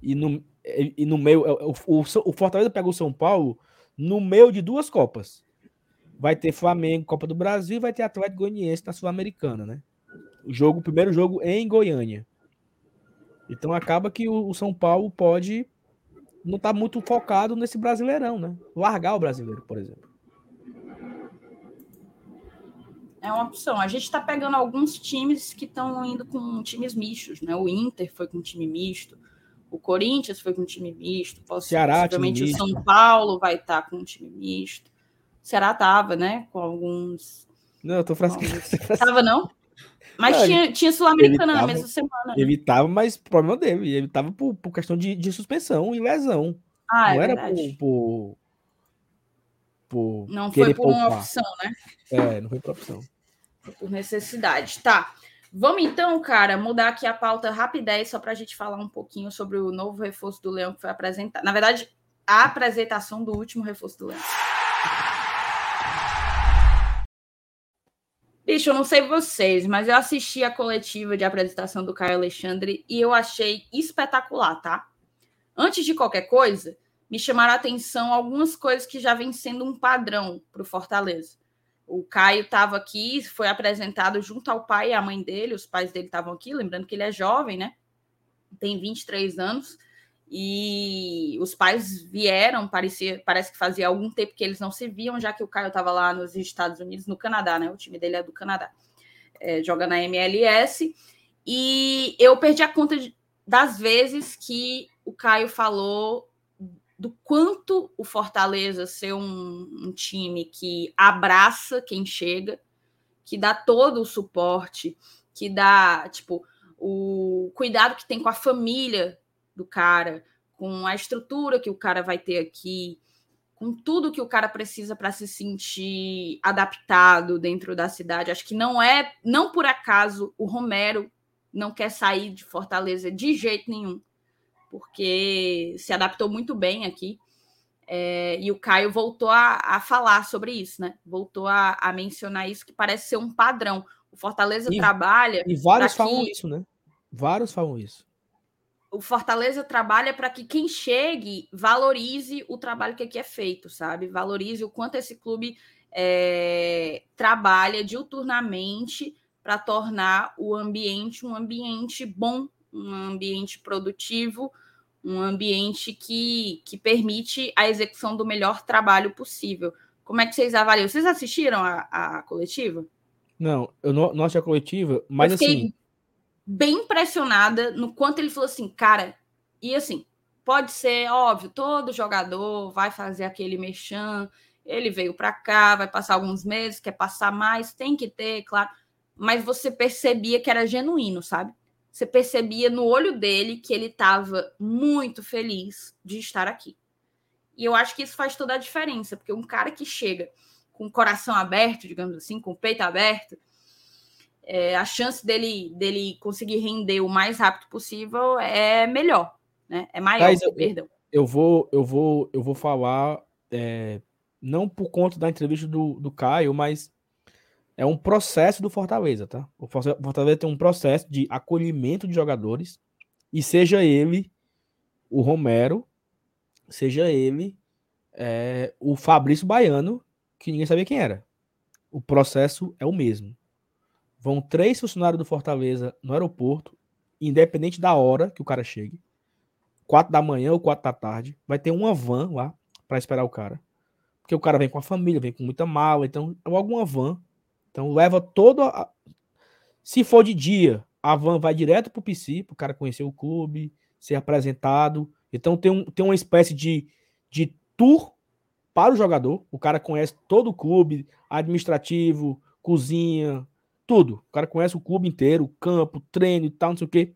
E no, e no meio é, o, o, o Fortaleza pega o São Paulo no meio de duas copas. Vai ter Flamengo, Copa do Brasil, e vai ter Atlético Goianiense na Sul-Americana, né? O jogo, o primeiro jogo em Goiânia. Então acaba que o, o São Paulo pode não está muito focado nesse brasileirão, né? Largar o brasileiro, por exemplo. É uma opção. A gente está pegando alguns times que estão indo com times mistos, né? O Inter foi com time misto, o Corinthians foi com time misto, Ceará, possivelmente o São Paulo vai estar tá com um time misto. O Ceará tava, né? Com alguns. Não, eu tô frescando. Tava, não? Mas tinha, tinha Sul-Americana na mesma semana. Né? Ele tava, mas problema dele. Ele tava por, por questão de, de suspensão e lesão. Ah, não é era por, por, por. Não foi por poupar. uma opção, né? É, não foi por opção. Foi por necessidade. Tá. Vamos então, cara, mudar aqui a pauta rapidez, só para a gente falar um pouquinho sobre o novo reforço do Leão que foi apresentado. Na verdade, a apresentação do último reforço do Leão. Bicho, eu não sei vocês, mas eu assisti a coletiva de apresentação do Caio Alexandre e eu achei espetacular, tá? Antes de qualquer coisa, me chamaram a atenção algumas coisas que já vem sendo um padrão para o Fortaleza. O Caio estava aqui, foi apresentado junto ao pai e à mãe dele, os pais dele estavam aqui, lembrando que ele é jovem, né? Tem 23 anos. E os pais vieram, parecia, parece que fazia algum tempo que eles não se viam, já que o Caio estava lá nos Estados Unidos, no Canadá, né? O time dele é do Canadá, é, joga na MLS. E eu perdi a conta de, das vezes que o Caio falou do quanto o Fortaleza ser um, um time que abraça quem chega, que dá todo o suporte, que dá, tipo, o cuidado que tem com a família do cara, com a estrutura que o cara vai ter aqui, com tudo que o cara precisa para se sentir adaptado dentro da cidade. Acho que não é, não por acaso o Romero não quer sair de Fortaleza de jeito nenhum, porque se adaptou muito bem aqui. É, e o Caio voltou a, a, falar sobre isso, né? Voltou a, a, mencionar isso, que parece ser um padrão. O Fortaleza e, trabalha. E vários falam que... isso, né? Vários falam isso o Fortaleza trabalha para que quem chegue valorize o trabalho que aqui é feito, sabe? Valorize o quanto esse clube é, trabalha diuturnamente para tornar o ambiente um ambiente bom, um ambiente produtivo, um ambiente que, que permite a execução do melhor trabalho possível. Como é que vocês avaliam? Vocês assistiram a, a coletiva? Não, eu não, não assisti a coletiva, mas assim bem impressionada no quanto ele falou assim, cara, e assim, pode ser óbvio, todo jogador vai fazer aquele mexão, ele veio para cá, vai passar alguns meses, quer passar mais, tem que ter, claro, mas você percebia que era genuíno, sabe? Você percebia no olho dele que ele estava muito feliz de estar aqui. E eu acho que isso faz toda a diferença, porque um cara que chega com o coração aberto, digamos assim, com o peito aberto, é, a chance dele, dele conseguir render o mais rápido possível é melhor, né? É maior, Mas eu, perdão. Eu vou, eu vou, eu vou falar é, não por conta da entrevista do, do Caio, mas é um processo do Fortaleza, tá? O Fortaleza tem um processo de acolhimento de jogadores e seja ele o Romero, seja ele é, o Fabrício Baiano, que ninguém sabia quem era. O processo é o mesmo. Vão três funcionários do Fortaleza no aeroporto, independente da hora que o cara chegue. Quatro da manhã ou quatro da tarde. Vai ter uma van lá para esperar o cara. Porque o cara vem com a família, vem com muita mala, então é alguma van. Então leva toda a... Se for de dia, a van vai direto pro PC, pro cara conhecer o clube, ser apresentado. Então tem, um, tem uma espécie de, de tour para o jogador. O cara conhece todo o clube, administrativo, cozinha, tudo. O cara conhece o clube inteiro, o campo, treino e tal, não sei o quê.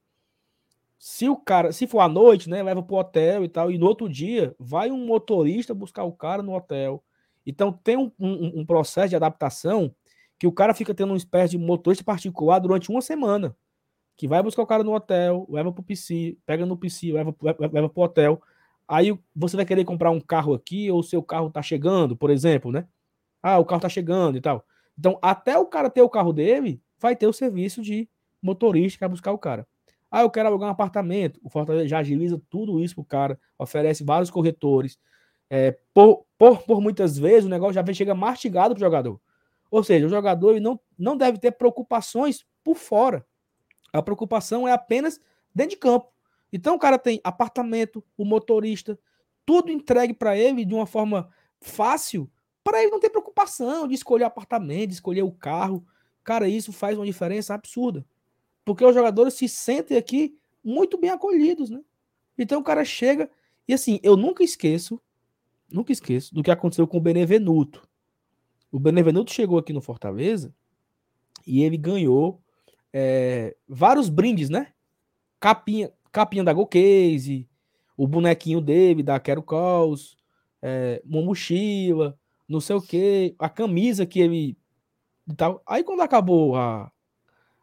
Se o cara, se for à noite, né, leva pro hotel e tal, e no outro dia vai um motorista buscar o cara no hotel. Então tem um, um, um processo de adaptação que o cara fica tendo uma espécie de motorista particular durante uma semana. Que vai buscar o cara no hotel, leva pro PC, pega no PC, leva, leva, pro hotel. Aí você vai querer comprar um carro aqui, ou seu carro tá chegando, por exemplo, né? Ah, o carro tá chegando e tal. Então, até o cara ter o carro dele, vai ter o serviço de motorista que vai buscar o cara. Ah, eu quero alugar um apartamento. O Fortaleza já agiliza tudo isso pro cara, oferece vários corretores. É, por, por, por muitas vezes o negócio já vem, chega mastigado pro jogador. Ou seja, o jogador não, não deve ter preocupações por fora. A preocupação é apenas dentro de campo. Então o cara tem apartamento, o motorista, tudo entregue para ele de uma forma fácil para ele não ter preocupação de escolher apartamento, de escolher o carro. Cara, isso faz uma diferença absurda. Porque os jogadores se sentem aqui muito bem acolhidos, né? Então o cara chega e assim, eu nunca esqueço, nunca esqueço do que aconteceu com o Benevenuto. O Benevenuto chegou aqui no Fortaleza e ele ganhou é, vários brindes, né? Capinha, capinha da Go Case, o bonequinho dele, da Quero Calls, é, uma mochila, não sei o que, a camisa que ele. Tal. Aí quando acabou a,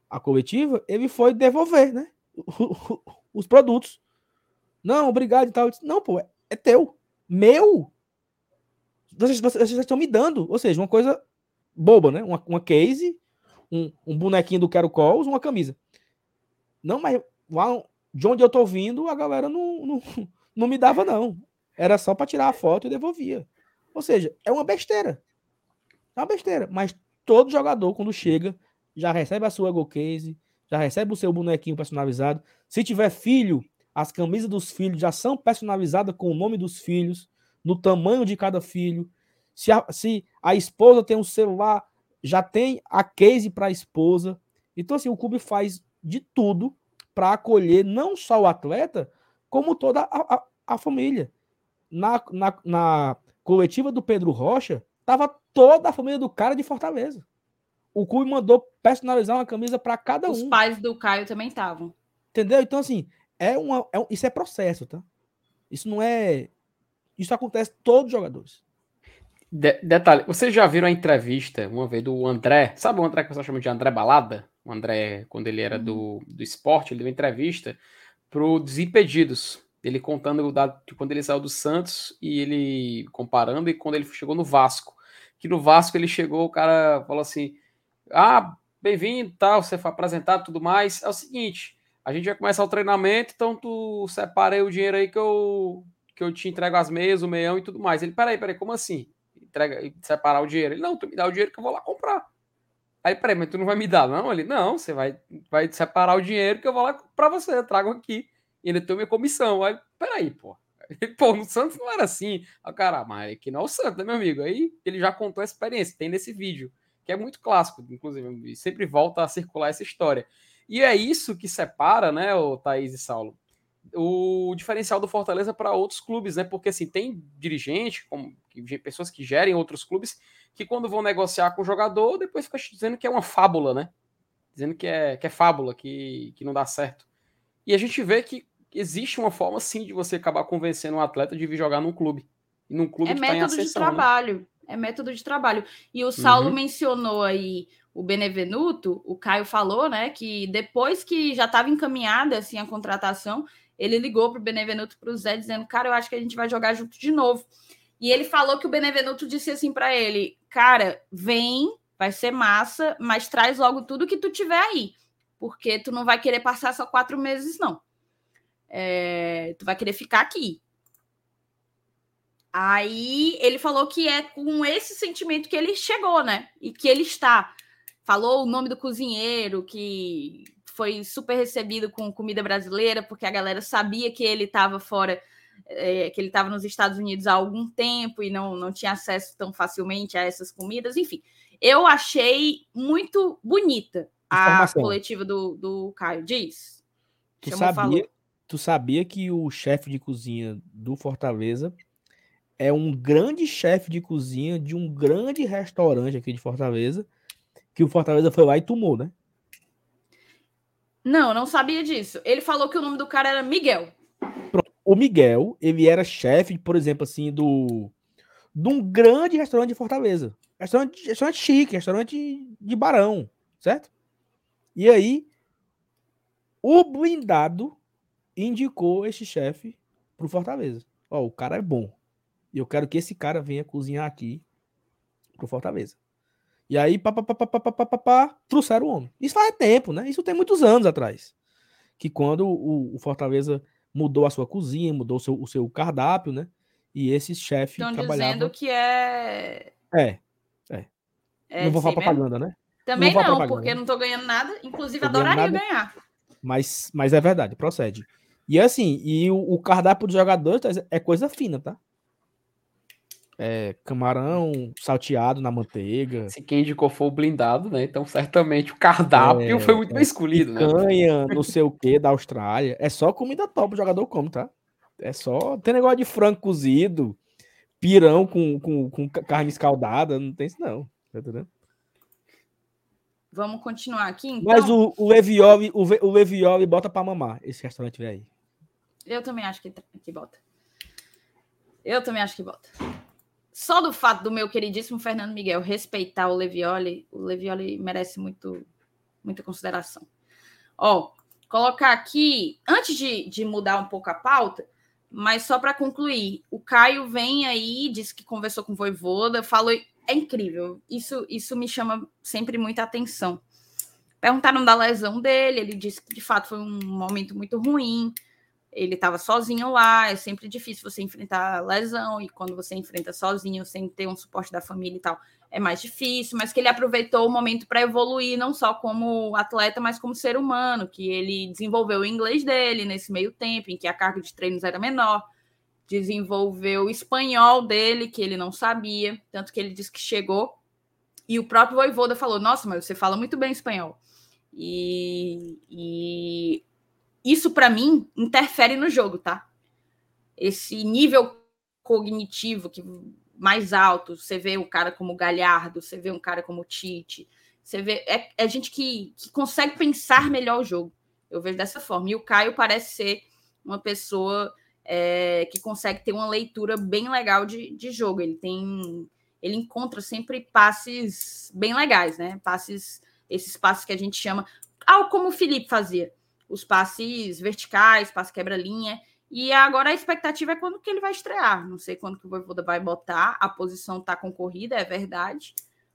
a coletiva, ele foi devolver, né? Os produtos. Não, obrigado e tal. Disse, não, pô, é, é teu. Meu? Vocês, vocês, estão me dando. Ou seja, uma coisa boba, né? Uma, uma case, um, um bonequinho do Quero Calls, uma camisa. Não, mas lá de onde eu tô vindo, a galera não, não, não me dava, não. Era só para tirar a foto e devolvia. Ou seja, é uma besteira. É uma besteira. Mas todo jogador, quando chega, já recebe a sua Go Case, já recebe o seu bonequinho personalizado. Se tiver filho, as camisas dos filhos já são personalizadas com o nome dos filhos, no tamanho de cada filho. Se a, se a esposa tem um celular, já tem a case para a esposa. Então, assim, o clube faz de tudo para acolher não só o atleta, como toda a, a, a família. Na, na, na, coletiva do Pedro Rocha, tava toda a família do cara de Fortaleza. O clube mandou personalizar uma camisa para cada Os um. Os pais do Caio também estavam. Entendeu? Então, assim, é uma, é, isso é processo, tá? Isso não é. Isso acontece todos os jogadores. De, detalhe, vocês já viram a entrevista uma vez do André? Sabe o André que você chama de André Balada? O André, quando ele era do, uhum. do esporte, ele deu uma entrevista pro Desimpedidos ele contando o dado de quando ele saiu do Santos e ele comparando e quando ele chegou no Vasco. Que no Vasco ele chegou, o cara falou assim: Ah, bem-vindo, tal, você foi apresentado tudo mais. É o seguinte, a gente vai começar o treinamento, então tu separei o dinheiro aí que eu, que eu te entrego as meias, o meião e tudo mais. Ele, peraí, peraí, como assim? Entrega, separar o dinheiro. Ele, não, tu me dá o dinheiro que eu vou lá comprar. Aí, peraí, mas tu não vai me dar, não? Ele, não, você vai, vai separar o dinheiro que eu vou lá para você, eu trago aqui e ainda tem minha comissão. Aí, peraí, pô. Pô, no Santos não era assim. Ah, cara, mas aqui não é o Santos, né, meu amigo? Aí ele já contou a experiência, tem nesse vídeo, que é muito clássico, inclusive, sempre volta a circular essa história. E é isso que separa, né, o Thaís e Saulo, o diferencial do Fortaleza para outros clubes, né? Porque assim, tem dirigente, como, pessoas que gerem outros clubes, que quando vão negociar com o jogador, depois fica dizendo que é uma fábula, né? Dizendo que é, que é fábula, que, que não dá certo. E a gente vê que existe uma forma sim de você acabar convencendo um atleta de vir jogar num clube. E num clube é que método tá em ascensão, de né? trabalho. Né? É método de trabalho. E o Saulo uhum. mencionou aí o, o Benevenuto, o Caio falou, né, que depois que já estava encaminhada assim a contratação, ele ligou para o Benevenuto para o Zé dizendo, cara, eu acho que a gente vai jogar junto de novo. E ele falou que o Benevenuto disse assim para ele, cara, vem, vai ser massa, mas traz logo tudo que tu tiver aí, porque tu não vai querer passar só quatro meses não. É, tu vai querer ficar aqui. Aí ele falou que é com esse sentimento que ele chegou, né? E que ele está falou o nome do cozinheiro, que foi super recebido com comida brasileira, porque a galera sabia que ele estava fora, é, que ele estava nos Estados Unidos há algum tempo e não, não tinha acesso tão facilmente a essas comidas. Enfim, eu achei muito bonita a Informação. coletiva do, do Caio. Diz. Tu sabia, tu sabia que o chefe de cozinha do Fortaleza é um grande chefe de cozinha de um grande restaurante aqui de Fortaleza que o Fortaleza foi lá e tomou, né? Não, não sabia disso. Ele falou que o nome do cara era Miguel. Pronto. O Miguel, ele era chefe, por exemplo, assim, do de um grande restaurante de Fortaleza. Restaurante, restaurante chique, restaurante de barão, certo? E aí, o blindado indicou este chefe pro Fortaleza. Ó, o cara é bom. E eu quero que esse cara venha cozinhar aqui pro Fortaleza. E aí, papapá, trouxeram o homem. Isso faz tempo, né? Isso tem muitos anos atrás. Que quando o, o Fortaleza mudou a sua cozinha, mudou o seu, o seu cardápio, né? E esse chefe trabalhava... Estão dizendo que é... É, é. é não vou falar assim propaganda, mesmo? né? Também não, não porque né? não tô ganhando nada. Inclusive, tô adoraria ganhar. Mas, mas é verdade, procede. E assim, e o, o cardápio dos jogadores é coisa fina, tá? é, camarão salteado na manteiga. Se quem indicou foi o blindado, né? Então, certamente o cardápio é, foi muito bem escolhido, né? Canha, não sei o que, da Austrália. É só comida top o jogador come, tá? É só. Tem negócio de frango cozido, pirão com, com, com carne escaldada, não tem isso, não. Tá entendendo? Vamos continuar aqui, então. Mas o, o Evioli, o, o bota pra mamar, esse restaurante aí. Eu também acho que, que bota. Eu também acho que bota só do fato do meu queridíssimo Fernando Miguel respeitar o Levioli, o Levioli merece muito, muita consideração. Ó, colocar aqui, antes de, de mudar um pouco a pauta, mas só para concluir, o Caio vem aí, disse que conversou com o Voivoda, falou, é incrível, isso, isso me chama sempre muita atenção. Perguntaram da lesão dele, ele disse que de fato foi um momento muito ruim, ele estava sozinho lá, é sempre difícil você enfrentar lesão, e quando você enfrenta sozinho, sem ter um suporte da família e tal, é mais difícil, mas que ele aproveitou o momento para evoluir, não só como atleta, mas como ser humano, que ele desenvolveu o inglês dele nesse meio tempo, em que a carga de treinos era menor, desenvolveu o espanhol dele, que ele não sabia, tanto que ele disse que chegou, e o próprio Voivoda falou, nossa, mas você fala muito bem espanhol. E, e isso para mim interfere no jogo, tá? Esse nível cognitivo que mais alto, você vê um cara como Galhardo, você vê um cara como Tite, você vê é, é gente que, que consegue pensar melhor o jogo. Eu vejo dessa forma. E o Caio parece ser uma pessoa é, que consegue ter uma leitura bem legal de, de jogo. Ele tem, ele encontra sempre passes bem legais, né? Passes, esses passes que a gente chama, algo como o Felipe fazia os passes verticais, passe quebra-linha. E agora a expectativa é quando que ele vai estrear. Não sei quando que o Voivoda vai botar. A posição está concorrida, é verdade.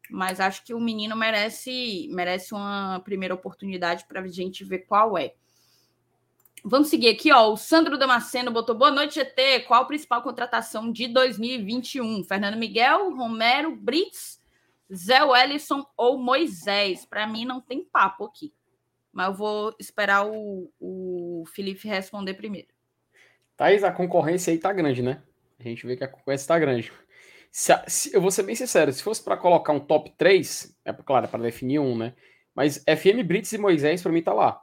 Mas acho que o menino merece, merece uma primeira oportunidade para a gente ver qual é. Vamos seguir aqui, ó. O Sandro Damasceno botou boa noite, GT. Qual a principal contratação de 2021? Fernando Miguel, Romero, Brits, Zé Wellison ou Moisés? Para mim não tem papo aqui mas eu vou esperar o, o Felipe responder primeiro. Thaís, a concorrência aí tá grande, né? A gente vê que a concorrência tá grande. Se, se, eu vou ser bem sincero, se fosse para colocar um top 3, é claro, é para definir um, né? Mas FM Brits e Moisés para mim tá lá.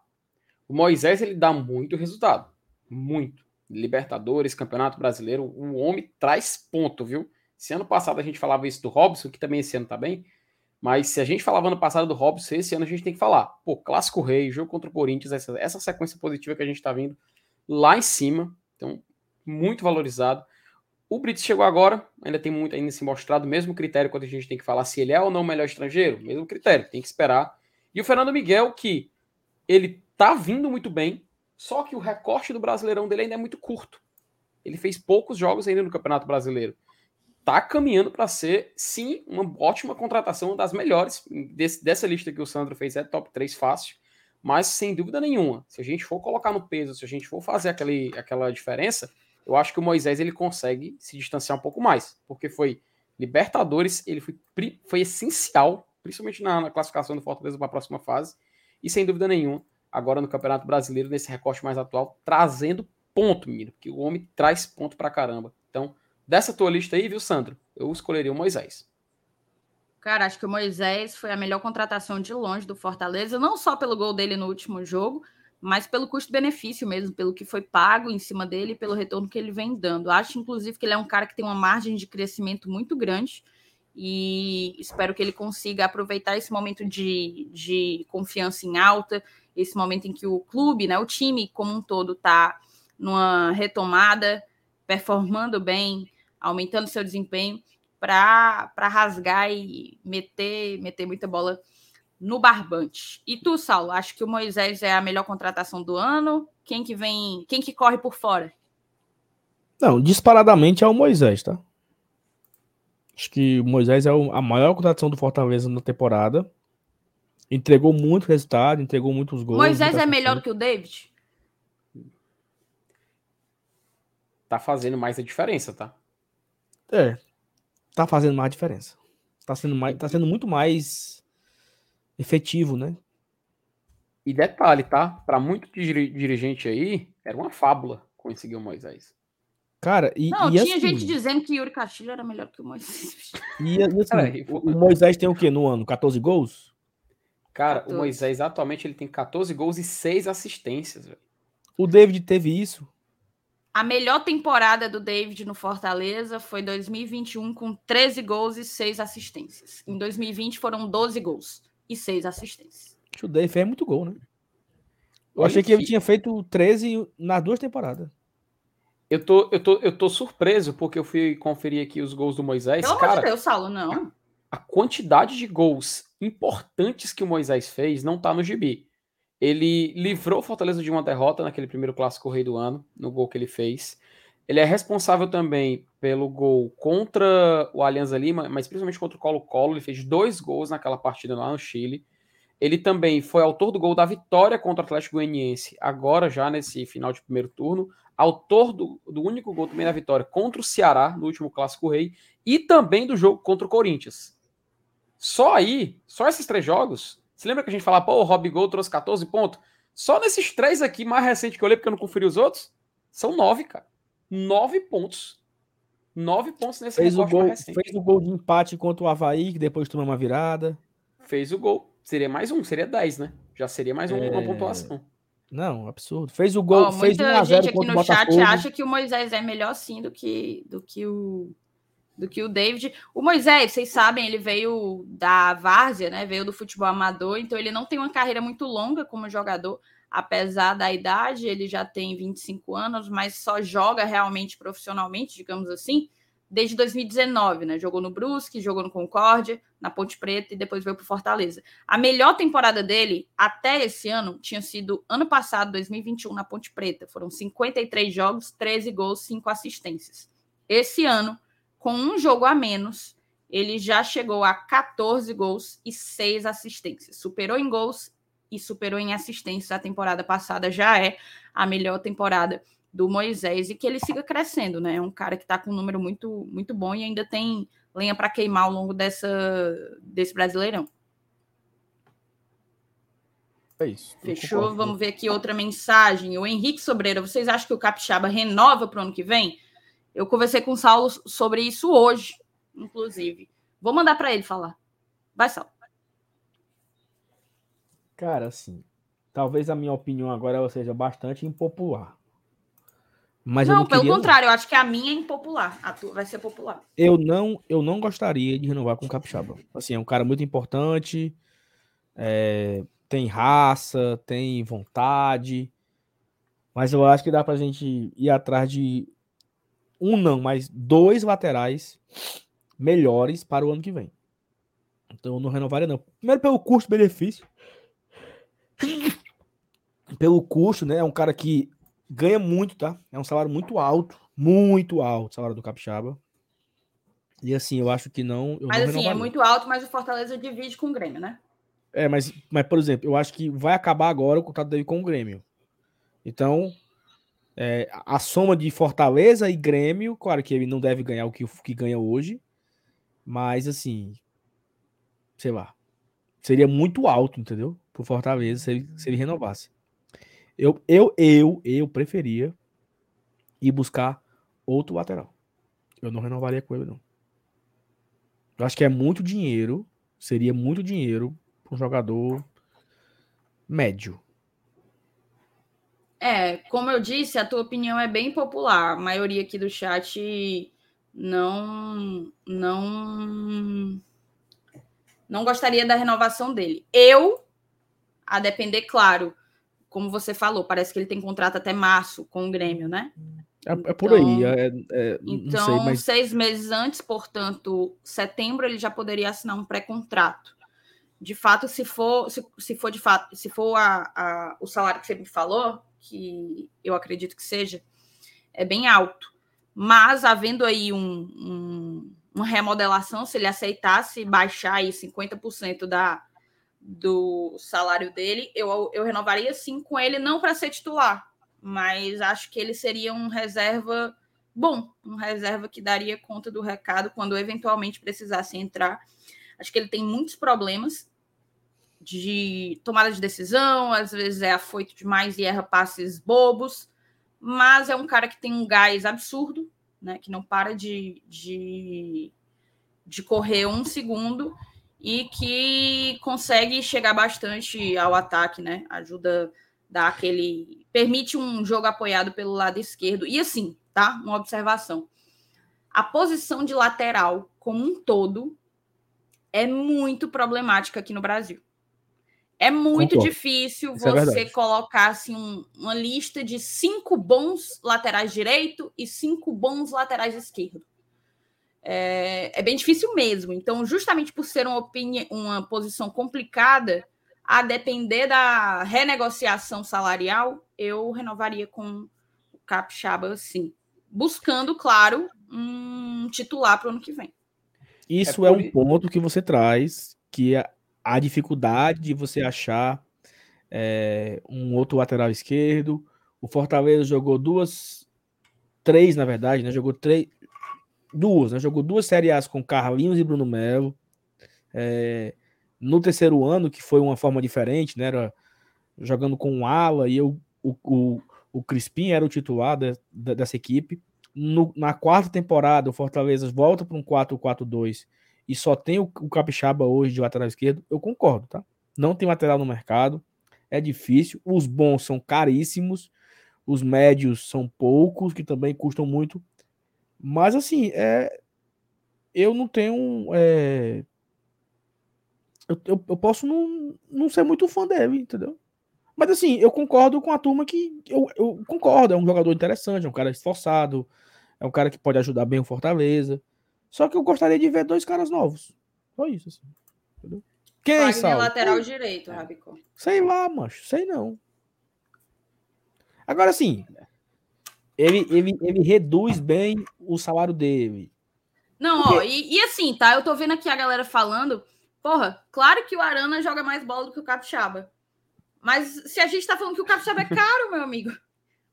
O Moisés ele dá muito resultado, muito. Libertadores, Campeonato Brasileiro, o homem traz ponto, viu? Se ano passado a gente falava isso do Robson, que também esse ano tá bem, mas se a gente falava ano passado do Robson, esse ano a gente tem que falar. Pô, Clássico Rei, jogo contra o Corinthians, essa, essa sequência positiva que a gente está vindo lá em cima. Então, muito valorizado. O Brits chegou agora, ainda tem muito ainda se mostrado, mesmo critério quando a gente tem que falar se ele é ou não o melhor estrangeiro, mesmo critério, tem que esperar. E o Fernando Miguel, que ele tá vindo muito bem, só que o recorte do Brasileirão dele ainda é muito curto. Ele fez poucos jogos ainda no Campeonato Brasileiro. Tá caminhando para ser, sim, uma ótima contratação, uma das melhores. Desse, dessa lista que o Sandro fez é top 3 fácil. Mas, sem dúvida nenhuma, se a gente for colocar no peso, se a gente for fazer aquele, aquela diferença, eu acho que o Moisés ele consegue se distanciar um pouco mais, porque foi Libertadores, ele foi, foi essencial, principalmente na, na classificação do Fortaleza para a próxima fase, e sem dúvida nenhuma, agora no Campeonato Brasileiro, nesse recorte mais atual, trazendo ponto, menino, porque o homem traz ponto para caramba. Então, dessa tua lista aí, viu, Sandro? Eu escolheria o Moisés. Cara, acho que o Moisés foi a melhor contratação de longe do Fortaleza, não só pelo gol dele no último jogo, mas pelo custo-benefício mesmo, pelo que foi pago em cima dele e pelo retorno que ele vem dando. Acho, inclusive, que ele é um cara que tem uma margem de crescimento muito grande e espero que ele consiga aproveitar esse momento de, de confiança em alta, esse momento em que o clube, né, o time como um todo está numa retomada, performando bem, aumentando seu desempenho para rasgar e meter, meter muita bola no barbante. E tu, Saulo, acho que o Moisés é a melhor contratação do ano? Quem que vem, quem que corre por fora? Não, disparadamente é o Moisés, tá? Acho que o Moisés é a maior contratação do Fortaleza na temporada. Entregou muito resultado, entregou muitos gols. Moisés é melhor do que o David? Tá fazendo mais a diferença, tá? É. Tá fazendo mais diferença. Tá sendo, mais, tá sendo muito mais efetivo, né? E detalhe, tá? Para muito dirigente aí, era uma fábula conseguir o Moisés. Cara, e. Não, e tinha assim, gente dizendo que Yuri Castilho era melhor que o Moisés. E, e assim, o, o Moisés tem o quê no ano? 14 gols? Cara, 14. o Moisés atualmente ele tem 14 gols e 6 assistências, velho. O David teve isso. A melhor temporada do David no Fortaleza foi 2021 com 13 gols e 6 assistências. Em 2020 foram 12 gols e seis assistências. O Day fez muito gol, né? Eu achei que ele tinha feito 13 nas duas temporadas. Eu tô, eu, tô, eu tô surpreso porque eu fui conferir aqui os gols do Moisés. Pelo cara, amor de Deus, Saulo, não. A quantidade de gols importantes que o Moisés fez não tá no gibi. Ele livrou o Fortaleza de uma derrota naquele primeiro clássico rei do ano, no gol que ele fez. Ele é responsável também pelo gol contra o Alianza Lima, mas principalmente contra o Colo-Colo. Ele fez dois gols naquela partida lá no Chile. Ele também foi autor do gol da vitória contra o Atlético Goianiense, agora já nesse final de primeiro turno. Autor do, do único gol também da vitória contra o Ceará, no último Clássico Rei. E também do jogo contra o Corinthians. Só aí, só esses três jogos. Você lembra que a gente falava, pô, o Rob Gol trouxe 14 pontos? Só nesses três aqui, mais recente que eu olhei, porque eu não conferi os outros, são nove, cara nove pontos. Nove pontos nesse fez o gol, Fez o gol de empate contra o Havaí, que depois tomou uma virada. Fez o gol. Seria mais um, seria 10, né? Já seria mais um, é... uma pontuação. Não, absurdo. Fez o gol, oh, fez muita gente aqui no chat acha que o Moisés é melhor sim do que, do que o do que o David. O Moisés, vocês sabem, ele veio da várzea, né? Veio do futebol amador, então ele não tem uma carreira muito longa como jogador apesar da idade, ele já tem 25 anos, mas só joga realmente profissionalmente, digamos assim, desde 2019, né? Jogou no Brusque, jogou no Concórdia, na Ponte Preta e depois veio para Fortaleza. A melhor temporada dele até esse ano tinha sido ano passado, 2021, na Ponte Preta. Foram 53 jogos, 13 gols, 5 assistências. Esse ano, com um jogo a menos, ele já chegou a 14 gols e 6 assistências. Superou em gols e superou em assistências a temporada passada, já é a melhor temporada do Moisés e que ele siga crescendo, né? É um cara que está com um número muito, muito bom e ainda tem lenha para queimar ao longo dessa, desse Brasileirão. É isso. Fechou? Vamos ver aqui outra mensagem. O Henrique Sobreira, vocês acham que o Capixaba renova para o ano que vem? Eu conversei com o Saulo sobre isso hoje, inclusive. Vou mandar para ele falar. Vai, Saulo. Cara, assim, talvez a minha opinião agora seja bastante impopular. Mas não, não pelo queria... contrário, eu acho que a minha é impopular. A tua vai ser popular. Eu não, eu não gostaria de renovar com o Capixaba. Assim, é um cara muito importante, é, tem raça, tem vontade, mas eu acho que dá pra gente ir atrás de um não, mas dois laterais melhores para o ano que vem. Então eu não renovaria, não. Primeiro pelo custo-benefício. pelo custo, né? É um cara que ganha muito, tá? É um salário muito alto. Muito alto o salário do Capixaba. E assim, eu acho que não. mas não assim, é muito alto, mas o Fortaleza divide com o Grêmio, né? É, mas, mas, por exemplo, eu acho que vai acabar agora o contrato dele com o Grêmio. Então, é, a soma de Fortaleza e Grêmio, claro que ele não deve ganhar o que, que ganha hoje, mas assim, sei lá, seria muito alto, entendeu? Pro Fortaleza se ele, se ele renovasse. Eu, eu, eu, eu preferia ir buscar outro lateral. Eu não renovaria com ele, não. Eu acho que é muito dinheiro, seria muito dinheiro para um jogador médio. É, como eu disse, a tua opinião é bem popular. A maioria aqui do chat não não não gostaria da renovação dele. Eu, a depender, claro, como você falou, parece que ele tem contrato até março com o Grêmio, né? É, é por então, aí. É, é, então, sei, mas... seis meses antes, portanto, setembro, ele já poderia assinar um pré-contrato. De fato, se for, se, se for de fato, se for a, a, o salário que você me falou, que eu acredito que seja, é bem alto. Mas havendo aí um, um, uma remodelação, se ele aceitasse baixar aí 50% da, do salário dele, eu, eu renovaria sim com ele, não para ser titular, mas acho que ele seria um reserva bom, um reserva que daria conta do recado quando eventualmente precisasse entrar. Acho que ele tem muitos problemas, de tomada de decisão, às vezes é afoito demais e erra passes bobos, mas é um cara que tem um gás absurdo, né? Que não para de, de, de correr um segundo e que consegue chegar bastante ao ataque, né? Ajuda dar aquele. permite um jogo apoiado pelo lado esquerdo. E assim, tá? Uma observação. A posição de lateral, como um todo, é muito problemática aqui no Brasil. É muito Concordo. difícil Isso é você é colocar assim, um, uma lista de cinco bons laterais direito e cinco bons laterais esquerdo. É, é bem difícil mesmo. Então, justamente por ser uma, opinião, uma posição complicada, a depender da renegociação salarial, eu renovaria com o Capixaba, sim. Buscando, claro, um titular para o ano que vem. Isso é, é um ponto que você traz, que é a dificuldade de você achar é, um outro lateral esquerdo. O Fortaleza jogou duas, três, na verdade, né? Jogou três, duas, né? Jogou duas Série A's com Carlinhos e Bruno Melo. É, no terceiro ano, que foi uma forma diferente, né? Era jogando com o Ala e eu, o, o, o Crispim era o titular de, de, dessa equipe. No, na quarta temporada, o Fortaleza volta para um 4-4-2 e só tem o, o Capixaba hoje de lateral esquerdo, eu concordo, tá? Não tem lateral no mercado, é difícil. Os bons são caríssimos, os médios são poucos, que também custam muito. Mas assim, é, eu não tenho. É, eu, eu, eu, posso não, não ser muito fã dele, entendeu? Mas assim, eu concordo com a turma que. Eu, eu concordo, é um jogador interessante, é um cara esforçado, é um cara que pode ajudar bem o Fortaleza. Só que eu gostaria de ver dois caras novos. Só isso, assim. Entendeu? Quem, Wagner Sal? lateral Quem? direito, Rabicó. Sei lá, macho. Sei não. Agora sim, ele, ele, ele reduz bem o salário dele. Não, Porque... ó, e, e, assim, tá? Eu tô vendo aqui a galera falando. Porra, claro que o Arana joga mais bola do que o Capixaba. Mas se a gente tá falando que o Capixaba é caro, meu amigo.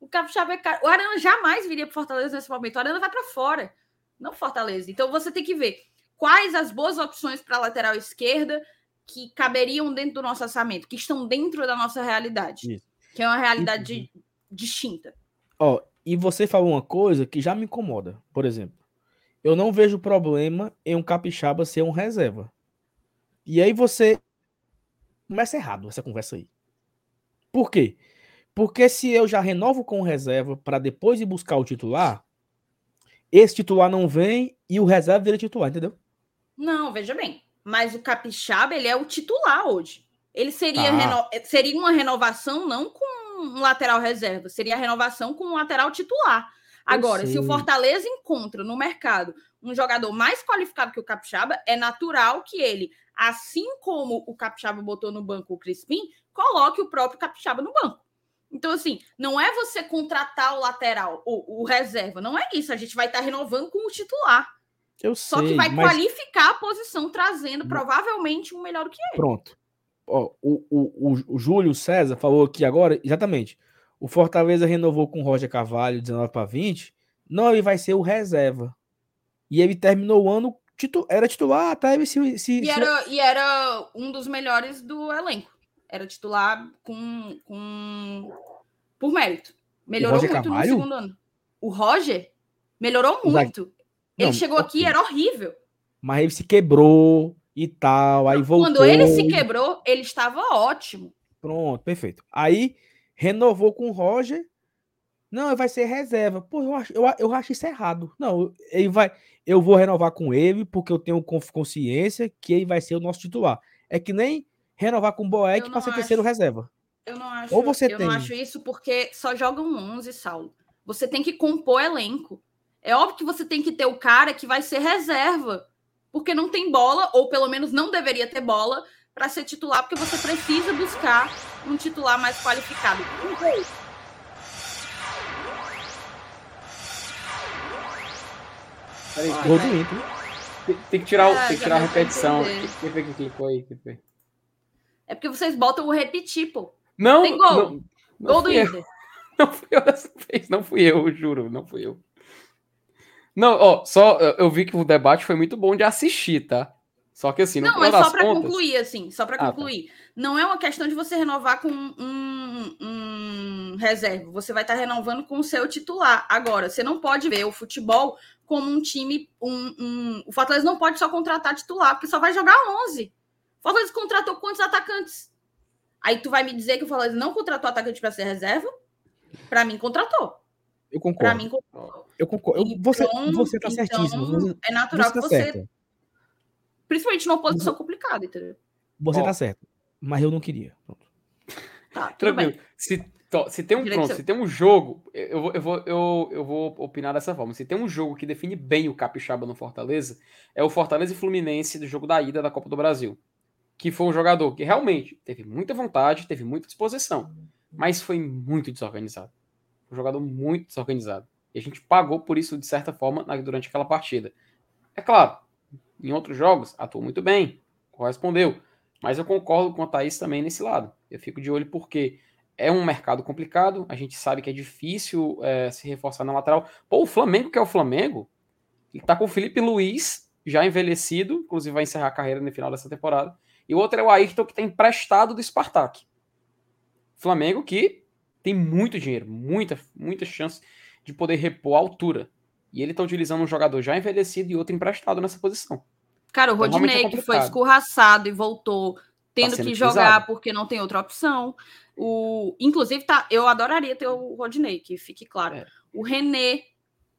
O Capixaba é caro. O Arana jamais viria pro Fortaleza nesse momento. O Arana vai para fora não Fortaleza. Então você tem que ver quais as boas opções para a lateral esquerda que caberiam dentro do nosso orçamento, que estão dentro da nossa realidade, Isso. que é uma realidade distinta. Ó, e você falou uma coisa que já me incomoda. Por exemplo, eu não vejo problema em um capixaba ser um reserva. E aí você começa errado essa conversa aí. Por quê? Porque se eu já renovo com reserva para depois ir buscar o titular, esse titular não vem e o reserva vira titular, entendeu? Não, veja bem. Mas o Capixaba, ele é o titular hoje. Ele seria, ah. reno... seria uma renovação não com um lateral reserva, seria a renovação com um lateral titular. Agora, se o Fortaleza encontra no mercado um jogador mais qualificado que o Capixaba, é natural que ele, assim como o Capixaba botou no banco o Crispim, coloque o próprio Capixaba no banco. Então, assim, não é você contratar o lateral, o, o reserva, não é isso. A gente vai estar tá renovando com o titular. Eu Só sei, que vai mas... qualificar a posição, trazendo provavelmente um melhor do que ele. Pronto. Ó, o, o, o, Júlio César falou aqui agora, exatamente. O Fortaleza renovou com o Roger Carvalho 19 para 20. Não, ele vai ser o reserva. E ele terminou o ano, titu, era titular até se, se, e, se... Era, e era um dos melhores do elenco. Era titular com, com por mérito. Melhorou muito Carvalho? no segundo ano. O Roger melhorou muito. Ele chegou aqui era horrível. Mas ele se quebrou e tal, aí voltou. Quando ele se quebrou, ele estava ótimo. Pronto, perfeito. Aí renovou com o Roger. Não, vai ser reserva. Pô, eu acho, eu, eu acho isso errado. Não, ele vai. Eu vou renovar com ele porque eu tenho consciência que ele vai ser o nosso titular. É que nem renovar com o Boeck para ser acho, terceiro reserva. Eu não acho. Ou você eu tem... não acho isso porque só jogam 11, Saulo. Você tem que compor elenco. É óbvio que você tem que ter o cara que vai ser reserva, porque não tem bola, ou pelo menos não deveria ter bola, para ser titular, porque você precisa buscar um titular mais qualificado. Peraí, tem, tem que tirar, é, tem que tirar a repetição. Quem foi que clicou aí? Quem foi? É porque vocês botam o repetir, pô. Não, Tem gol. Não, não gol do Inter. Não fui eu dessa vez, não fui eu, juro, não fui eu. Não, ó, só eu vi que o debate foi muito bom de assistir, tá? Só que assim, não, é só para contas... concluir, assim, só para ah, concluir. Tá. Não é uma questão de você renovar com um, um reserva. Você vai estar tá renovando com o seu titular. Agora, você não pode ver o futebol como um time. Um, um... O Fortaleza não pode só contratar titular, porque só vai jogar 11. O Fortaleza contratou quantos atacantes? Aí tu vai me dizer que o Fortaleza não contratou atacante para ser reserva? Para mim, contratou. Eu concordo. Para mim, contratou. Eu concordo. Eu, você, então, você tá então, certíssimo. Você, é natural você tá que você. Certo. Principalmente numa posição você, complicada, entendeu? Você Ó, tá certo. Mas eu não queria. Pronto. Tá, Tranquilo. Se, se tem um pronto, se tem um jogo, eu, eu, vou, eu, eu vou opinar dessa forma. Se tem um jogo que define bem o Capixaba no Fortaleza, é o Fortaleza e Fluminense do jogo da ida da Copa do Brasil que foi um jogador que realmente teve muita vontade, teve muita disposição, mas foi muito desorganizado. Um jogador muito desorganizado. E a gente pagou por isso, de certa forma, durante aquela partida. É claro, em outros jogos, atuou muito bem, correspondeu. Mas eu concordo com a Thaís também nesse lado. Eu fico de olho porque é um mercado complicado, a gente sabe que é difícil é, se reforçar na lateral. Pô, o Flamengo, que é o Flamengo, ele tá com o Felipe Luiz, já envelhecido, inclusive vai encerrar a carreira no final dessa temporada e o outro é o Ayrton, que está emprestado do Spartak. Flamengo que tem muito dinheiro, muita, muita chance de poder repor a altura. E ele está utilizando um jogador já envelhecido e outro emprestado nessa posição. Cara, o então, Rodinei, é que foi escorraçado e voltou tendo tá que jogar porque não tem outra opção. O, inclusive, tá, eu adoraria ter o Rodinei, que fique claro. É. O René,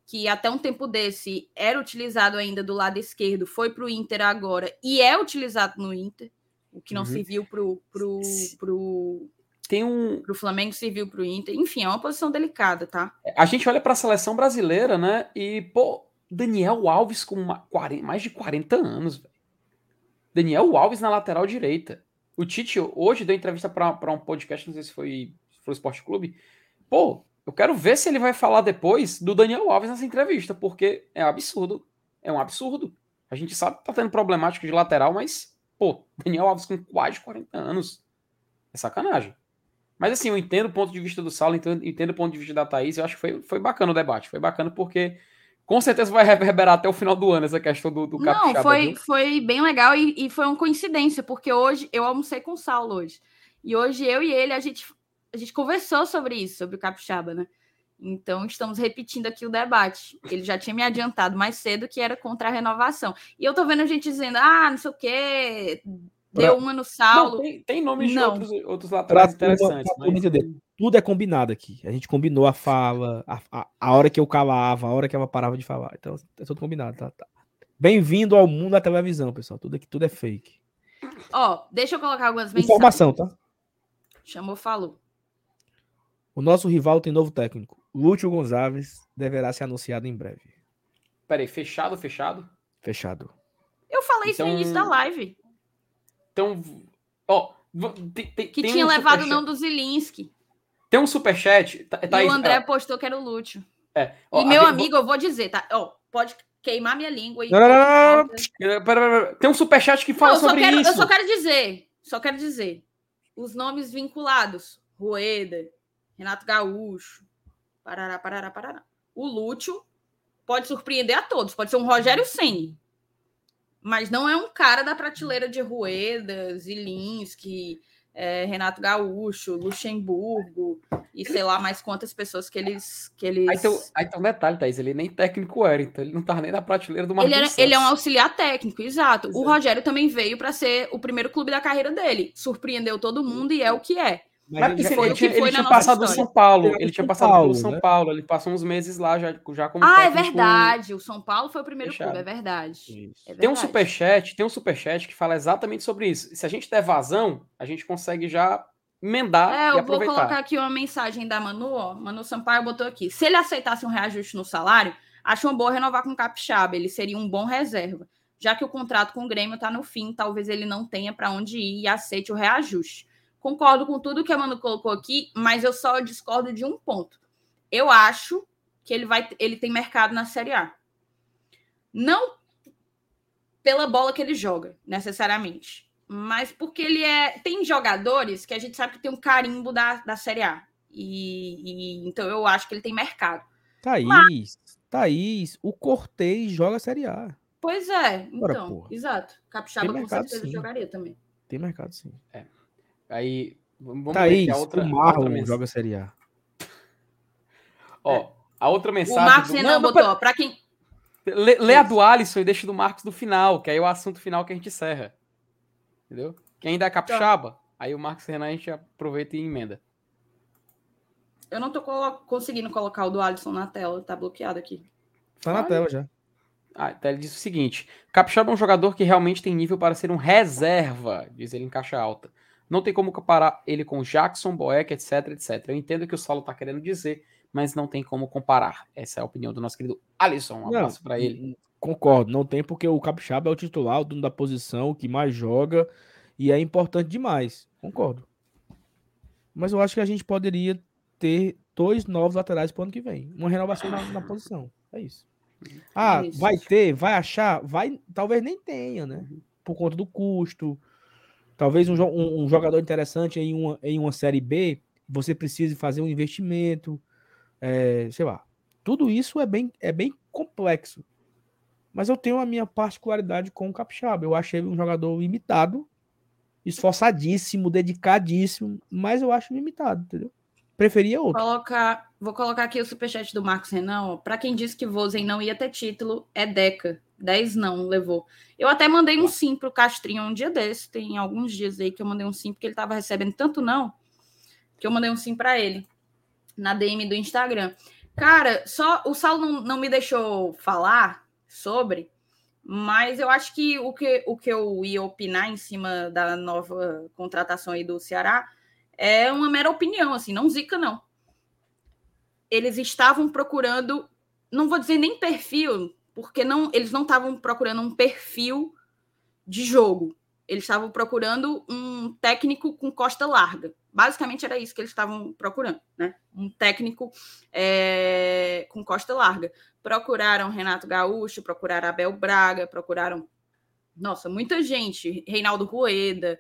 que até um tempo desse era utilizado ainda do lado esquerdo, foi para o Inter agora e é utilizado no Inter. O que não uhum. serviu pro, pro, pro, tem um pro Flamengo serviu pro Inter. Enfim, é uma posição delicada, tá? A gente olha para a seleção brasileira, né? E pô, Daniel Alves com uma, 40, mais de 40 anos, velho. Daniel Alves na lateral direita. O Tite hoje deu entrevista para um podcast, não sei se foi, se foi o Esporte Clube. Pô, eu quero ver se ele vai falar depois do Daniel Alves nessa entrevista, porque é absurdo. É um absurdo. A gente sabe que tá tendo problemática de lateral, mas Pô, Daniel Alves com quase 40 anos. É sacanagem. Mas assim, eu entendo o ponto de vista do Saulo, entendo, entendo o ponto de vista da Thaís. Eu acho que foi, foi bacana o debate. Foi bacana porque com certeza vai reverberar até o final do ano essa questão do, do Capixaba. Não, foi, foi bem legal e, e, foi uma coincidência, porque hoje eu almocei com o Saulo hoje. E hoje eu e ele, a gente, a gente conversou sobre isso, sobre o Capixaba, né? Então, estamos repetindo aqui o debate. Ele já tinha me adiantado mais cedo que era contra a renovação. E eu tô vendo a gente dizendo, ah, não sei o quê, deu uma no Saulo. Não, tem, tem nomes não. de outros, outros laterais interessantes. Mas... Tudo é combinado aqui. A gente combinou a fala, a, a, a, hora que eu calava, a hora que ela parava de falar. Então, é tudo combinado, tá? tá. Bem-vindo ao mundo da televisão, pessoal. Tudo aqui, tudo é fake. Ó, deixa eu colocar algumas mensagens. Informação, tá? Chamou, falou. O nosso rival tem novo técnico. Lúcio Gonçalves deverá ser anunciado em breve. Peraí, fechado, fechado? Fechado. Eu falei isso no início da Então, live. Então, ó, tem, tem, Que tem tinha um levado o não do Zilinski. Tem um superchat. Tá, E Thaís, o André postou que era o Lúcio. é, ó, E meu a- amigo, eu vou dizer, tá? Ó, pode queimar minha língua. E Não, não, não, não. Pera, pera. Tem um superchat que fala Não, sobre quero, isso. eu só quero dizer, só quero dizer, os nomes vinculados, Rueda, Renato Gaúcho, parará, parará, parará. O Lúcio pode surpreender a todos, pode ser um Rogério Ceni, mas não é um cara da prateleira de Rueda, Zilinski, é, Renato Gaúcho, Luxemburgo e sei lá mais quantas pessoas que eles que eles Aí tem, um- aí tem um detalhe, Thaís. Ele nem técnico era, então ele não tava nem na prateleira do Marcos Ele, era- ele é um auxiliar técnico, exato. Pois o. Rogério também veio para ser o primeiro clube da carreira dele. Surpreendeu todo mundo e é o que é. Mas já- ele, o tinha, ele tinha passado do história. São Paulo. Ele do tinha passado Paulo, pelo São né? Paulo. Ele passou uns meses lá já, já como Ah, é verdade. O São Paulo foi o primeiro fechado. clube, é verdade. É Tem um verdade. superchat, tem um superchat que fala exatamente sobre isso. Se a gente der vazão, a gente consegue já emendar É, e eu vou aproveitar. colocar aqui uma mensagem da Manu, ó. Manu Sampaio botou aqui. Se ele aceitasse um reajuste no salário, acho uma boa renovar com o Capixaba. Ele seria um bom reserva. Já que o contrato com o Grêmio está no fim, talvez ele não tenha para onde ir e aceite o reajuste. Concordo com tudo que a Manu colocou aqui, mas eu só discordo de um ponto. Eu acho que ele vai, ele tem mercado na Série A. Não pela bola que ele joga, necessariamente mas porque ele é. Tem jogadores que a gente sabe que tem um carimbo da, da Série A. E, e- então eu acho que ele tem mercado. Thaís, Thaís, o Cortez joga Série A. Pois é, Ora, então, porra. exato. Capixaba Tem com mercado, certeza sim. jogaria também. Tem mercado sim. Aí, vamos ver Thaís, aqui a outra, o a Marlon outra mensagem. joga a Série A. Ó, a outra O mensagem. Marcos do- Renan botou, para quem. Lê, lê a do Alisson e deixa do Marcos do final, que aí é o assunto final que a gente encerra. Entendeu? Quem ainda é capixaba, aí o Marcos Renan a gente aproveita e emenda. Eu não tô colo- conseguindo colocar o do Alisson na tela, tá bloqueado aqui. Tá na Olha. tela já. Ah, então ele diz o seguinte: Capixaba é um jogador que realmente tem nível para ser um reserva, diz ele em caixa alta. Não tem como comparar ele com Jackson, Boeck, etc, etc. Eu entendo o que o Saulo tá querendo dizer, mas não tem como comparar. Essa é a opinião do nosso querido Alisson. Um abraço para ele. Concordo, não tem porque o Capixaba é o titular, o dono da posição, o que mais joga e é importante demais. Concordo. Mas eu acho que a gente poderia ter dois novos laterais para o ano que vem. Uma renovação na, na posição. É isso. Ah, Isso. vai ter, vai achar, vai, talvez nem tenha, né? Por conta do custo. Talvez um, um- jogador interessante em uma, em uma série B, você precise fazer um investimento, é, sei lá. Tudo isso é bem, é bem complexo. Mas eu tenho a minha particularidade com o Capixaba. Eu achei um jogador limitado, esforçadíssimo, dedicadíssimo, mas eu acho limitado, entendeu? Preferia outro. Colocar, vou colocar aqui o superchat do Marcos Renan. Para quem disse que Vozen não ia ter título, é Deca. 10 não levou. Eu até mandei um sim pro Castrinho um dia desse. Tem alguns dias aí que eu mandei um sim, porque ele tava recebendo tanto não, que eu mandei um sim para ele na DM do Instagram. Cara, só o Saulo não, não me deixou falar sobre, mas eu acho que o, que o que eu ia opinar em cima da nova contratação aí do Ceará é uma mera opinião, assim, não zica, não. Eles estavam procurando, não vou dizer nem perfil, porque não, eles não estavam procurando um perfil de jogo. Eles estavam procurando um técnico com costa larga. Basicamente era isso que eles estavam procurando, né? Um técnico é, com costa larga. Procuraram Renato Gaúcho, procuraram Abel Braga, procuraram, nossa, muita gente, Reinaldo Rueda,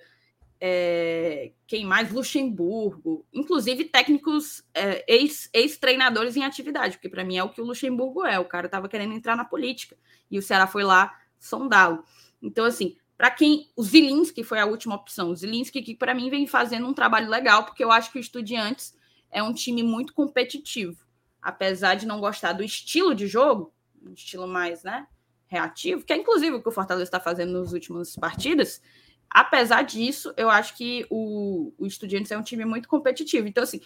é, quem mais? Luxemburgo, inclusive técnicos é, ex- ex-treinadores em atividade, porque para mim é o que o Luxemburgo é. O cara estava querendo entrar na política e o Ceará foi lá sondá-lo. Então, assim, para quem. O Zilinski foi a última opção. O Zilinski, que para mim vem fazendo um trabalho legal, porque eu acho que o Estudiantes é um time muito competitivo. Apesar de não gostar do estilo de jogo, um estilo mais né, reativo, que é inclusive o que o Fortaleza está fazendo nas últimas partidas. Apesar disso, eu acho que o, o Estudiantes é um time muito competitivo. Então, assim,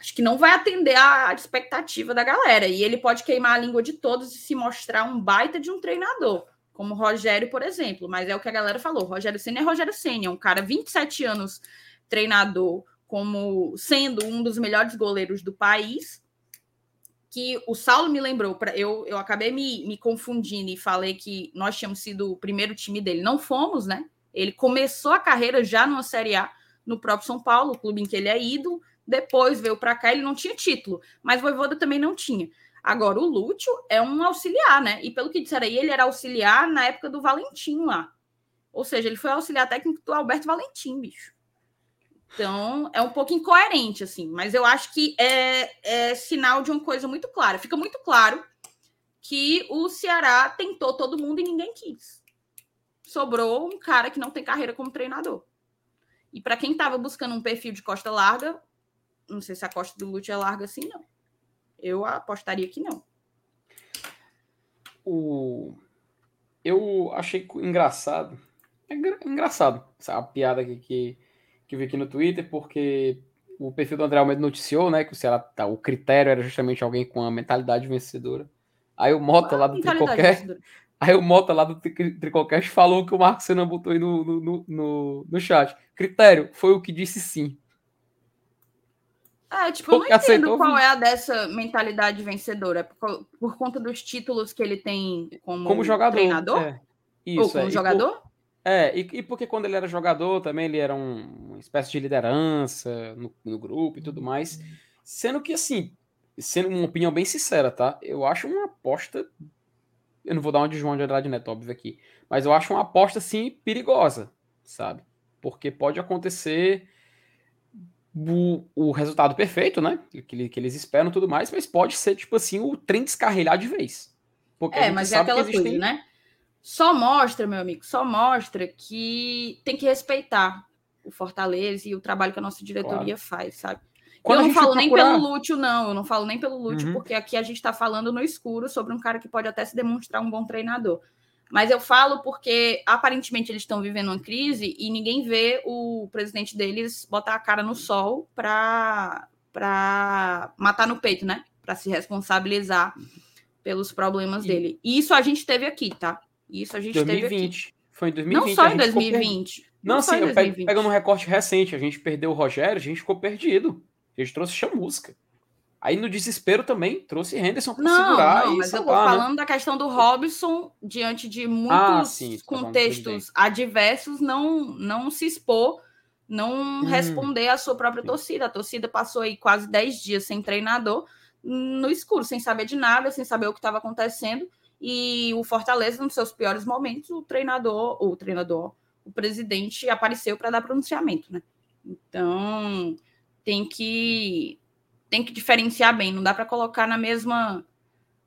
acho que não vai atender a, a expectativa da galera. E ele pode queimar a língua de todos e se mostrar um baita de um treinador, como o Rogério, por exemplo. Mas é o que a galera falou: Rogério Senna é Rogério Senna, é um cara 27 anos treinador, com como sendo um dos melhores goleiros do país. Que o Saulo me lembrou, pra, eu, eu acabei me, me confundindo e falei que nós tínhamos sido o primeiro time dele. Não fomos, né? Ele começou a carreira já numa Série A no próprio São Paulo, o clube em que ele é ídolo. Depois veio para cá, ele não tinha título, mas Voivoda também não tinha. Agora, o Lúcio é um auxiliar, né? E pelo que disseram aí, ele era auxiliar na época do Valentim lá. Ou seja, ele foi auxiliar técnico do Alberto Valentim, bicho. Então, é um pouco incoerente, assim. Mas eu acho que é, é sinal de uma coisa muito clara. Fica muito claro que o Ceará tentou todo mundo e ninguém quis. Sobrou um cara que não tem carreira como treinador. E para quem estava buscando um perfil de costa larga, não sei se a costa do Lute é larga assim, não. Eu apostaria que não. O... Eu achei engraçado é engraçado essa piada aqui que, que eu vi aqui no Twitter, porque o perfil do André Almeida noticiou, né, que o Ceará, tá, o critério era justamente alguém com a mentalidade vencedora. Aí o Mota ah, lá do Tricocast, aí o Mota lá do Tricocast falou que o Marcos Senna botou aí no, no, no, no, chat. Critério foi o que disse sim. É, tipo, eu não entendo qual é a dessa mentalidade vencedora. É por, por, conta dos títulos que ele tem como, como jogador, treinador? É. Isso, Ou como é. jogador? Por, é, e, e, porque quando ele era jogador também ele era um, uma espécie de liderança no, no, grupo e tudo mais. Sendo que, assim, sendo uma opinião bem sincera, tá? Eu acho uma aposta. Eu não vou dar uma de João de Andrade Neto, óbvio, aqui. Mas eu acho uma aposta, assim, perigosa, sabe? Porque pode acontecer o, o resultado perfeito, né? Que, que eles esperam tudo mais, mas pode ser, tipo assim, o trem descarrilhar de vez. Porque é, mas é aquela existem... coisa, né? Só mostra, meu amigo, só mostra que tem que respeitar o Fortaleza e o trabalho que a nossa diretoria claro. faz, sabe? Quando eu não falo procurar... nem pelo Lúcio, não. Eu não falo nem pelo Lúcio, uhum. porque aqui a gente está falando no escuro sobre um cara que pode até se demonstrar um bom treinador. Mas eu falo porque aparentemente eles estão vivendo uma crise e ninguém vê o presidente deles botar a cara no sol para matar no peito, né? Para se responsabilizar pelos problemas e... dele. E isso a gente teve aqui, tá? Isso a gente 2020. teve aqui. Foi em 2020. Não só em 2020. Não, não sim, pegando um recorte recente, a gente perdeu o Rogério, a gente ficou perdido. A gente trouxe chamusca. Aí no desespero também trouxe Henderson para segurar não, mas salvar, eu tô né? falando né? da questão do Robson diante de muitos ah, sim, contextos adversos não não se expor, não hum, responder à sua própria sim. torcida. A torcida passou aí quase 10 dias sem treinador, no escuro, sem saber de nada, sem saber o que estava acontecendo. E o Fortaleza, nos seus piores momentos, o treinador, o treinador, o presidente apareceu para dar pronunciamento, né? Então tem que tem que diferenciar bem, não dá para colocar na mesma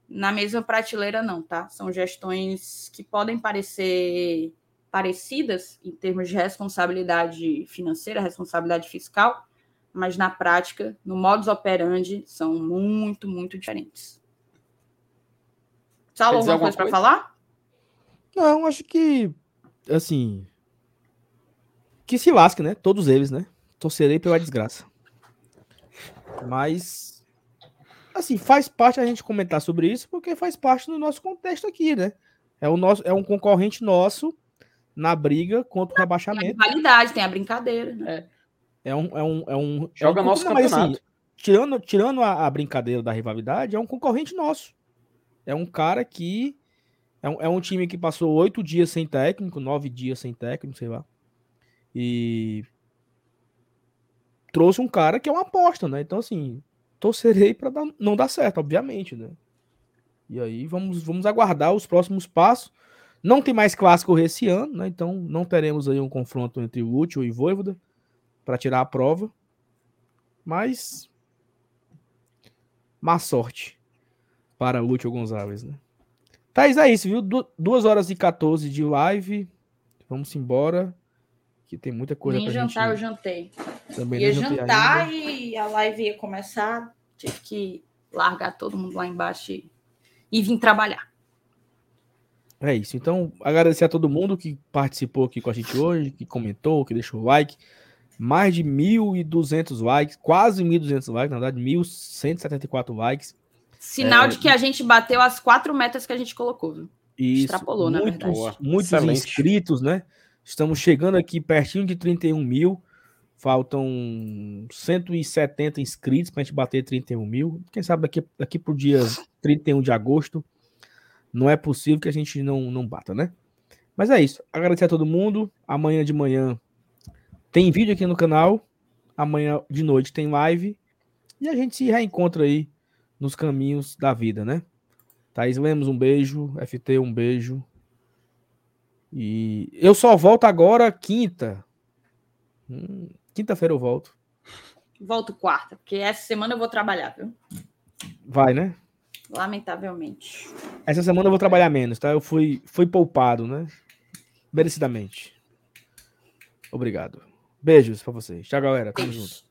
na mesma prateleira não, tá? São gestões que podem parecer parecidas em termos de responsabilidade financeira, responsabilidade fiscal, mas na prática, no modus operandi, são muito, muito diferentes. Saulo, alguma, alguma coisa, coisa? para falar? Não, acho que, assim, que se lasque, né? Todos eles, né? Torcerei pela desgraça. Mas, assim, faz parte a gente comentar sobre isso, porque faz parte do nosso contexto aqui, né? É, o nosso, é um concorrente nosso na briga contra o rebaixamento. Tem a rivalidade, tem a brincadeira, né? É, é um, é um, é um Joga é um, nosso campeonato. Mas, assim, tirando, tirando a, a, brincadeira da rivalidade, é um concorrente nosso. É um cara que. É um, é um time que passou oito dias sem técnico, nove dias sem técnico, sei lá. E. Trouxe um cara que é uma aposta, né? Então, assim, torcerei para não dar certo, obviamente, né? E aí vamos, vamos aguardar os próximos passos. Não tem mais clássico esse ano, né? Então não teremos aí um confronto entre o Útil e Voivoda para tirar a prova. Mas má sorte para Lúcio Gonzalez, né? Thaís, é isso, viu? Du 2 horas e 14 de live. Vamos embora. Que tem muita coisa Nem pra jantar, gente... eu jantei. Também ia jantar e a live ia começar. Tive que largar todo mundo lá embaixo e, e vir trabalhar. É isso. Então, agradecer a todo mundo que participou aqui com a gente hoje, que comentou, que deixou o like. Mais de 1.200 likes, quase 1.200 likes, na verdade, 1.174 likes. Sinal é, de que a gente bateu as quatro metas que a gente colocou, viu? Isso, Extrapolou, muitos, na verdade. Muitos Excelente. inscritos, né? Estamos chegando aqui pertinho de 31 mil. Faltam 170 inscritos para a gente bater 31 mil. Quem sabe daqui, daqui o dia 31 de agosto não é possível que a gente não, não bata, né? Mas é isso. Agradecer a todo mundo. Amanhã de manhã tem vídeo aqui no canal. Amanhã de noite tem live. E a gente se reencontra aí nos caminhos da vida, né? Thaís Lemos, um beijo. FT, um beijo. E eu só volto agora quinta. Hum, Quinta-feira eu volto. Volto quarta, porque essa semana eu vou trabalhar, viu? Vai, né? Lamentavelmente. Essa semana eu vou trabalhar menos, tá? Eu fui, fui poupado, né? Merecidamente. Obrigado. Beijos pra vocês. Tchau, galera. Tamo junto.